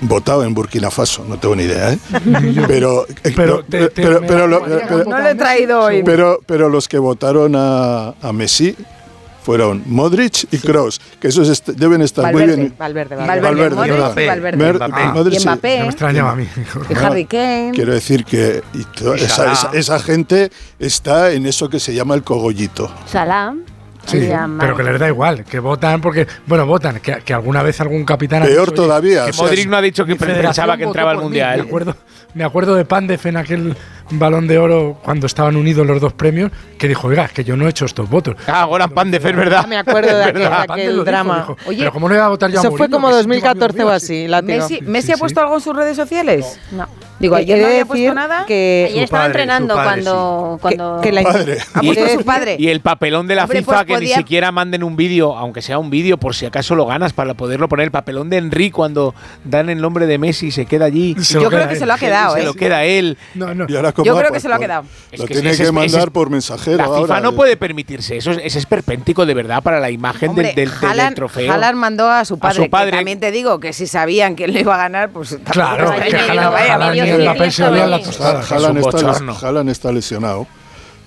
votado en Burkina Faso, no tengo ni idea, ¿eh? *laughs* pero, eh, Pero te- te- pero, me pero lo- gustaría pero- No lo he traído hoy. pero, pero los que votaron a, a Messi fueron Modric y Kroos, que esos est- deben estar muy Valverde, bien. Valverde, Valverde, Valverde. Valverde. Mbappé. Modric, Y sí. Mbappé. No me extrañaba a mí. Y Harry Kane. Quiero decir que y to- Y esa, esa- esa gente está en eso que se llama el cogollito. Salah. Sí, pero que les da igual, que votan porque, bueno, votan, que, que alguna vez algún capitán... ha Peor dicho, "Oye, todavía. Que o sea, Modric no ha dicho que pensaba que entraba al por mí". Mundial. Me acuerdo, me acuerdo de Pandef en aquel balón de oro cuando estaban unidos los dos premios, que dijo, oiga, es que yo no he hecho estos votos. Ah, Goran Pandev, es verdad. Me acuerdo de *laughs* aquel, Pandef aquel dijo, drama. dijo, Oye, pero como no iba a votar yo a Eso fue como que es un tío 2014 o así. Messi, Messi Sí, ha sí. puesto algo en sus redes sociales. No. Digo, ayer no había puesto nada. que, Ayer estaba padre, entrenando padre, cuando, cuando que la Padre. Ha Y- su padre. Y el papelón de la Hombre, FIFA pues que podía- ni siquiera manden un vídeo, aunque sea un vídeo, por si acaso lo ganas para poderlo poner. El papelón de Henry cuando dan el nombre de Messi y se queda allí. Se Yo creo que se lo ha quedado, se ¿eh? lo queda él. No, no. Y ahora, ¿cómo Yo creo que se lo ha quedado. Es Lo que tiene que mandar por mensajero. La FIFA ahora. no puede permitirse. Eso es, ese es perpéntico de verdad para la imagen Hombre, del, del- del Haaland, trofeo. Haaland mandó a su padre. su padre. Que también te digo que si sabían que él le iba a ganar, pues Claro, que Haaland- está, lesionado.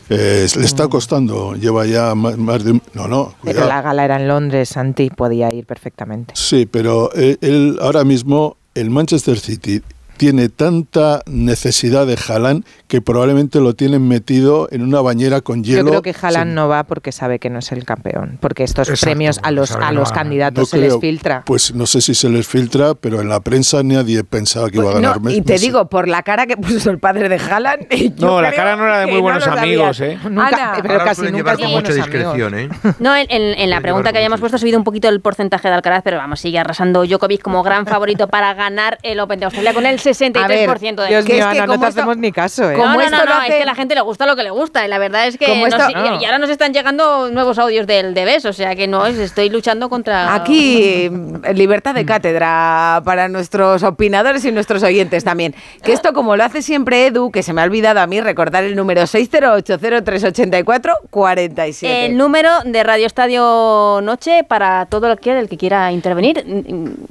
Eh, le está costando, lleva ya más, más de un... No, no, Pero cuidado. la gala era en Londres, Santi podía ir perfectamente. Sí, pero eh, él ahora mismo, el Manchester City tiene tanta necesidad de Haaland que probablemente lo tienen metido en una bañera con hielo. Yo creo que Haaland sin- no va porque sabe que no es el campeón, porque estos Exacto, premios a los a los candidatos No se les filtra. Pues no sé si se les filtra, pero en la prensa nadie pensaba que iba a No, ganar y te Messi. digo, por la cara que puso el padre de Haaland. *laughs* yo No, la cara no era de muy buenos amigos, ¿eh? Nunca- Ana, pero casi nunca con mucha discreción. ¿eh? *laughs* No, en, en- en la pregunta que habíamos con puesto ha subido un poquito el porcentaje de Alcaraz, pero vamos, sigue arrasando Djokovic como gran favorito para ganar el Open de Australia con el 63% A ver, de Dios Que es mío, que Ana, no te esto- hacemos ni caso, ¿eh? como no, no, esto no, lo no, hace- es que a la gente le gusta lo que le gusta y la verdad es que Como no, esto- y- y ahora nos están llegando nuevos audios del Debes, o sea que no, es- estoy luchando contra... Aquí, mm, libertad de cátedra para nuestros opinadores y nuestros oyentes también. Que esto, como lo hace siempre Edu, que se me ha olvidado a mí recordar el número 608038447. El número de Radio Estadio Noche para todo aquel el que quiera intervenir.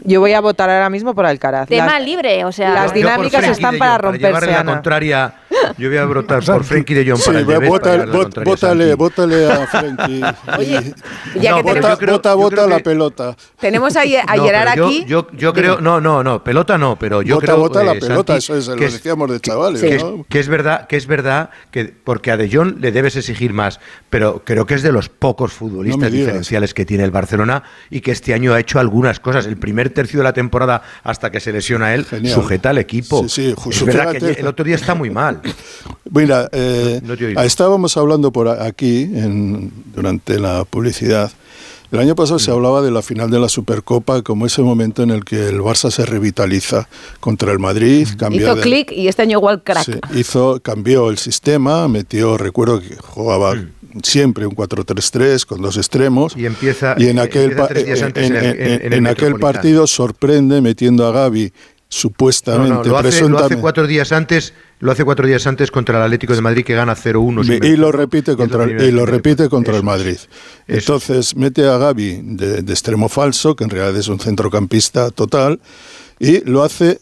Yo voy a votar ahora mismo por Alcaraz. Tema Las- libre, o sea... las dinámicas están para romperse, llevarle la contraria, yo voy a votar por Frenkie de Jong Sí, para el la bótale, a Frenkie. *laughs* Oye, ya No, que pero tenemos, yo creo- bota, yo bota la que- pelota. tenemos a, a *laughs* No, Gerard aquí. Yo, yo creo, no, no, no, pelota no, pero yo Bota, creo bota la eh, pelota, Santi, eso es, lo que decíamos de chavales, que, es, ¿no? que es verdad, que es verdad que porque a De Jong le debes exigir más, pero creo que es de los pocos futbolistas diferenciales que tiene el Barcelona y que este año ha hecho algunas cosas. El primer tercio de la temporada hasta que se lesiona él, Genial. sujeta al equipo. Sí, sí, es verdad que el otro día está muy mal. Mira, eh, No oído. estábamos hablando por aquí en- durante la publicidad. El año pasado se hablaba de la final de la Supercopa como ese momento en el que el Barça se revitaliza contra el Madrid. Cambió Hizo de- clic y este año igual crack. Sí, hizo, cambió el sistema, metió, recuerdo que jugaba Mm. siempre un 4-3-3 con dos extremos. Y empieza, Y en eh, aquel, empieza pa- tres días en- antes en- en el- en- en- en el en aquel partido sorprende metiendo a Gaby No, supuestamente, no, lo, hace, lo hace cuatro días antes, lo hace cuatro días antes contra el Atlético de Madrid que gana 0-1. sin y lo repite contra el, y lo repite contra el Madrid. Eso Entonces mete a Gaby de, de extremo falso, que en realidad es un centrocampista total, y lo hace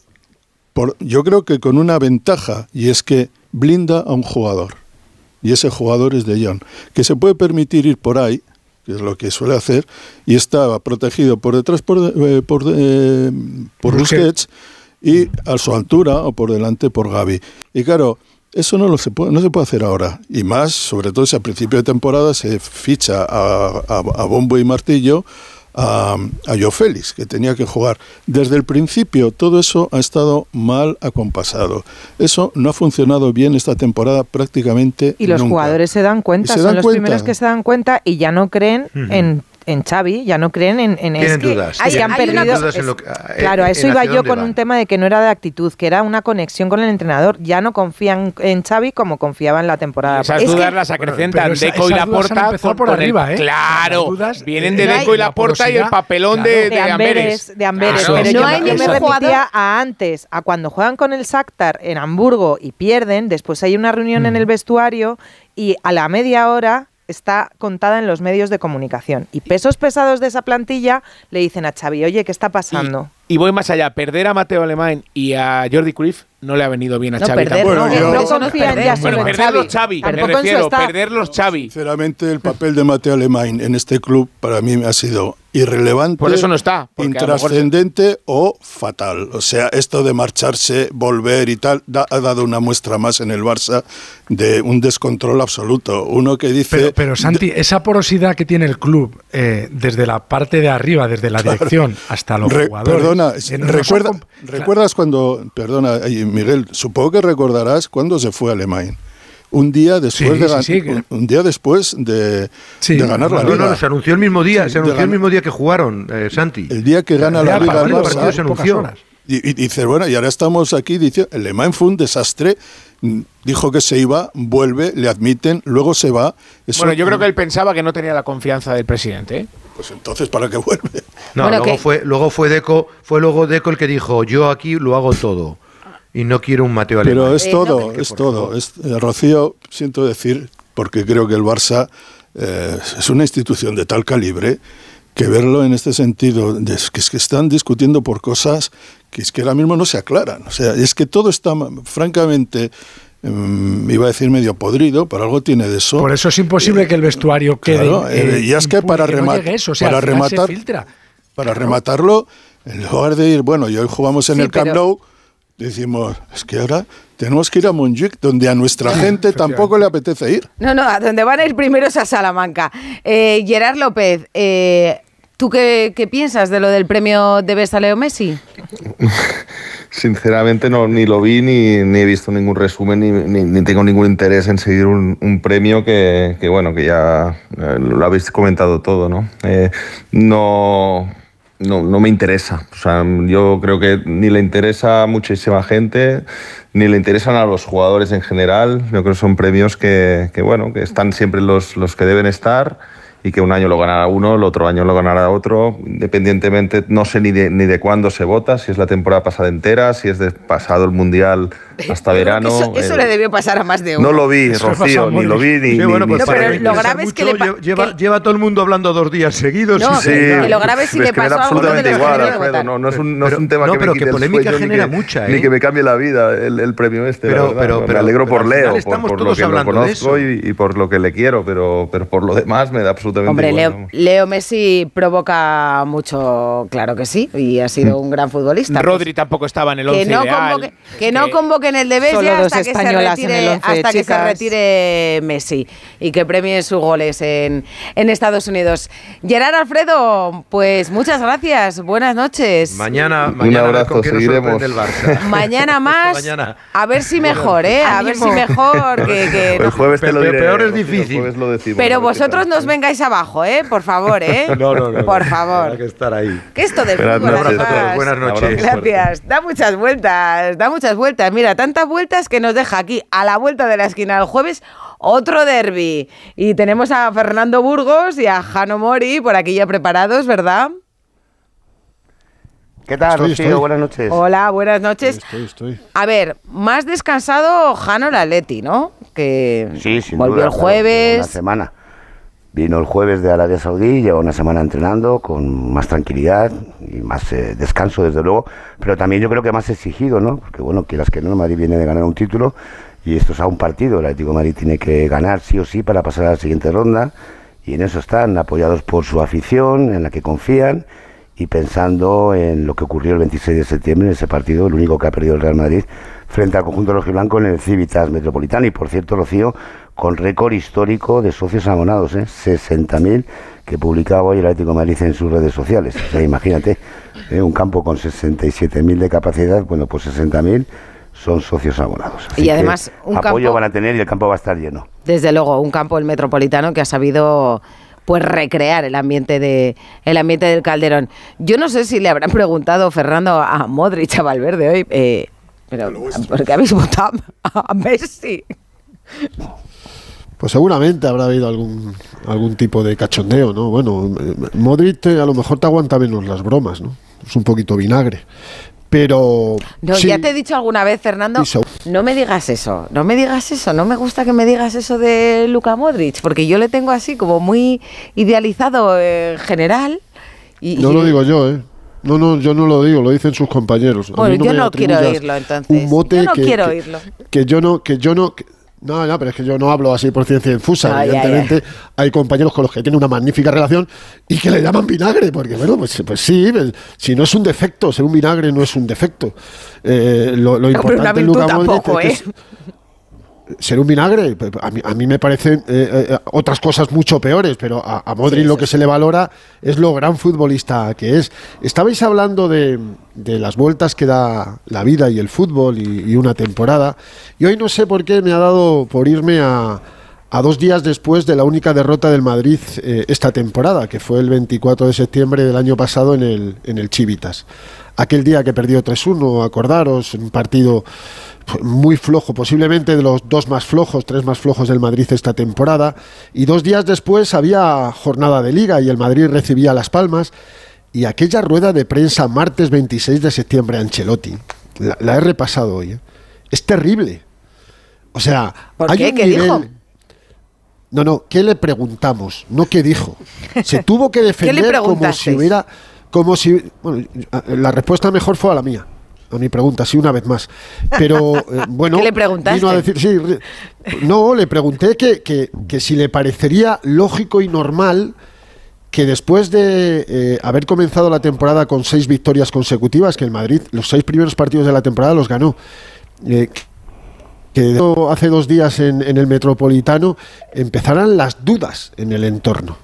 por, yo creo que con una ventaja, y es que blinda a un jugador. Y ese jugador es De Jong, que se puede permitir ir por ahí, que es lo que suele hacer, y estaba protegido por detrás por, eh, por, eh, por Busquets. Busquets y a su altura o por delante por Gaby. Y claro, eso no, lo se puede, no se puede hacer ahora. Y más, sobre todo si a principio de temporada se ficha a, a- a bombo y martillo a, a Joe Félix, que tenía que jugar. Desde el principio todo eso ha estado mal acompasado. Eso no ha funcionado bien esta temporada prácticamente Y los nunca. jugadores se dan cuenta, Y se son dan los cuenta. primeros que se dan cuenta y ya no creen en, en Xavi, ya no creen en, en Tienen es que dudas. hay- que Tienen han perdido. dudas en lo que- es- eh, claro, a eso iba yo con van. un tema de que no era de actitud, que era una conexión con el entrenador. Ya no confían en Xavi como confiaban la temporada Esas pasada. dudas las acrecentan pero esa- Deco y Laporta. por el- arriba, ¿eh? Claro, Las dudas, vienen de Deco y la Laporta y el papelón claro. de, de Amberes, de Amberes, Claro. pero No yo, hay yo me jugador- a antes, a cuando juegan con el Shakhtar en Hamburgo y pierden, después hay una reunión en el vestuario y a la media hora está contada en los medios de comunicación. Y pesos pesados de esa plantilla le dicen a Xavi, oye, ¿qué está pasando? Y voy más allá, perder a Mateo Alemán y a Jordi Cruyff no le ha venido bien a No, Xavi. perder, tampoco. no, Bueno, no confían perder. ya Bueno, en perder Xavi. los Xavi, me tampoco en su refiero, staff. perder los Xavi. Sinceramente, el papel de Mateo Alemán en este club para mí ha sido irrelevante. Por eso no está, se- Intrascendente o fatal. O sea, esto de marcharse, volver y tal, da- ha dado una muestra más en el Barça de un descontrol absoluto. Uno que dice. Pero, pero Santi, esa porosidad que tiene el club eh, desde la parte de arriba, desde la dirección hasta los Re- jugadores. Perdona, recuerda, ¿recuerdas cuando, perdona, Miguel, supongo que recordarás cuándo se fue a Alemania? Un día después Sí, de sí, gan- sí, que- un, un día después de, Sí, de ganar la No, liga. no, se anunció el mismo día, Sí, se anunció el mismo día que jugaron, eh, Santi. El día que gana la liga el Barça, se anunció. Y, y dice, bueno, y ahora estamos aquí, dice, el Alemán fue un desastre, mm, dijo que se iba, vuelve, le admiten, luego se va. Eso- Bueno, yo creo que él pensaba que no tenía la confianza del presidente. ¿eh? Pues entonces, ¿para qué vuelve? No, Bueno, luego, que- fue, luego fue Deco, fue luego Deco el que dijo, yo aquí lo hago todo. Y no quiero un Mateo Alemán. Pero es Eh, todo, Que es todo. Es, eh, Rocío, siento decir, porque creo que el Barça eh, es una institución de tal calibre que verlo en este sentido, de- que es que están discutiendo por cosas que es que ahora mismo no se aclaran. O sea, es que todo está, francamente, mm, iba a decir medio podrido, pero algo tiene de eso. Por eso es imposible que el vestuario quede. Claro, eh, y es que para no remar- llegue eso, o sea, para rematar-. Para rematarlo, en lugar de ir, bueno, y hoy jugamos en Sí, el Camp pero- Nou, decimos, es que ahora tenemos que ir a Montjuic, donde a nuestra gente tampoco le apetece ir. No, no, a donde van a ir primero es a Salamanca. Eh, Gerard López, eh, ¿tú qué, qué piensas de lo del premio de Best a Leo Messi? *laughs* Sinceramente no, ni lo vi, ni, ni he visto ningún resumen, ni, ni- ni tengo ningún interés en seguir un, un premio que, que, bueno, que ya eh, lo habéis comentado todo, ¿no? Eh, no, no, no me interesa. O sea, yo creo que ni le interesa a muchísima gente, ni le interesan a los jugadores en general. Yo creo que son premios que, que, bueno, que están siempre los, los que deben estar y que un año lo ganará uno, el otro año lo ganará otro, independientemente, no sé ni de, ni de cuándo se vota, si es la temporada pasada entera, si es de pasado el Mundial *laughs* hasta verano. Eso, eso eh, le debió pasar a más de uno. no lo vi, Eso Rocío, a ni lo vi, ni, Sí, ni- bueno, pues ni No, pero lo grave es que le lleva, que- lleva todo el mundo hablando dos días seguidos. No, y Sí, que lo grave es si es le que me da pasó a uno de absolutamente los que igual, Alfredo. No, no es un, no Pero- es un tema no, que pero me que polémica sueño, genera ni que, mucha, Ni ¿eh? que me cambie la vida el, el premio este. Pero- verdad. pero- me pero- alegro pero por Leo, por, lo todos que lo hablando de conozco eso. y, y por lo que le quiero, pero, pero por lo demás me da absolutamente Hombre, igual. Leo, Messi provoca mucho, claro que sí, y ha sido un gran futbolista. Rodri tampoco estaba en el que 11 no, ideal. convoque, que no convoquen el de dos hasta, que se, retire, once, hasta que se chicas. retire Messi y que premie sus goles en, en Estados Unidos. Gerard Alfredo, pues muchas gracias, buenas noches. Mañana, Un mañana a ver abrazo, nos seguiremos. sorprende el Barça. *laughs* Mañana más, Mañana. a ver si mejor, ¿eh? A ver si mejor que... que El jueves te lo diré. peor es difícil. jueves lo decimos, Pero a vosotros tal. no os vengáis abajo, ¿eh? Por favor, ¿eh? *laughs* No, no, no. Por favor. que estar ahí. Que esto de Buenas fútbol, a todos, buenas noches. Gracias. Da muchas vueltas, da muchas vueltas. Mira, tantas vueltas que nos deja aquí a la vuelta de la esquina el jueves otro derby. Y tenemos a Fernando Burgos y a Jano Mori por aquí ya preparados, ¿verdad? ¿Qué tal, Estoy, Rocío? estoy. Buenas noches. Hola, buenas noches. Estoy, estoy. A ver, más descansado Jano Laletti, ¿no? Que Sí, sin volvió duda, el claro, jueves. Una semana. Vino el jueves de Arabia Saudí, lleva una semana entrenando con más tranquilidad y más eh, descanso, desde luego, pero también yo creo que más exigido, ¿no? Porque, bueno, quieras que no, Madrid viene de ganar un título y esto es a un partido. El Atlético Madrid tiene que ganar sí o sí para pasar a la siguiente ronda y en eso están, apoyados por su afición, en la que confían y pensando en lo que ocurrió el 26 de septiembre, en ese partido, el único que ha perdido el Real Madrid frente al conjunto rojiblanco en el Civitas Metropolitano. Y por cierto, Rocío, con récord histórico de socios abonados, ¿eh? 60.000 que publicaba hoy el Atlético de Madrid en sus redes sociales. O sea, imagínate, ¿eh? un campo con 67.000 de capacidad, bueno, pues 60.000 son socios abonados. Y además, un apoyo campo- van a tener y el campo va a estar lleno. Desde luego, un campo el Metropolitano que ha sabido pues recrear el ambiente de el ambiente del Calderón. Yo no sé si le habrán preguntado Fernando a Modric a Valverde hoy, eh, pero ¿por qué habéis votado a Messi? Pues seguramente habrá habido algún, algún tipo de cachondeo, ¿no? Bueno, Modric a lo mejor te aguanta menos las bromas, ¿no? Es un poquito vinagre. Pero. No, sí, ya te he dicho alguna vez, Fernando, no me digas eso, no me digas eso, no me gusta que me digas eso de Luka Modric, porque yo le tengo así como muy idealizado en general. Y, no y- lo digo yo, ¿eh? No, no, yo no lo digo, lo dicen sus compañeros. A mí Bueno, yo me no quiero oírlo entonces. Un mote yo no que, quiero que- oírlo. que yo no, que yo no. que- no, no, pero es que yo no hablo así por ciencia infusa. Ya, ya. Evidentemente, hay compañeros con los que tiene una magnífica relación y que le llaman vinagre, porque, bueno, pues, pues sí, pues, si no es un defecto, ser un vinagre no es un defecto. Eh, lo, lo No, pero una importante Modric tampoco, es ¿eh? que es- ser un vinagre. A mí, a mí me parecen eh, eh, otras cosas mucho peores, pero a, a Modric lo que se le valora es lo gran futbolista que es. Estabais hablando de, de las vueltas que da la vida y el fútbol y, y una temporada, y hoy no sé por qué me ha dado por irme a, a dos días después de la única derrota del Madrid eh, esta temporada, que fue el 24 de septiembre del año pasado en el, en el Chivitas. Aquel día que perdió 3-1, acordaros, un partido muy flojo, posiblemente de los dos más flojos, tres más flojos del Madrid esta temporada. Y dos días después había jornada de liga y el Madrid recibía Las Palmas. Y aquella rueda de prensa martes 26 de septiembre, Ancelotti, la, la he repasado hoy, ¿eh? es terrible. O sea, ¿Por hay qué? un ¿Qué nivel- dijo? No, no, ¿qué le preguntamos? No qué dijo. Se tuvo que *laughs* ¿Qué le defender como si hubiera. Como si. Bueno, la respuesta mejor fue a la mía. A mi pregunta, sí, una vez más. Pero eh, *laughs* bueno. ¿Qué le preguntaste? vino a decir, sí, no, le pregunté que, que- que si le parecería lógico y normal que después de eh, haber comenzado la temporada con seis victorias consecutivas, que el Madrid, los seis primeros partidos de la temporada los ganó, eh, que hace dos días en, en el Metropolitano empezaran las dudas en el entorno.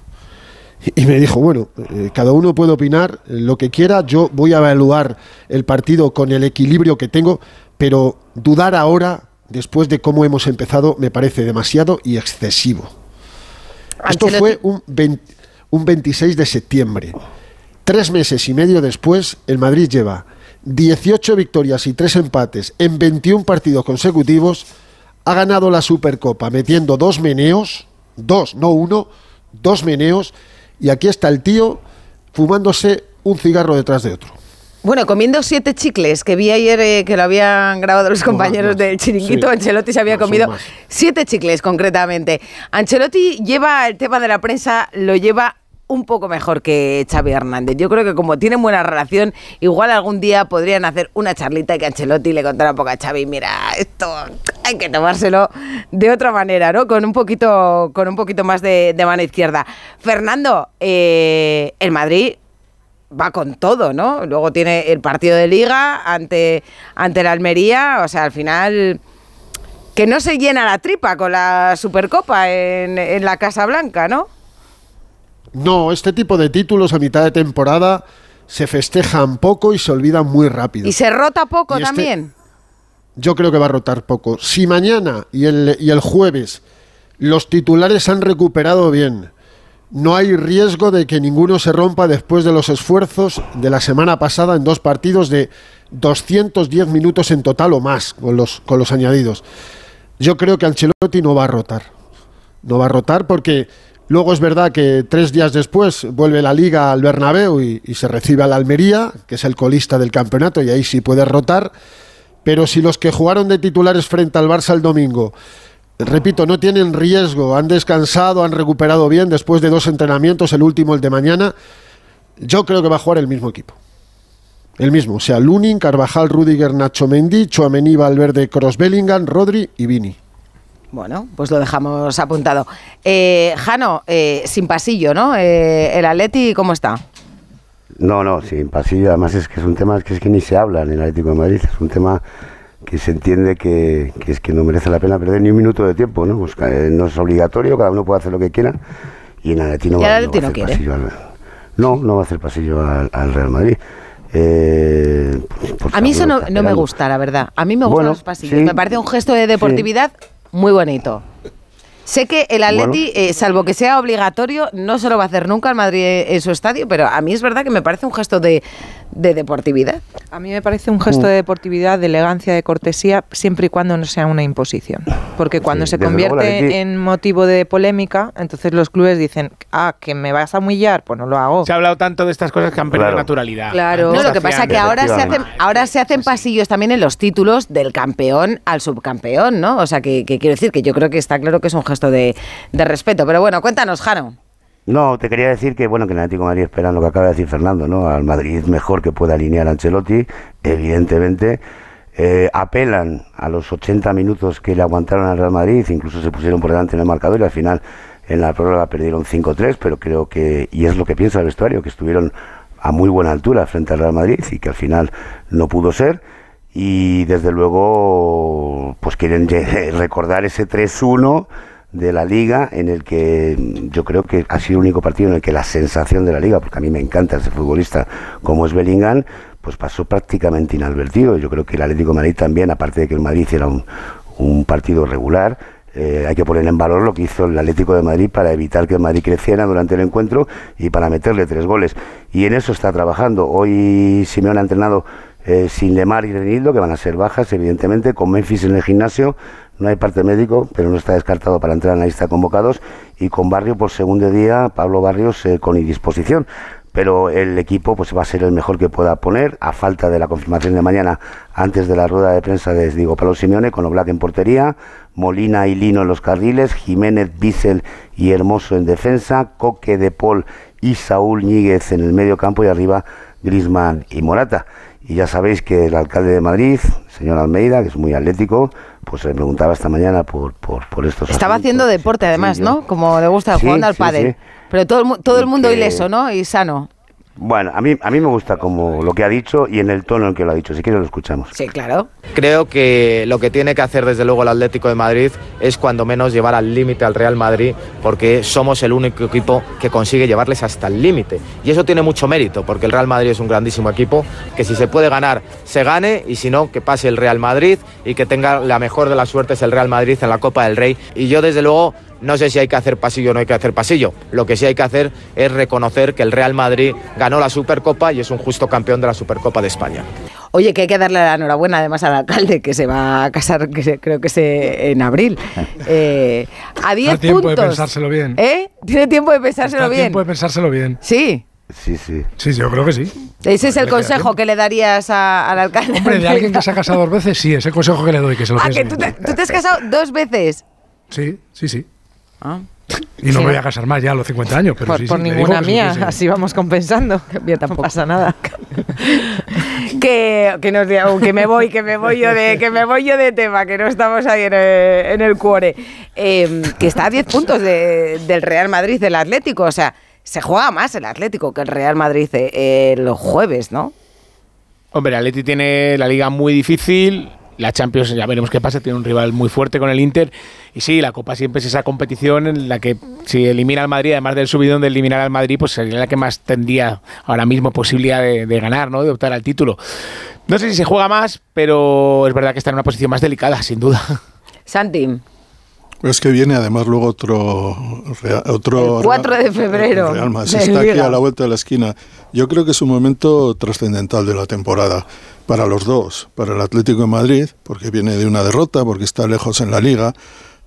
Y me dijo, bueno, eh, cada uno puede opinar lo que quiera, yo voy a evaluar el partido con el equilibrio que tengo, pero dudar ahora, después de cómo hemos empezado, me parece demasiado y excesivo. Esto fue un, 20 un 26 de septiembre. Tres meses y medio después, el Madrid lleva 18 victorias y 3 empates en 21 partidos consecutivos. Ha ganado la Supercopa metiendo dos meneos, dos, no uno, dos meneos. Y aquí está el tío fumándose un cigarro detrás de otro. Bueno, comiendo siete chicles, que vi ayer eh, que lo habían grabado los compañeros del chiringuito, Sí. Ancelotti se había comido siete chicles concretamente. Ancelotti lleva el tema de la prensa, lo lleva un poco mejor que Xavi Hernández. Yo creo que como tienen buena relación, igual algún día podrían hacer una charlita y que Ancelotti le contara un poco a Xavi, mira, esto hay que tomárselo de otra manera, ¿no? Con un poquito, con un poquito más de, de mano izquierda. Fernando, eh, el Madrid va con todo, ¿no? Luego tiene el partido de liga ante, ante la Almería, o sea, al final que no se llena la tripa con la Supercopa en, en la Casa Blanca, ¿no? No, este tipo de títulos a mitad de temporada se festejan poco y se olvidan muy rápido. Y se rota poco este- también. Yo creo que va a rotar poco. Si mañana y el, y el jueves los titulares han recuperado bien, no hay riesgo de que ninguno se rompa después de los esfuerzos de la semana pasada en dos partidos de 210 minutos en total o más con los, con los añadidos. Yo creo que Ancelotti no va a rotar. No va a rotar porque luego es verdad que tres días después vuelve la liga al Bernabéu y, se recibe al Almería, que es el colista del campeonato, y ahí sí puede rotar. Pero si los que jugaron de titulares frente al Barça el domingo, repito, no tienen riesgo, han descansado, han recuperado bien después de dos entrenamientos, el último, el de mañana, yo creo que va a jugar el mismo equipo. El mismo, o sea, Lunin, Carvajal, Rudiger, Nacho Mendy, Chouameni, Valverde, Cross Bellingham, Rodri y Vini. Bueno, pues lo dejamos apuntado. Eh, Jano, eh, sin pasillo, ¿no? Eh, el Atleti, ¿cómo está? No, no, sin pasillo. Además es que es un tema que es que ni se habla en el Atlético de Madrid. Es un tema que se entiende que, que es que no merece la pena perder ni un minuto de tiempo, ¿no? Pues, no es obligatorio, cada uno puede hacer lo que quiera. Y en el Atlético no, el va, Atleti no va a hacer pasillo al, no, no va a hacer pasillo al, al Real Madrid. Eh, pues, A mí eso no, no me gusta, la verdad. A mí me gustan Bueno, los pasillos. sí. Me parece un gesto de deportividad muy bonito. Sé que el Atleti, eh, salvo que sea obligatorio, no se lo va a hacer nunca el Madrid en su estadio, pero a mí es verdad que me parece un gesto de, de deportividad. A mí me parece un gesto de deportividad, de elegancia, de cortesía, siempre y cuando no sea una imposición. Porque cuando Sí, se luego, convierte Leti- en motivo de polémica, entonces los clubes dicen, ah, que me vas a humillar, pues no lo hago. Se ha hablado tanto de estas cosas que han perdido Claro. naturalidad. Claro. No, lo que pasa es que ahora se hacen, ahora se hacen pasillos también en los títulos del campeón al subcampeón, ¿no? O sea, que, que quiero decir que yo creo que está claro que es un gesto de, de respeto. Pero bueno, cuéntanos, Jano. No, te quería decir que bueno que el Atlético Madrid esperan lo que acaba de decir Fernando, ¿no? Al Madrid mejor que pueda alinear a Ancelotti, evidentemente. Eh, apelan a los 80 minutos que le aguantaron al Real Madrid, incluso se pusieron por delante en el marcador y al final en la prórroga perdieron 5-3, pero creo que, y es lo que piensa el vestuario, que estuvieron a muy buena altura frente al Real Madrid y que al final no pudo ser. Y desde luego, pues quieren *laughs* recordar ese 3-1 de la liga en el que yo creo que ha sido el único partido en el que la sensación de la liga, porque a mí me encanta ese futbolista como es Bellingham, pues pasó prácticamente inadvertido. Yo creo que el Atlético de Madrid también, aparte de que el Madrid era un, partido regular, eh, hay que poner en valor lo que hizo el Atlético de Madrid para evitar que el Madrid creciera durante el encuentro y para meterle tres goles. Y en eso está trabajando. Hoy Simeone ha entrenado eh, sin Lemar y Renildo, que van a ser bajas, evidentemente, con Memphis en el gimnasio. No hay parte médico, pero no está descartado para entrar en la lista de convocados. Y con Barrio por segundo día, Pablo Barrios eh, con indisposición. Pero el equipo pues va a ser el mejor que pueda poner, a falta de la confirmación de mañana, antes de la rueda de prensa de Diego Pablo Simeone, con Oblak en portería, Molina y Lino en los carriles, Jiménez, Bissell y Hermoso en defensa, Coque de Paul y Saúl Ñíguez en el medio campo y arriba Grisman y Morata. Y ya sabéis que el alcalde de Madrid, señor Almeida, que es muy atlético, pues le preguntaba esta mañana por, por, por estos Estaba asuntos. haciendo deporte además, ¿no? Como le gusta Sí, jugando al sí, pádel. sí. Pero todo todo el mundo que- ileso, ¿no? Y sano. Bueno, a mí, a mí me gusta como lo que ha dicho y en el tono en que lo ha dicho. Si quieres lo escuchamos. Sí, claro. Creo que lo que tiene que hacer desde luego el Atlético de Madrid es cuando menos llevar al límite al Real Madrid porque somos el único equipo que consigue llevarles hasta el límite. Y eso tiene mucho mérito porque el Real Madrid es un grandísimo equipo que si se puede ganar, se gane y si no, que pase el Real Madrid y que tenga la mejor de las suertes el Real Madrid en la Copa del Rey. Y yo desde luego no sé si hay que hacer pasillo o no hay que hacer pasillo. Lo que sí hay que hacer es reconocer que el Real Madrid ganó la Supercopa y es un justo campeón de la Supercopa de España. Oye, que hay que darle la enhorabuena además al alcalde que se va a casar, que se- creo que se, en abril. *laughs* Eh, a 10 Da tiempo de puntos. pensárselo bien. ¿Eh? Tiene tiempo de pensárselo bien. tiempo de pensárselo bien. Sí. Sí, sí. Sí, yo creo que sí. Ese es el consejo que le darías a- al alcalde. Hombre, de alguien que se ha casado dos veces, sí, ese consejo que le doy, que se lo Ah, que tú bien. te, tú te has casado dos veces. Sí, sí, sí. Ah. Y no Sí. me voy a casar más ya a los 50 años, pero por sí, por sí, ninguna mía, así vamos compensando. *laughs* No pasa nada. *laughs* que, que nos diga, que me voy, que me voy yo de, que me voy yo de tema, que no estamos ahí en el, en el cuore. Eh, que está a 10 puntos de- del Real Madrid, del Atlético. O sea, se juega más el Atlético que el Real Madrid eh, los jueves, ¿no? Hombre, el Atleti tiene la liga muy difícil. La Champions, ya veremos qué pasa, tiene un rival muy fuerte con el Inter. Y sí, la Copa siempre es esa competición en la que si elimina al Madrid, además del subidón de eliminar al Madrid, pues sería la que más tendría ahora mismo posibilidad de, de ganar, ¿no? De optar al título. No sé si se juega más, pero es verdad que está en una posición más delicada, sin duda. Santi, Es que viene además luego otro otro el 4 de febrero. Real Madrid. Está aquí a la vuelta de la esquina. Yo creo que es un momento trascendental de la temporada para los dos, para el Atlético de Madrid, porque viene de una derrota, porque está lejos en la liga,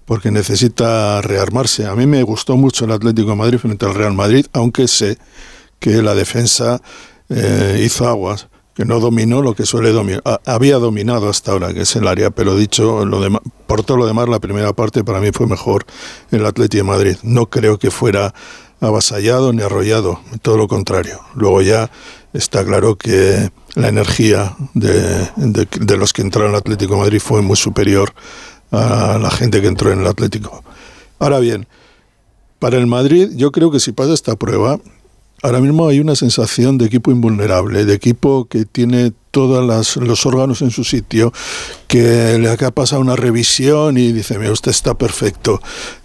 porque necesita rearmarse. A mí me gustó mucho el Atlético de Madrid frente al Real Madrid, aunque sé que la defensa eh, hizo aguas, que no dominó lo que suele dominar. Había dominado hasta ahora, que es el área, pero dicho lo demás, por todo lo demás, la primera parte para mí fue mejor el Atlético de Madrid. No creo que fuera avasallado ni arrollado, todo lo contrario. Luego ya está claro que la energía de, de- los que entraron al Atlético Madrid fue muy superior a la gente que entró en el Atlético. Ahora bien, para el Madrid, yo creo que si pasa esta prueba, ahora mismo hay una sensación de equipo invulnerable, de equipo que tiene todos los órganos en su sitio, que le ha pasado una revisión y dice, mira, usted está perfecto,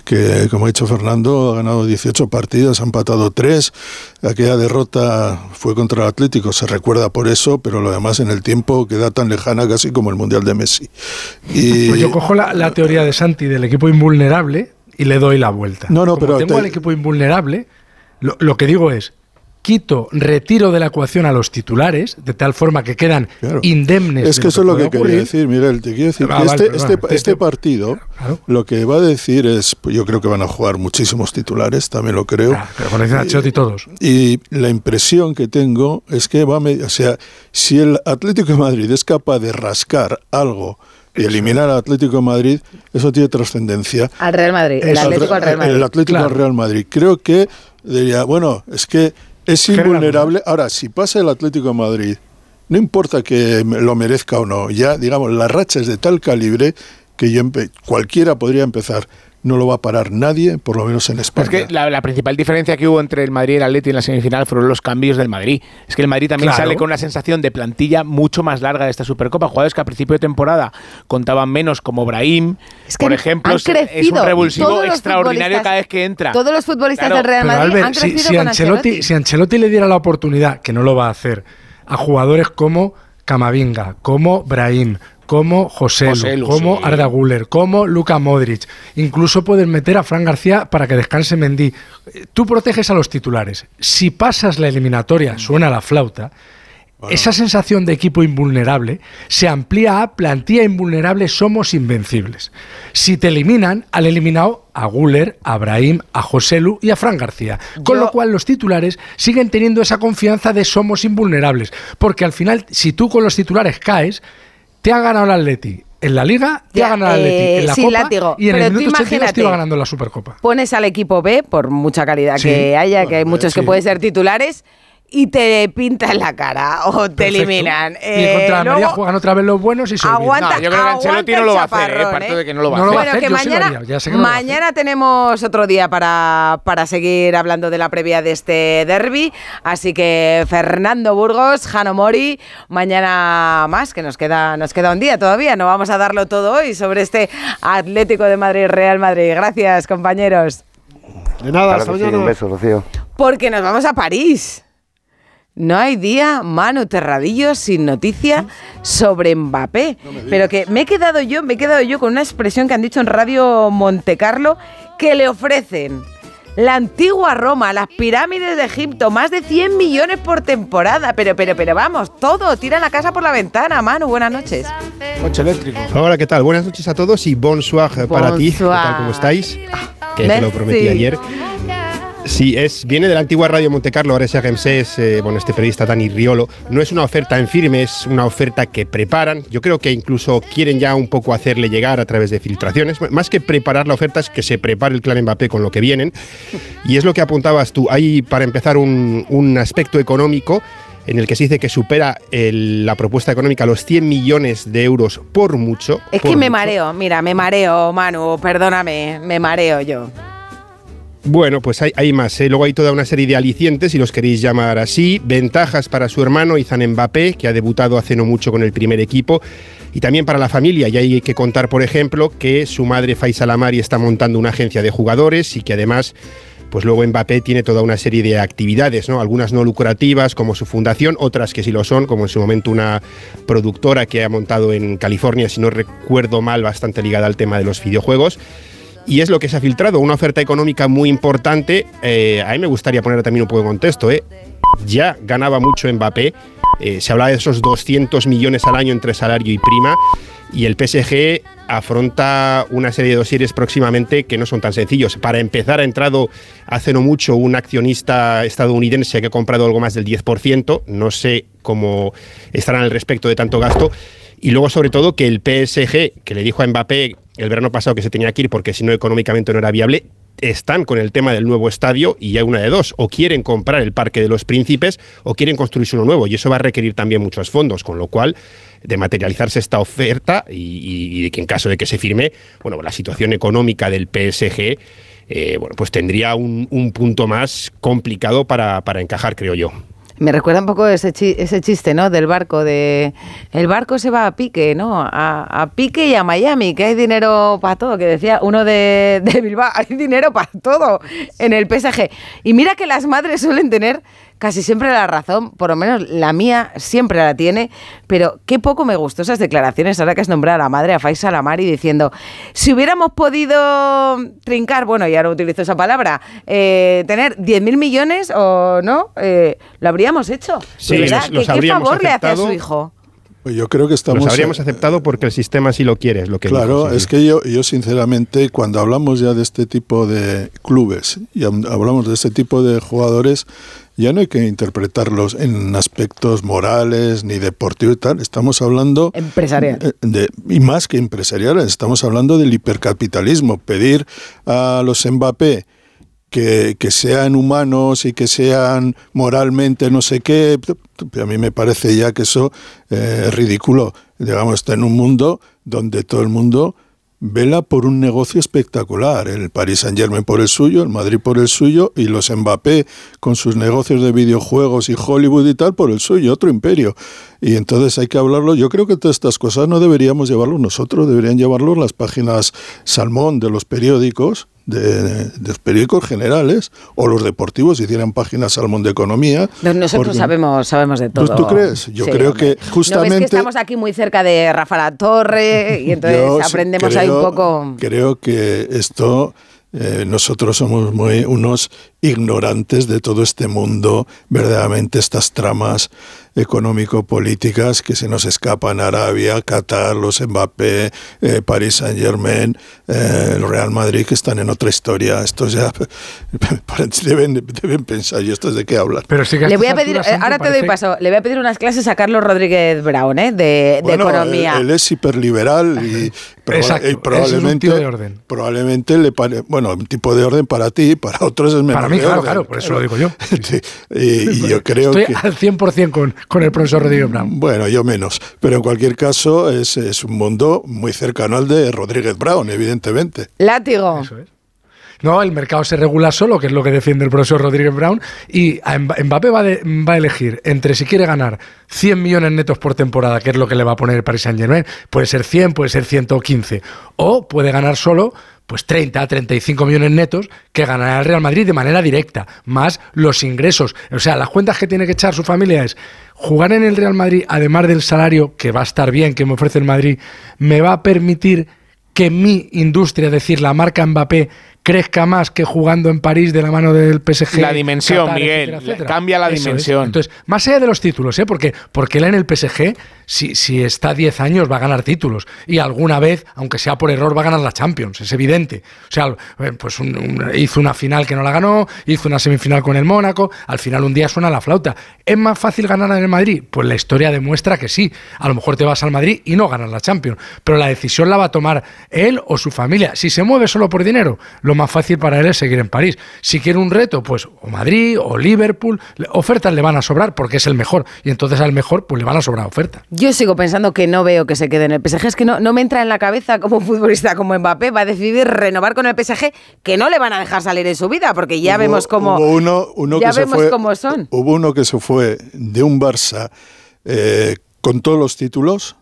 que como ha dicho Fernando, ha ganado 18 partidos, ha empatado 3, aquella derrota fue contra el Atlético, se recuerda por eso, pero lo demás en el tiempo queda tan lejana casi como el Mundial de Messi. Y, Pues yo cojo la, la teoría de Santi del equipo invulnerable y le doy la vuelta. No, no, Como pero tengo te- al equipo invulnerable, lo, lo que digo es, quito, retiro de la ecuación a los titulares, de tal forma que quedan indemnes. Es de que eso es lo que quería ocurrir. decir, Miguel. Te quiero decir Ah, que vale, este, este, Te- este te- partido lo que va a decir es, yo creo que van a jugar muchísimos titulares, también lo creo. Ah, Pero con Ancelotti todos. Y la impresión que tengo es que va a, o sea, si el Atlético de Madrid es capaz de rascar algo y eliminar al Atlético de Madrid, eso tiene trascendencia. Al Real Madrid. El Atlético al Real Madrid. El Atlético al Real Madrid. Creo que diría, bueno, es que es invulnerable. Ahora, si pasa el Atlético de Madrid, no importa que lo merezca o no, ya, digamos, la racha es de tal calibre que yo cualquiera podría empezar. No lo va a parar nadie, por lo menos en España. Es que la, la principal diferencia que hubo entre el Madrid y el Atleti en la semifinal fueron los cambios del Madrid. Es que el Madrid también Claro. sale con una sensación de plantilla mucho más larga de esta Supercopa. Jugadores que a principio de temporada contaban menos, como Brahim, que por ejemplo, han es- es crecido. un revulsivo Todos los extraordinario futbolistas- cada vez que entra. Todos los futbolistas Claro. del Real Madrid Albert, han si, crecido si con Ancelotti, Ancelotti. si Ancelotti le diera la oportunidad, que no lo va a hacer, a jugadores como Camavinga, como Brahim, como José, Joselu, como sí. Arda Güler, como Luka Modric. Incluso puedes meter a Fran García para que descanse Mendy. Tú proteges a los titulares. Si pasas la eliminatoria, suena la flauta. Esa sensación de equipo invulnerable se amplía a plantilla invulnerable, somos invencibles. Si te eliminan, han eliminado a Guller, a Brahim, a Joselu y a Fran García. Con lo cual los titulares siguen teniendo esa confianza de somos invulnerables. Porque al final, si tú con los titulares caes, te ha ganado el Atleti en la Liga, te Ya, ha ganado el Atleti eh, en la Copa látigo. y en Pero el minuto 82 te iba ganando la Supercopa. Pones al equipo B, por mucha calidad Sí. que haya, que hay muchos que pueden ser titulares, y te pintan la cara o te Perfecto. eliminan. y Eh, contra Almería luego- juegan otra vez los buenos y se. Aguanta, No, yo creo que Ancelotti no lo el va a hacer, eh, de que no lo va a No hacer. Bueno, que yo sí lo mañana, haría, no mañana tenemos otro día para, para seguir hablando de la previa de este derby. Así que Fernando Burgos, Jano Mori, mañana más, que nos queda, nos queda un día todavía. No vamos a darlo todo hoy sobre este Atlético de Madrid, Real Madrid. Gracias, compañeros. De nada, Claro hasta que sí, mañana. un beso, Rocío. Porque nos vamos a París. No hay día, Manu Terradillo, sin noticia sobre Mbappé. Pero que me he quedado yo, me he quedado yo con una expresión que han dicho en Radio Montecarlo que le ofrecen la antigua Roma, las pirámides de Egipto, más de 100 millones por temporada. Pero, pero, pero vamos, todo, tira la casa por la ventana, Manu, buenas noches. Coche eléctrico. Hola, ¿qué tal? Buenas noches a todos y bonsoir para ti. ¿Qué Bonsoir. tal? ¿Cómo estáis? Que te lo prometí ayer. Sí, es, viene de la antigua Radio Monte Carlo, ahora es es eh, bueno, este periodista Dani Riolo. No es una oferta en firme, es una oferta que preparan. Yo creo que incluso quieren ya un poco hacerle llegar a través de filtraciones. Más que preparar la oferta, es que se prepare el clan Mbappé con lo que vienen. Y es lo que apuntabas tú. Hay, para empezar, un, un aspecto económico en el que se dice que supera el- la propuesta económica los 100 millones de euros por mucho. Es por que me mucho. mareo, mira, me mareo, Manu, perdóname, me mareo yo. Bueno, pues hay, más. ¿eh? Luego hay toda una serie de alicientes, si los queréis llamar así. Ventajas para su hermano, Izan Mbappé, que ha debutado hace no mucho con el primer equipo. Y también para la familia. Y hay que contar, por ejemplo, que su madre Faisal Amari está montando una agencia de jugadores y que además pues luego Mbappé tiene toda una serie de actividades, ¿no? Algunas no lucrativas, como su fundación, otras que sí lo son, como en su momento una productora que ha montado en California, si no recuerdo mal, bastante ligada al tema de los videojuegos. Y es lo que se ha filtrado, una oferta económica muy importante. Eh, a mí me gustaría poner también un poco de contexto. ¿eh? Ya ganaba mucho Mbappé, eh, se hablaba de esos 200 millones al año entre salario y prima. Y el PSG afronta una serie de dosieres próximamente que no son tan sencillos. Para empezar, ha entrado hace no mucho un accionista estadounidense que ha comprado algo más del 10%. No sé cómo estarán al respecto de tanto gasto. Y luego, sobre todo, que el PSG, que le dijo a Mbappé el verano pasado que se tenía que ir porque si no económicamente no era viable, están con el tema del nuevo estadio y hay una de dos, o quieren comprar el Parque de los Príncipes o quieren construirse uno nuevo y eso va a requerir también muchos fondos, con lo cual de materializarse esta oferta y, de que en caso de que se firme, bueno, la situación económica del PSG, eh, bueno, pues tendría un, un punto más complicado para, para encajar, creo yo. Me recuerda un poco ese, ese chiste, ¿no? Del barco, de... El barco se va a pique, ¿no? A, a pique y a Miami, que hay dinero para todo, que decía uno de, de Bilbao, hay dinero para todo en el PSG. Y mira que las madres suelen tener casi siempre la razón, por lo menos la mía siempre la tiene, pero qué poco me gustó esas declaraciones ahora que has nombrado a la madre, a Faisal Amari, diciendo, si hubiéramos podido trincar, bueno, ya no utilizo esa palabra, eh, tener 10.000 millones o no, eh, lo habríamos hecho. Sí, verdad, los- los ¿qué, favor le hace a su aceptado. hijo? Pues yo creo que estamos... Los habríamos aceptado porque el sistema sí lo quiere, es lo que Claro, dijo, sí. es que yo, yo sinceramente, cuando hablamos ya de este tipo de clubes y am- hablamos de este tipo de jugadores, ya no hay que interpretarlos en aspectos morales ni deportivos y tal. Estamos hablando Empresarial. eh, de, y más que empresariales, estamos hablando del hipercapitalismo. Pedir a los Mbappé que, que sean humanos y que sean moralmente no sé qué, a mí me parece ya que eso eh, es ridículo. Digamos, está en un mundo donde todo el mundo vela por un negocio espectacular. El Paris Saint Germain por el suyo, el Madrid por el suyo y los Mbappé con sus negocios de videojuegos y Hollywood y tal por el suyo, otro imperio. Y entonces hay que hablarlo. Yo creo que todas estas cosas no deberíamos llevarlo nosotros, deberían llevarlo las páginas salmón de los periódicos. De, de los periódicos generales o los deportivos si hicieran páginas salmón de economía Nosotros porque- sabemos, sabemos de ¿Tú- todo. tú crees? Yo creo que ¿No ves justamente- que estamos aquí muy cerca de Rafa La Torre y entonces Yo aprendemos ahí un poco... Creo que esto, eh, nosotros somos muy unos ignorantes de todo este mundo, verdaderamente estas tramas económico-políticas que se nos escapan Arabia, Qatar, los Mbappé, eh, París Saint Germain, eh, el Real Madrid, que están en otra historia. Estos ya *laughs* deben, deben pensar, ¿y estos de qué hablan? Pero sí que a Le voy a pedir, eh, ahora te doy paso, le voy a pedir unas clases a Carlos Rodríguez Brown, ¿eh? de, de Bueno, economía. Él, él es hiperliberal y, proba- Exacto, y es un probablemente, tío de orden. probablemente le pare, bueno, un tipo de orden para ti, para otros es menos Para mí, claro, claro, por eso lo digo yo. *laughs* Sí, y, y yo creo Estoy que al 100% con, con el profesor Rodríguez Brown. bueno, yo menos, pero en cualquier caso es, es un mundo muy cercano al de Rodríguez Brown, evidentemente. Látigo. No, el mercado se regula solo, que es lo que defiende el profesor Rodríguez Brown, y Mbappé va, de- va a elegir entre si quiere ganar 100 millones netos por temporada, que es lo que le va a poner el Paris Saint Germain, puede ser 100, puede ser 115, o puede ganar solo pues 30, 35 millones netos que ganará el Real Madrid de manera directa, más los ingresos. O sea, las cuentas que tiene que echar su familia es jugar en el Real Madrid, además del salario que va a estar bien, que me ofrece el Madrid, me va a permitir que mi industria, decir, la marca Mbappé, crezca más que jugando en París de la mano del PSG. La dimensión, Qatar, Miguel, etcétera, etcétera. cambia la Eso es. dimensión. Entonces, más allá de los títulos, ¿eh? porque, porque él en el PSG, si, si está 10 años, va a ganar títulos. Y alguna vez, aunque sea por error, va a ganar la Champions, es evidente. O sea, eh, pues un- un- hizo una final que no la ganó, hizo una semifinal con el Mónaco, al final un día suena la flauta. ¿Es más fácil ganar en el Madrid? Pues la historia demuestra que sí. A lo mejor te vas al Madrid y no ganas la Champions, pero la decisión la va a tomar él o su familia. Si se mueve solo por dinero, lo más fácil para él es seguir en París. Si quiere un reto, pues o Madrid o Liverpool, ofertas le van a sobrar porque es el mejor y entonces al mejor pues le van a sobrar ofertas. Yo sigo pensando que no veo que se quede en el PSG. Es que no, no me entra en la cabeza como un *laughs* futbolista como Mbappé va a decidir renovar con el PSG, que no le van a dejar salir en su vida, porque ya Hubo- vemos cómo, hubo uno, uno ya que se vemos fue- cómo son. Hubo uno que se fue de un Barça eh, con todos los títulos,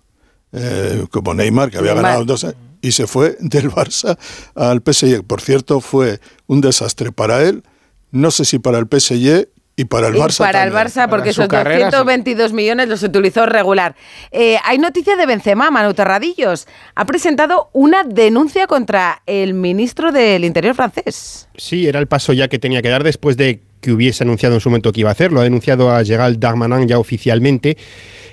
eh, como Neymar, que había Neymar. ganado dos, y se fue *laughs* del Barça al PSG. Por cierto, fue un desastre para él, no sé si para el PSG y para el Y Barça. para el. Barça, porque esos 222 millones los utilizó regular. Eh, hay noticia de Benzema, Manu Terradillos. Ha presentado una denuncia contra el ministro del Interior francés. Sí, era el paso ya que tenía que dar después de que hubiese anunciado en su momento que iba a hacerlo. Ha denunciado a Gerald Darmanin ya oficialmente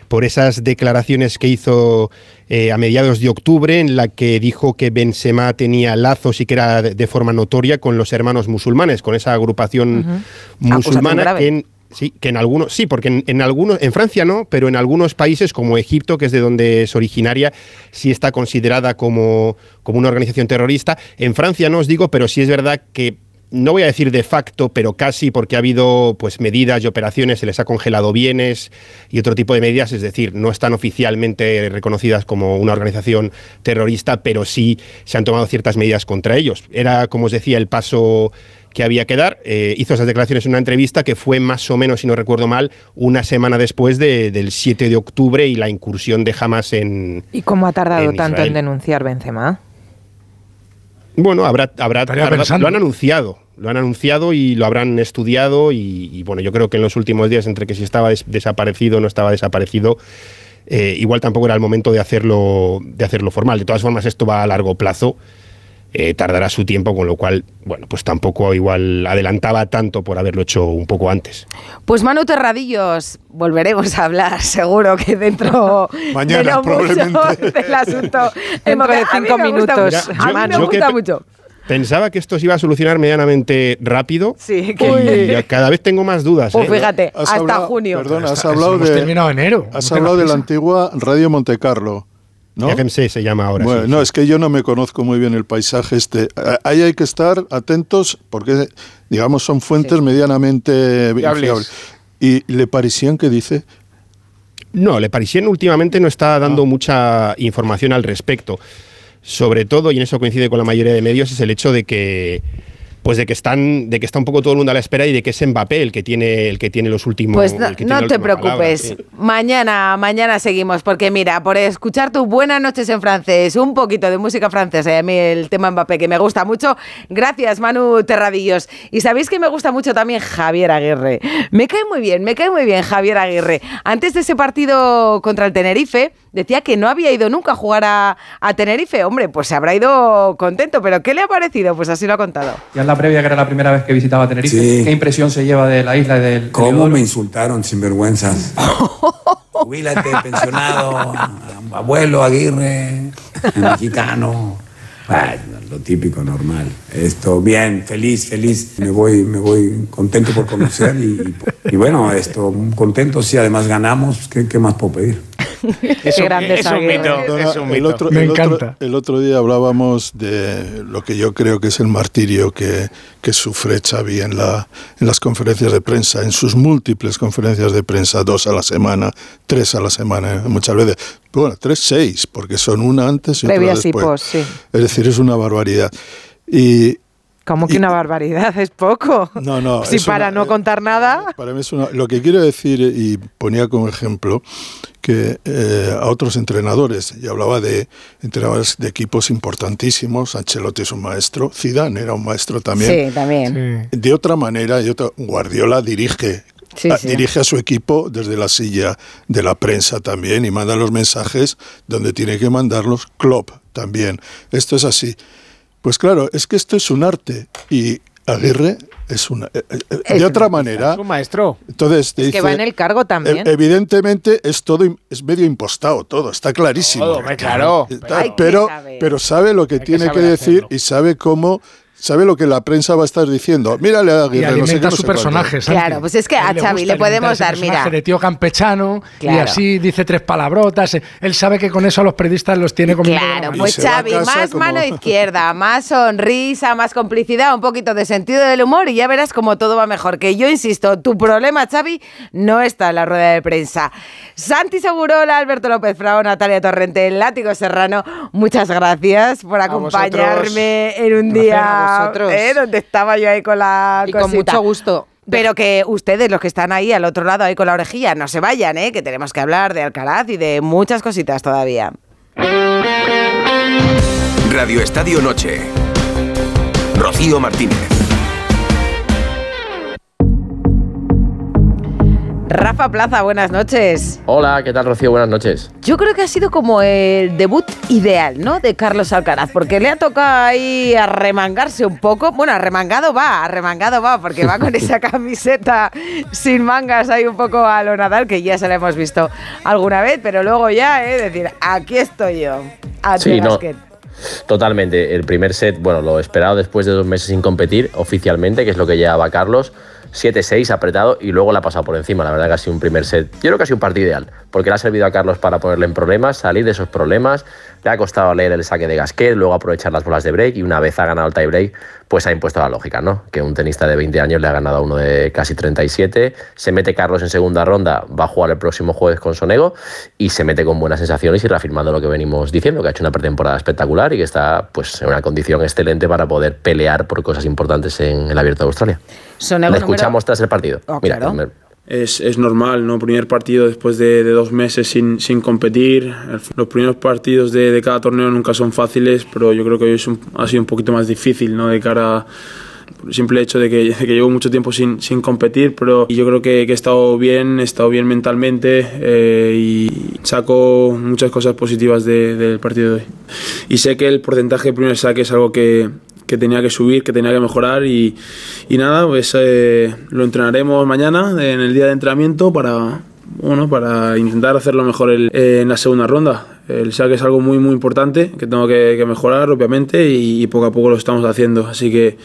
por esas declaraciones que hizo eh, a mediados de octubre en la que dijo que Benzema tenía lazos y que era de, forma notoria con los hermanos musulmanes, con esa agrupación musulmana en, Sí, que en algunos, sí, porque en, en algunos, en Francia no, pero en algunos países como Egipto, que es de donde es originaria, sí está considerada como, como una organización terrorista. En Francia no os digo, pero sí es verdad que no voy a decir de facto, pero casi porque ha habido pues medidas y operaciones, se les ha congelado bienes y otro tipo de medidas, es decir, no están oficialmente reconocidas como una organización terrorista, pero sí se han tomado ciertas medidas contra ellos. Era, como os decía, el paso que había que dar. Eh, hizo esas declaraciones en una entrevista que fue más o menos, si no recuerdo mal, una semana después de- del 7 de octubre y la incursión de Hamas en... ¿Y cómo ha tardado En tanto en denunciar Benzema? Bueno, habrá, habrá, tardado- lo han anunciado. Lo han anunciado y lo habrán estudiado y, y bueno, yo creo que en los últimos días, entre que si estaba des- desaparecido o no estaba desaparecido, eh, igual tampoco era el momento de hacerlo, de hacerlo formal. De todas formas, esto va a largo plazo, eh, tardará su tiempo, con lo cual, bueno, pues tampoco igual adelantaba tanto por haberlo hecho un poco antes. Pues Manu Terradillos, volveremos a hablar, seguro que dentro *laughs* Mañana, de mucho probablemente. del asunto. *laughs* Dentro de A mí cinco minutos. mucho. A mí me Yo que gusta mucho. Pensaba que esto se iba a solucionar medianamente rápido. Sí, y ya cada vez tengo más dudas. Pues ¿eh? fíjate, Has hasta hablado- junio. Perdona, has Hasta- hablado de. terminado enero. Has No hablado de la antigua Radio Monte Carlo. ¿no? RMC se llama ahora. Bueno, sí, no, sí. es que yo no me conozco muy bien el paisaje este. Ahí hay que estar atentos porque, digamos, son fuentes medianamente Fiables. fiables. ¿Y Le Parisien qué dice? No, Le Parisien últimamente no está dando mucha información al respecto. Sobre todo, y en eso coincide con la mayoría de medios, es el hecho de que pues de que están de que está un poco todo el mundo a la espera y de que es Mbappé el que tiene el que tiene los últimos Pues no, te palabra, preocupes. Mañana, mañana seguimos, porque mira, por escuchar tu buenas noches en francés, un poquito de música francesa y a mí el tema Mbappé que me gusta mucho. Gracias, Manu Terradillos. Y sabéis que me gusta mucho también Javier Aguirre. Me cae muy bien, me cae muy bien Javier Aguirre. Antes de ese partido contra el Tenerife, decía que no había ido nunca a jugar a, a Tenerife. Hombre, pues se habrá ido contento, pero ¿qué le ha parecido? Pues así lo ha contado. Ya en la previa, que era la primera vez que visitaba Tenerife, Sí. ¿qué impresión se lleva de la isla y del ¿Cómo me insultaron sinvergüenzas? *laughs* Jubilate, pensionado, abuelo Aguirre, mexicano. Bueno, lo típico, normal. Esto, bien, feliz, feliz. Me voy, me voy contento por conocer y, y bueno, esto, contento si además ganamos, ¿qué, qué más puedo pedir? *laughs* Es un, grande es un mito, Perdona, es un el mito. otro, Me el otro- encanta. el otro día hablábamos de lo que yo creo que es el martirio que, que sufre Xavi en, la, en las conferencias de prensa, en sus múltiples conferencias de prensa, dos a la semana, tres a la semana, muchas veces. Bueno, tres, seis, porque son una antes y otra Previas y después. post, sí. Es decir, es una barbaridad. Y Como que una barbaridad, *laughs* es poco. no, no. *laughs* Si para una- no contar nada. para mí es una- lo que quiero decir, y ponía como ejemplo, que eh, a otros entrenadores, y hablaba de entrenadores de equipos importantísimos, Ancelotti es un maestro, Zidane era un maestro también. Sí, también. De otra manera, y otra- Guardiola dirige. Sí, a- sí. Dirige a su equipo desde la silla de la prensa también y manda los mensajes donde tiene que mandarlos. Klopp también. Esto es así. Pues claro, es que esto es un arte y Aguirre es una. eh, eh, Es de otra manera. Es un maestro. Entonces te Es dice, que va en el cargo también. "E- Evidentemente es todo es medio impostado todo, está clarísimo. Todo, claro. Está- pero pero sabe lo que Hay tiene que, decir hacerlo. y sabe cómo sabe lo que la prensa va a estar diciendo. Mírale a Y Aguirre, no sé qué, alimenta no su sé cuánto". personaje. Santi. Claro, pues es que a él le Xavi gusta le podemos dar, mira. de tío campechano y así dice tres palabrotas. Él sabe que con eso a los periodistas los tiene como Claro, Y pues a Xavi, más como- mano *laughs* izquierda, más sonrisa, más complicidad, un poquito de sentido del humor y ya verás cómo todo va mejor. Que yo insisto, tu problema, Xavi, no está en la rueda de prensa. Santi Segurola, Alberto López Frao, Natalia Torrente, Látigo Serrano, muchas gracias por A acompañarme en un día eh, donde estaba yo ahí con la Y con mucho gusto. Pero que ustedes, los que están ahí al otro lado, ahí con la orejilla, no se vayan, ¿eh? que tenemos que hablar de Alcaraz y de muchas cositas todavía. Radio Estadio Noche. Rocío Martínez. Rafa Plaza, buenas noches. Hola, ¿qué tal Rocío? Buenas noches. Yo creo que ha sido como el debut ideal, ¿no? De Carlos Alcaraz, porque le ha tocado ahí arremangarse un poco. Bueno, arremangado va, arremangado va, porque va con esa *laughs* camiseta sin mangas ahí un poco a lo Nadal, que ya se la hemos visto alguna vez, pero luego ya, ¿eh? Decir, aquí estoy yo. A Sí, no. Totalmente. El primer set, bueno, lo esperado después de dos meses sin competir oficialmente, que es lo que llevaba Carlos. 7-6 apretado y luego la ha pasado por encima. La verdad que ha sido un primer set. Yo creo que ha sido un partido ideal, porque le ha servido a Carlos para ponerle en problemas, salir de esos problemas. Le ha costado leer el saque de Gasquet, luego aprovechar las bolas de break y una vez ha ganado el tie break, pues ha impuesto la lógica, ¿no? Que un tenista de 20 años le ha ganado a uno de casi 37. Se mete Carlos en segunda ronda, va a jugar el próximo jueves con Sonego y se mete con buenas sensaciones y reafirmando lo que venimos diciendo, que ha hecho una pretemporada espectacular y que está pues en una condición excelente para poder pelear por cosas importantes en el Abierto de Australia. Sonego Le número- escuchamos tras el partido. Oh, Mira, claro. Es, es normal, ¿no? Primer partido después de, de dos meses sin, sin competir. Los primeros partidos de, de cada torneo nunca son fáciles, pero yo creo que hoy es un- ha sido un poquito más difícil, ¿no? De cara el simple hecho de que, *laughs* de que llevo mucho tiempo sin, sin competir, pero yo creo que, que he estado bien, he estado bien mentalmente eh, y saco muchas cosas positivas de- del partido de hoy. Y sé que el porcentaje de primer saque es algo que, que tenía que subir, que tenía que mejorar y, y nada, pues eh, lo entrenaremos mañana en el día de entrenamiento para, bueno, para intentar hacerlo mejor el- en la segunda ronda. El saque es algo muy muy importante que tengo que, mejorar obviamente y poco a poco lo estamos haciendo, así que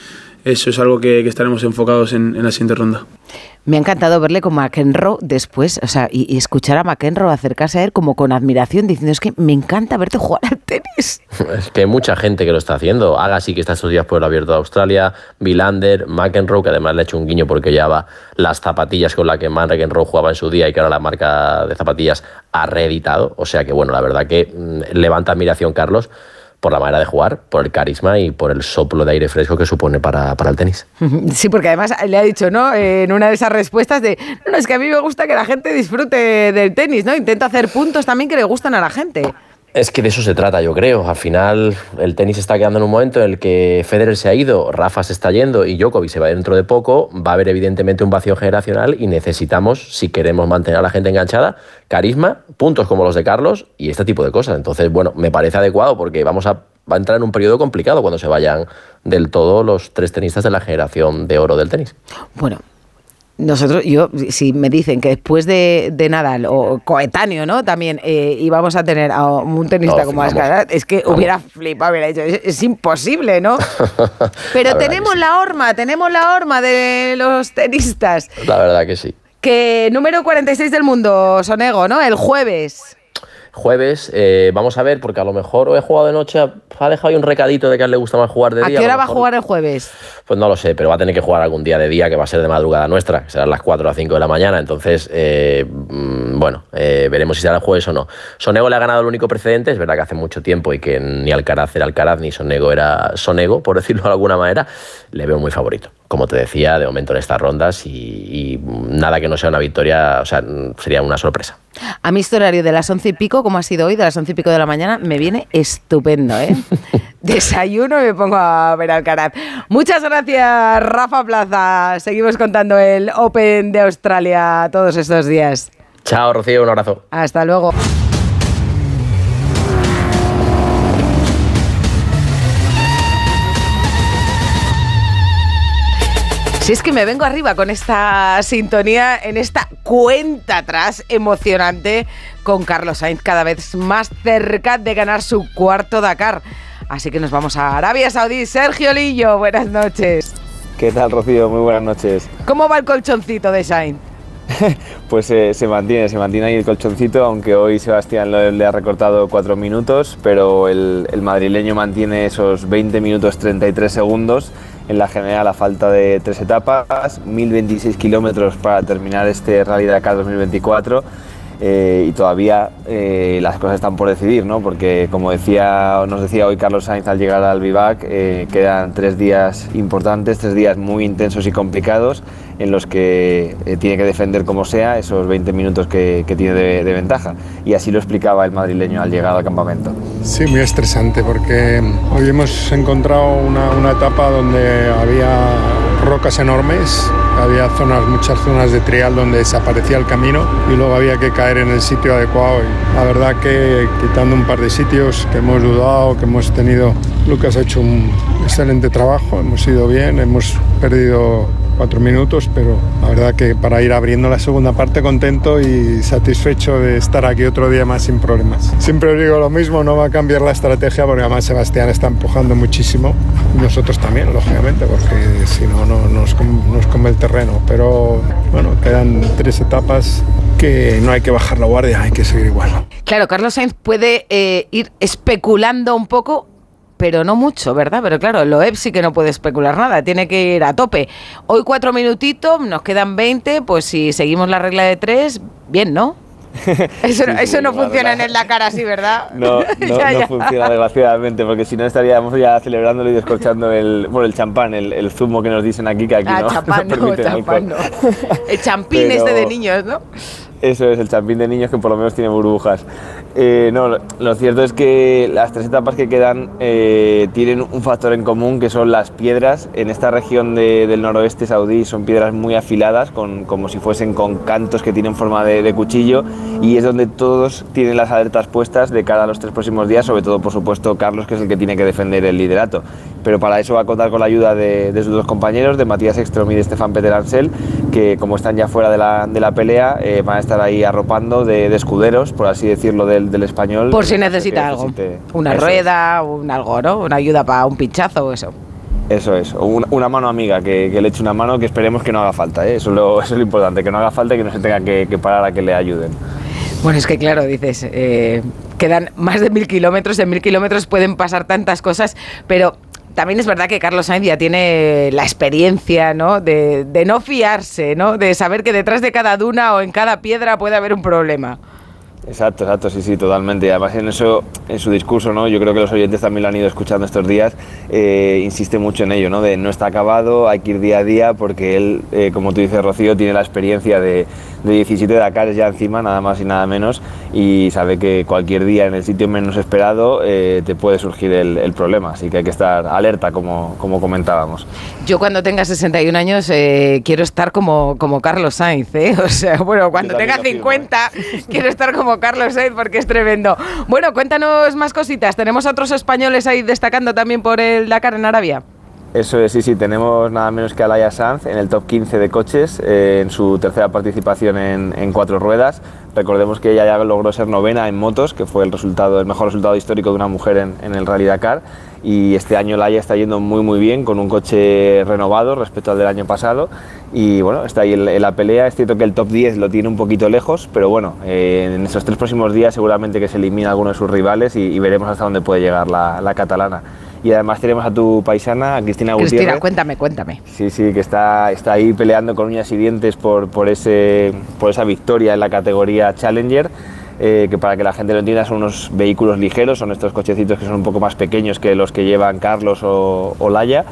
eso es algo que, que estaremos enfocados en, en la siguiente ronda. Me ha encantado verle con McEnroe después, o sea, y, y escuchar a McEnroe acercarse a él como con admiración, diciendo, es que me encanta verte jugar al tenis. *laughs* Es que hay mucha gente que lo está haciendo. Agassi, que está estos días por el abierto de Australia, Villander, McEnroe, que además le ha hecho un guiño porque llevaba las zapatillas con las que McEnroe jugaba en su día y que ahora la marca de zapatillas ha reeditado. O sea que, bueno, la verdad que mm, levanta admiración Carlos por la manera de jugar, por el carisma y por el soplo de aire fresco que supone para, para el tenis. Sí, porque además le ha dicho, ¿no? Eh, en una de esas respuestas de, no, no, es que a mí me gusta que la gente disfrute del tenis, ¿no? Intenta hacer puntos también que le gustan a la gente. Es que de eso se trata, yo creo. Al final, el tenis está quedando en un momento en el que Federer se ha ido, Rafa se está yendo y Djokovic se va dentro de poco. Va a haber, evidentemente, un vacío generacional y necesitamos, si queremos mantener a la gente enganchada, carisma, puntos como los de Carlos y este tipo de cosas. Entonces, bueno, me parece adecuado porque vamos a, va a entrar en un periodo complicado cuando se vayan del todo los tres tenistas de la generación de oro del tenis. Bueno, nosotros, yo, si me dicen que después de, de Nadal o coetáneo, ¿no? También eh, íbamos a tener a un tenista No, como vamos, Alcaraz, es que vamos. hubiera flipado, hubiera dicho, es, es imposible, ¿no? *laughs* Pero La tenemos la horma, tenemos la horma de los tenistas. La verdad que sí. Que número 46 del mundo, Sonego, ¿no? El jueves. Jueves, eh, vamos a ver, porque a lo mejor he jugado de noche, ha dejado ahí un recadito de que a él le gusta más jugar de ¿A día. qué lo hora va a jugar el jueves? Pues no lo sé, pero va a tener que jugar algún día de día que va a ser de madrugada nuestra, que serán las 4 o las 5 de la mañana. Entonces, eh, mm, bueno, eh, veremos si será el jueves o no. Sonego le ha ganado el único precedente, es verdad que hace mucho tiempo y que ni Alcaraz era Alcaraz ni Sonego era Sonego, por decirlo de alguna manera. Le veo muy favorito. Como te decía, de momento en estas rondas y, y nada que no sea una victoria, o sea, sería una sorpresa. A mí este horario de las once y pico, como ha sido hoy, de las once y pico de la mañana, me viene estupendo, ¿eh? *laughs* Desayuno y me pongo a ver Alcaraz. Muchas gracias, Rafa Plaza. Seguimos contando el Open de Australia todos estos días. Chao, Rocío, un abrazo. Hasta luego. Si es que me vengo arriba con esta sintonía, en esta cuenta atrás emocionante con Carlos Sainz cada vez más cerca de ganar su cuarto Dakar. Así que nos vamos a Arabia Saudí. Sergio Lillo, buenas noches. ¿Qué tal, Rocío? Muy buenas noches. ¿Cómo va el colchoncito de Sainz? *laughs* Pues eh, se mantiene, se mantiene ahí el colchoncito, aunque hoy Sebastián le ha recortado cuatro minutos, pero el, el madrileño mantiene esos 20 minutos 33 segundos en la general a falta de tres etapas, 1026 kilómetros para terminar este Rally Dakar 2024. Eh, y todavía eh, las cosas están por decidir, ¿no? Porque como decía, nos decía hoy Carlos Sainz al llegar al Vivac, eh, quedan tres días importantes, tres días muy intensos y complicados en los que eh, tiene que defender como sea esos 20 minutos que, que tiene de, de ventaja. Y así lo explicaba el madrileño al llegar al campamento. Sí, muy estresante porque hoy hemos encontrado una, una etapa donde había rocas enormes, había zonas, muchas zonas de trial donde desaparecía el camino y luego había que caer en el sitio adecuado. Y la verdad que quitando un par de sitios que hemos dudado, que hemos tenido, Lucas ha hecho un excelente trabajo, hemos ido bien, hemos perdido cuatro minutos, pero la verdad que para ir abriendo la segunda parte contento y satisfecho de estar aquí otro día más sin problemas. Siempre os digo lo mismo, no va a cambiar la estrategia porque además Sebastián está empujando muchísimo nosotros también, lógicamente, porque si no, no nos, nos come el terreno. Pero bueno, quedan tres etapas que no hay que bajar la guardia, hay que seguir igual. Claro, Carlos Sainz puede eh, ir especulando un poco, pero no mucho, ¿verdad? Pero claro, lo Loeb sí que no puede especular nada, tiene que ir a tope. Hoy cuatro minutitos, nos quedan 20, pues si seguimos la regla de tres, bien, ¿no? *laughs* Eso, no- Sí, sí, eso no funciona en la cara así, ¿verdad? *laughs* No, *laughs* no, Ya, no ya. funciona desgraciadamente, porque si no estaríamos ya celebrándolo y descorchando el, bueno, el champán, el, el zumo que nos dicen aquí, que aquí Ah, no, champán, no no. El champín Pero- este de niños, ¿no? Eso es, el champín de niños que por lo menos tiene burbujas. Eh, no, lo, cierto es que las tres etapas que quedan eh, tienen un factor en común que son las piedras. En esta región de- del noroeste saudí son piedras muy afiladas, con, como si fuesen con cantos que tienen forma de, de cuchillo y es donde todos tienen las alertas puestas de cara a los tres próximos días, sobre todo por supuesto Carlos que es el que tiene que defender el liderato. Pero para eso va a contar con la ayuda de, de sus dos compañeros, de Matías Ekstrom y de Stefan Peter Ansel, que como están ya fuera de la, la pelea eh, van a estar ahí arropando de, de escuderos, por así decirlo, del, del español. Por si Que necesita algo. necesite- Una Eso es. rueda, un algo, ¿no? Una ayuda para un pinchazo o eso. Eso es, una, una mano amiga, que, que le eche una mano, que esperemos que no haga falta, ¿eh? eso, es lo, *laughs* eso es lo importante, que no haga falta y que no se tenga que, que parar a que le ayuden. Bueno, es que claro, dices, eh, quedan más de mil kilómetros, en mil kilómetros pueden pasar tantas cosas, pero también es verdad que Carlos Sainz ya tiene la experiencia, ¿no? De, de no fiarse, ¿no? De saber que detrás de cada duna o en cada piedra puede haber un problema. Exacto, exacto, sí, sí, totalmente. Y además en eso, en su discurso, ¿no? Yo creo que los oyentes también lo han ido escuchando estos días, eh, insiste mucho en ello, ¿no? De no está acabado, hay que ir día a día, porque él, eh, como tú dices, Rocío, tiene la experiencia de, de 17 Dakares ya encima, nada más y nada menos, y sabe que cualquier día en el sitio menos esperado eh, te puede surgir el, el problema, así que hay que estar alerta, como, como comentábamos. Yo cuando tenga 61 años eh, quiero estar como, como Carlos Sainz, ¿eh? *laughs* O sea, bueno, cuando tenga lo firmo, 50 *laughs* quiero estar como Carlos porque es tremendo. Bueno, cuéntanos más cositas. Tenemos a otros españoles ahí destacando también por el Dakar en Arabia. Eso es, sí, sí, tenemos nada menos que a Laia Sanz en el top 15 de coches eh, en su tercera participación en, en cuatro ruedas. Recordemos que ella ya logró ser novena en motos, que fue el, resultado, el mejor resultado histórico de una mujer en, en el Rally Dakar. Y este año Laia está yendo muy muy bien con un coche renovado respecto al del año pasado. Y bueno, está ahí en, la pelea. Es cierto que el top 10 lo tiene un poquito lejos, pero bueno, eh, en estos tres próximos días seguramente que se elimina alguno de sus rivales y, y veremos hasta dónde puede llegar la, la catalana. Y además tenemos a tu paisana, a Cristina Gutiérrez. Cristina, cuéntame, cuéntame. Sí, sí, que está, está ahí peleando con uñas y dientes por, por, ese, por esa victoria en la categoría Challenger. Eh, que para que la gente lo entienda son unos vehículos ligeros, son estos cochecitos que son un poco más pequeños que los que llevan Carlos o, o Laia.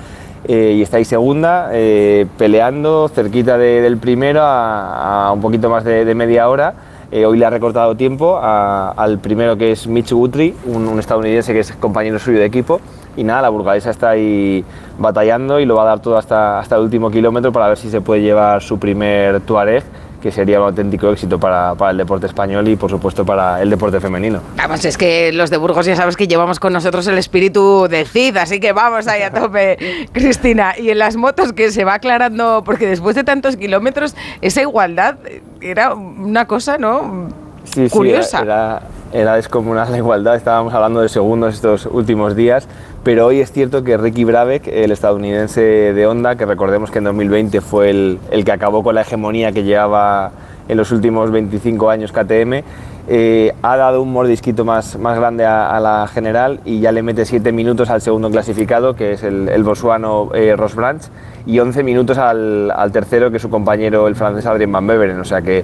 Eh, y está ahí segunda, eh, peleando cerquita de- del primero a, a un poquito más de, media hora. Hoy le ha recortado tiempo al primero que es Mitch Guthrie, un, un estadounidense que es compañero suyo de equipo. Y nada, la burgalesa está ahí batallando y lo va a dar todo hasta, hasta el último kilómetro para ver si se puede llevar su primer Tuareg, que sería un auténtico éxito para, para el deporte español y por supuesto para el deporte femenino. Vamos, es que los de Burgos ya sabes que llevamos con nosotros el espíritu de Cid, así que vamos ahí a tope, *laughs* Cristina. Y en las motos que se va aclarando, porque después de tantos kilómetros, esa igualdad era una cosa, ¿no? Sí, sí, Curiosa. Era, era descomunal la igualdad, estábamos hablando de segundos estos últimos días, pero hoy es cierto que Ricky Brabeck, el estadounidense de Honda, que recordemos que en 2020 fue el, el que acabó con la hegemonía que llevaba en los últimos 25 años KTM, eh, ha dado un mordisquito más, más grande a, la general y ya le mete 7 minutos al segundo clasificado, que es el, bosuano eh, Ross Branch, y 11 minutos al, al tercero, que es su compañero, el francés Adrien Van Beveren. O sea que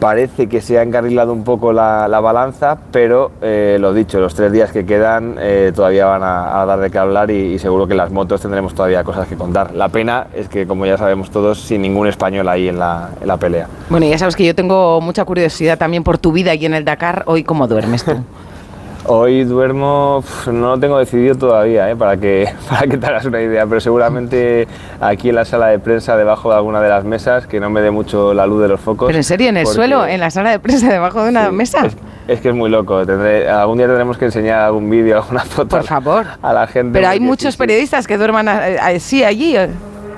parece que se ha encarrilado un poco la, la balanza, pero eh, lo dicho, los tres días que quedan eh, todavía van a, a dar de qué hablar y, y seguro que las motos tendremos todavía cosas que contar. La pena es que, como ya sabemos todos, sin ningún español ahí en la, en la pelea. Bueno, ya sabes que yo tengo mucha curiosidad también por tu vida y en el Dakar. Hoy, ¿cómo duermes tú? *laughs* Hoy duermo, no lo tengo decidido todavía, ¿eh? para, que, *laughs* para que te hagas una idea, pero seguramente aquí en la sala de prensa, debajo de alguna de las mesas, que no me dé mucho la luz de los focos. ¿Pero en serio, en el porque suelo, en la sala de prensa, debajo de una mesa? Es que es muy loco, tendré- algún día tendremos que enseñar algún vídeo, *laughs* alguna foto Por favor. a la gente. Pero hay muchos periodistas que duerman así allí.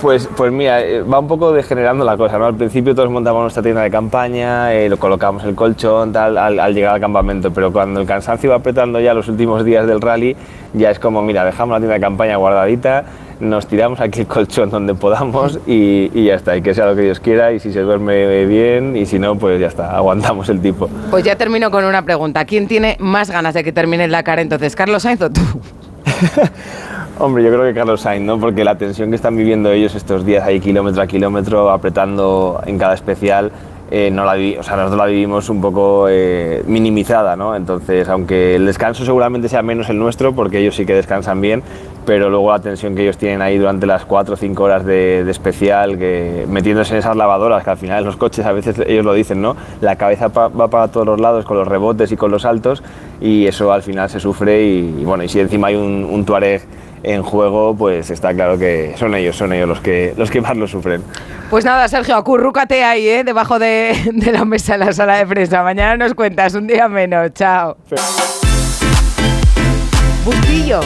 Pues, pues mira, eh, va un poco degenerando la cosa, ¿no? Al principio todos montamos nuestra tienda de campaña, eh, lo colocamos el colchón, tal, al, al llegar al campamento, pero cuando el cansancio va apretando ya los últimos días del rally, ya es como, mira, dejamos la tienda de campaña guardadita, nos tiramos aquí el colchón donde podamos y, y ya está, y que sea lo que Dios quiera, y si se duerme bien, y si no, pues ya está, aguantamos el tipo. Pues ya termino con una pregunta. ¿Quién tiene más ganas de que termine el Dakar entonces, Carlos Sainz o tú? *laughs* Hombre, yo creo que Carlos Sainz, ¿no? Porque la tensión que están viviendo ellos estos días ahí kilómetro a kilómetro, apretando en cada especial, eh, no la o sea, nosotros la vivimos un poco eh, minimizada, ¿no? Entonces, aunque el descanso seguramente sea menos el nuestro, porque ellos sí que descansan bien, pero luego la tensión que ellos tienen ahí durante las 4 o 5 horas de, especial, metiéndose en esas lavadoras, que al final los coches a veces ellos lo dicen, ¿no? La cabeza va para todos los lados con los rebotes y con los saltos, y eso al final se sufre, y, bueno, y si encima hay un Tuareg en juego, pues está claro que son ellos, son ellos los que, los que más lo sufren. Pues nada, Sergio, acurrúcate ahí, ¿eh? debajo de, de la mesa en la sala de prensa. Mañana nos cuentas, un día menos. Chao. Bustillo.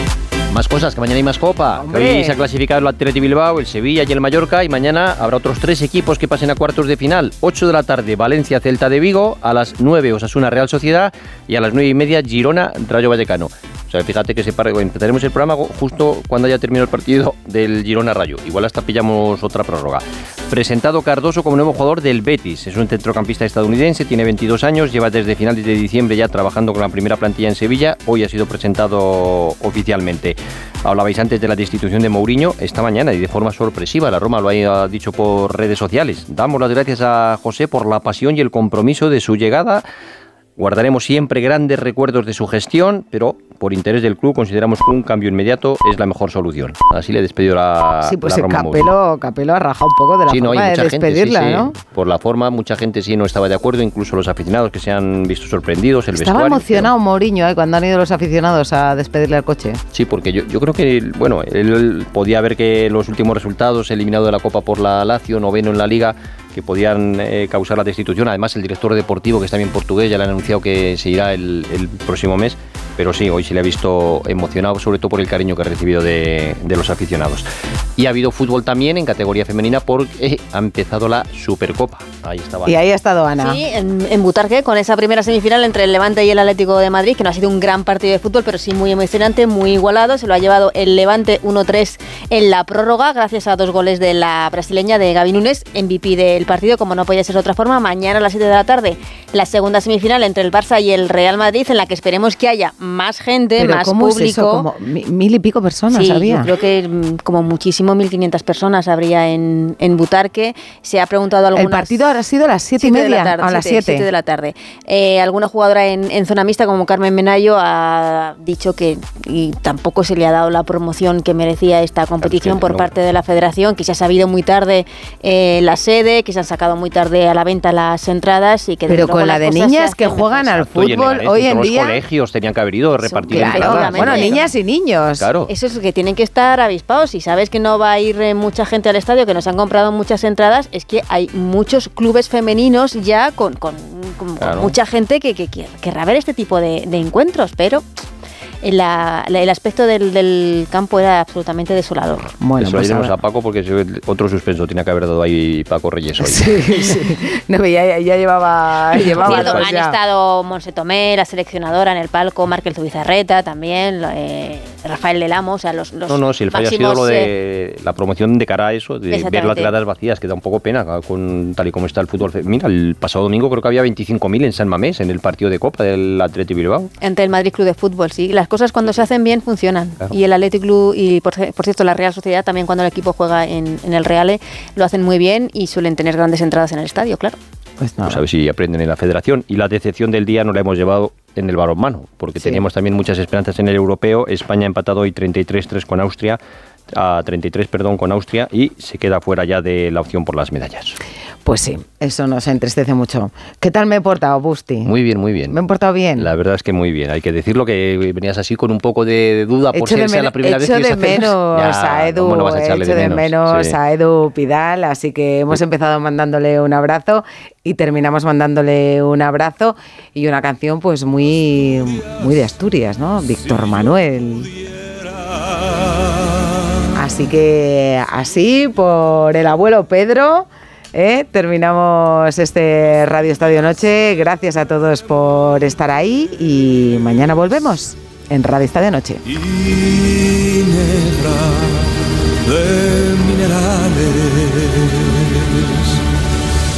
Más cosas, que mañana hay más copa. Hoy se ha clasificado el Atleti Bilbao, el Sevilla y el Mallorca y mañana habrá otros tres equipos que pasen a cuartos de final. 8 de la tarde Valencia Celta de Vigo, a las 9 Osasuna Real Sociedad y a las 9 y media Girona Rayo Vallecano. O sea, fíjate que se para- empezaremos el programa justo cuando haya terminado el partido del Girona Rayo. Igual hasta pillamos otra prórroga. Presentado Cardoso como nuevo jugador del Betis. Es un centrocampista estadounidense, tiene 22 años, lleva desde finales de diciembre ya trabajando con la primera plantilla en Sevilla. Hoy ha sido presentado oficialmente. Hablabais antes de la destitución de Mourinho esta mañana y de forma sorpresiva. La Roma lo ha dicho por redes sociales. Damos las gracias a José por la pasión y el compromiso de su llegada. Guardaremos siempre grandes recuerdos de su gestión, pero por interés del club consideramos que un cambio inmediato es la mejor solución. Así le despidió la, Sí, pues la el Roma. Capelo, Capelo ha rajado un poco de la Sí, no, forma hay de gente, sí, despedirla, sí. ¿no? Por la forma, mucha gente sí no estaba de acuerdo, incluso los aficionados que se han visto sorprendidos, el Estaba vestuario. emocionado Mourinho ¿eh? cuando han ido los aficionados a despedirle al coche. Sí, porque yo, yo creo que, bueno, él podía ver que los últimos resultados, eliminado de la Copa por la Lazio, noveno en la Liga, que podían eh, causar la destitución. Además, el director deportivo, que es también portugués, ya le han anunciado que se irá el próximo mes. Pero sí, hoy se le ha visto emocionado, sobre todo por el cariño que ha recibido de, de los aficionados. Y ha habido fútbol también en categoría femenina porque ha empezado la Supercopa. Ahí estaba. Y ahí ha estado Ana. Sí, en, en Butarque, con esa primera semifinal entre el Levante y el Atlético de Madrid, que no ha sido un gran partido de fútbol, pero sí muy emocionante, muy igualado. Se lo ha llevado el Levante 1-3 en la prórroga, gracias a dos goles de la brasileña de Gaby Núñez, MVP del partido, como no podía ser de otra forma. Mañana a las 7 de la tarde, la segunda semifinal entre el Barça y el Real Madrid, en la que esperemos que haya más gente, Pero más ¿cómo público. es eso? Como mi- mil y pico personas Sí, había. yo creo que mm, como muchísimo 1.500 personas habría en, en Butarque. Se ha preguntado algunas... El partido ahora ha sido a las siete y Siete de la media, tarde, a las siete- siete. siete de la tarde. Eh, alguna jugadora en, en zona mixta, como Carmen Menayo, ha dicho que y tampoco se le ha dado la promoción que merecía esta competición por parte de la federación, que se ha sabido muy tarde eh, la sede, que se han sacado muy tarde a la venta las entradas y que Pero con la de niñas que juegan al fútbol hoy en todos los día. colegios tenían que haber ido repartir Claro, entradas. bueno, niñas y niños. Claro. Eso es que tienen que estar avispados. Si sabes que no va a ir eh, mucha gente al estadio, que nos han comprado muchas entradas, es que hay muchos clubes femeninos ya con, con- con- con Claro. mucha gente que, que, que querrá ver este tipo de, de encuentros, pero la- la- el aspecto del, del campo era absolutamente desolador. Bueno, Eso pues ahora- a Paco porque otro suspenso tenía que haber dado ahí Paco Reyes hoy. *laughs* Sí, sí. No, ya, ya llevaba, llevaba cierto, han ya. estado Monse Tomé, la seleccionadora en el palco, Markel Zubizarreta también, eh, Rafael Delamo, o sea, los, los No, no, si el fallo ha sido lo eh, de la promoción de cara a eso, de ver las gradas vacías, que da un poco pena con tal y como está el fútbol. Mira, el pasado domingo creo que había 25.000 en San Mamés, en el partido de Copa del Atleti Bilbao. Ante el Madrid Club de Fútbol, sí. Las cosas cuando se hacen bien funcionan. Claro. Y el Athletic Club y, por, por cierto, la Real Sociedad también cuando el equipo juega en, en el Reale lo hacen muy bien y suelen tener grandes entradas en el estadio, claro. Pues Pues a ver si aprenden en la federación. Y la decepción del día nos la hemos llevado en el balonmano, porque Sí. teníamos también muchas esperanzas en el europeo. España ha empatado hoy 33-3 con Austria, a 33, perdón, con Austria y se queda fuera ya de la opción por las medallas. Pues sí, eso nos entristece mucho. ¿Qué tal me he portado, Busti? Muy bien, muy bien. ¿Me he portado bien? La verdad es que muy bien. Hay que decirlo que venías así con un poco de duda por si sea la primera vez echo que de menos *laughs* Ya, a Edu, ¿cómo no vas a echarle echo de menos? Sí. a Edu Pidal, así que hemos empezado mandándole un abrazo y terminamos mandándole un abrazo y una canción pues muy, muy de Asturias, ¿no? Víctor Manuel. Así que así, por el abuelo Pedro. ¿eh? Terminamos este Radio Estadio Noche. Gracias a todos por estar ahí y mañana volvemos en Radio Estadio Noche.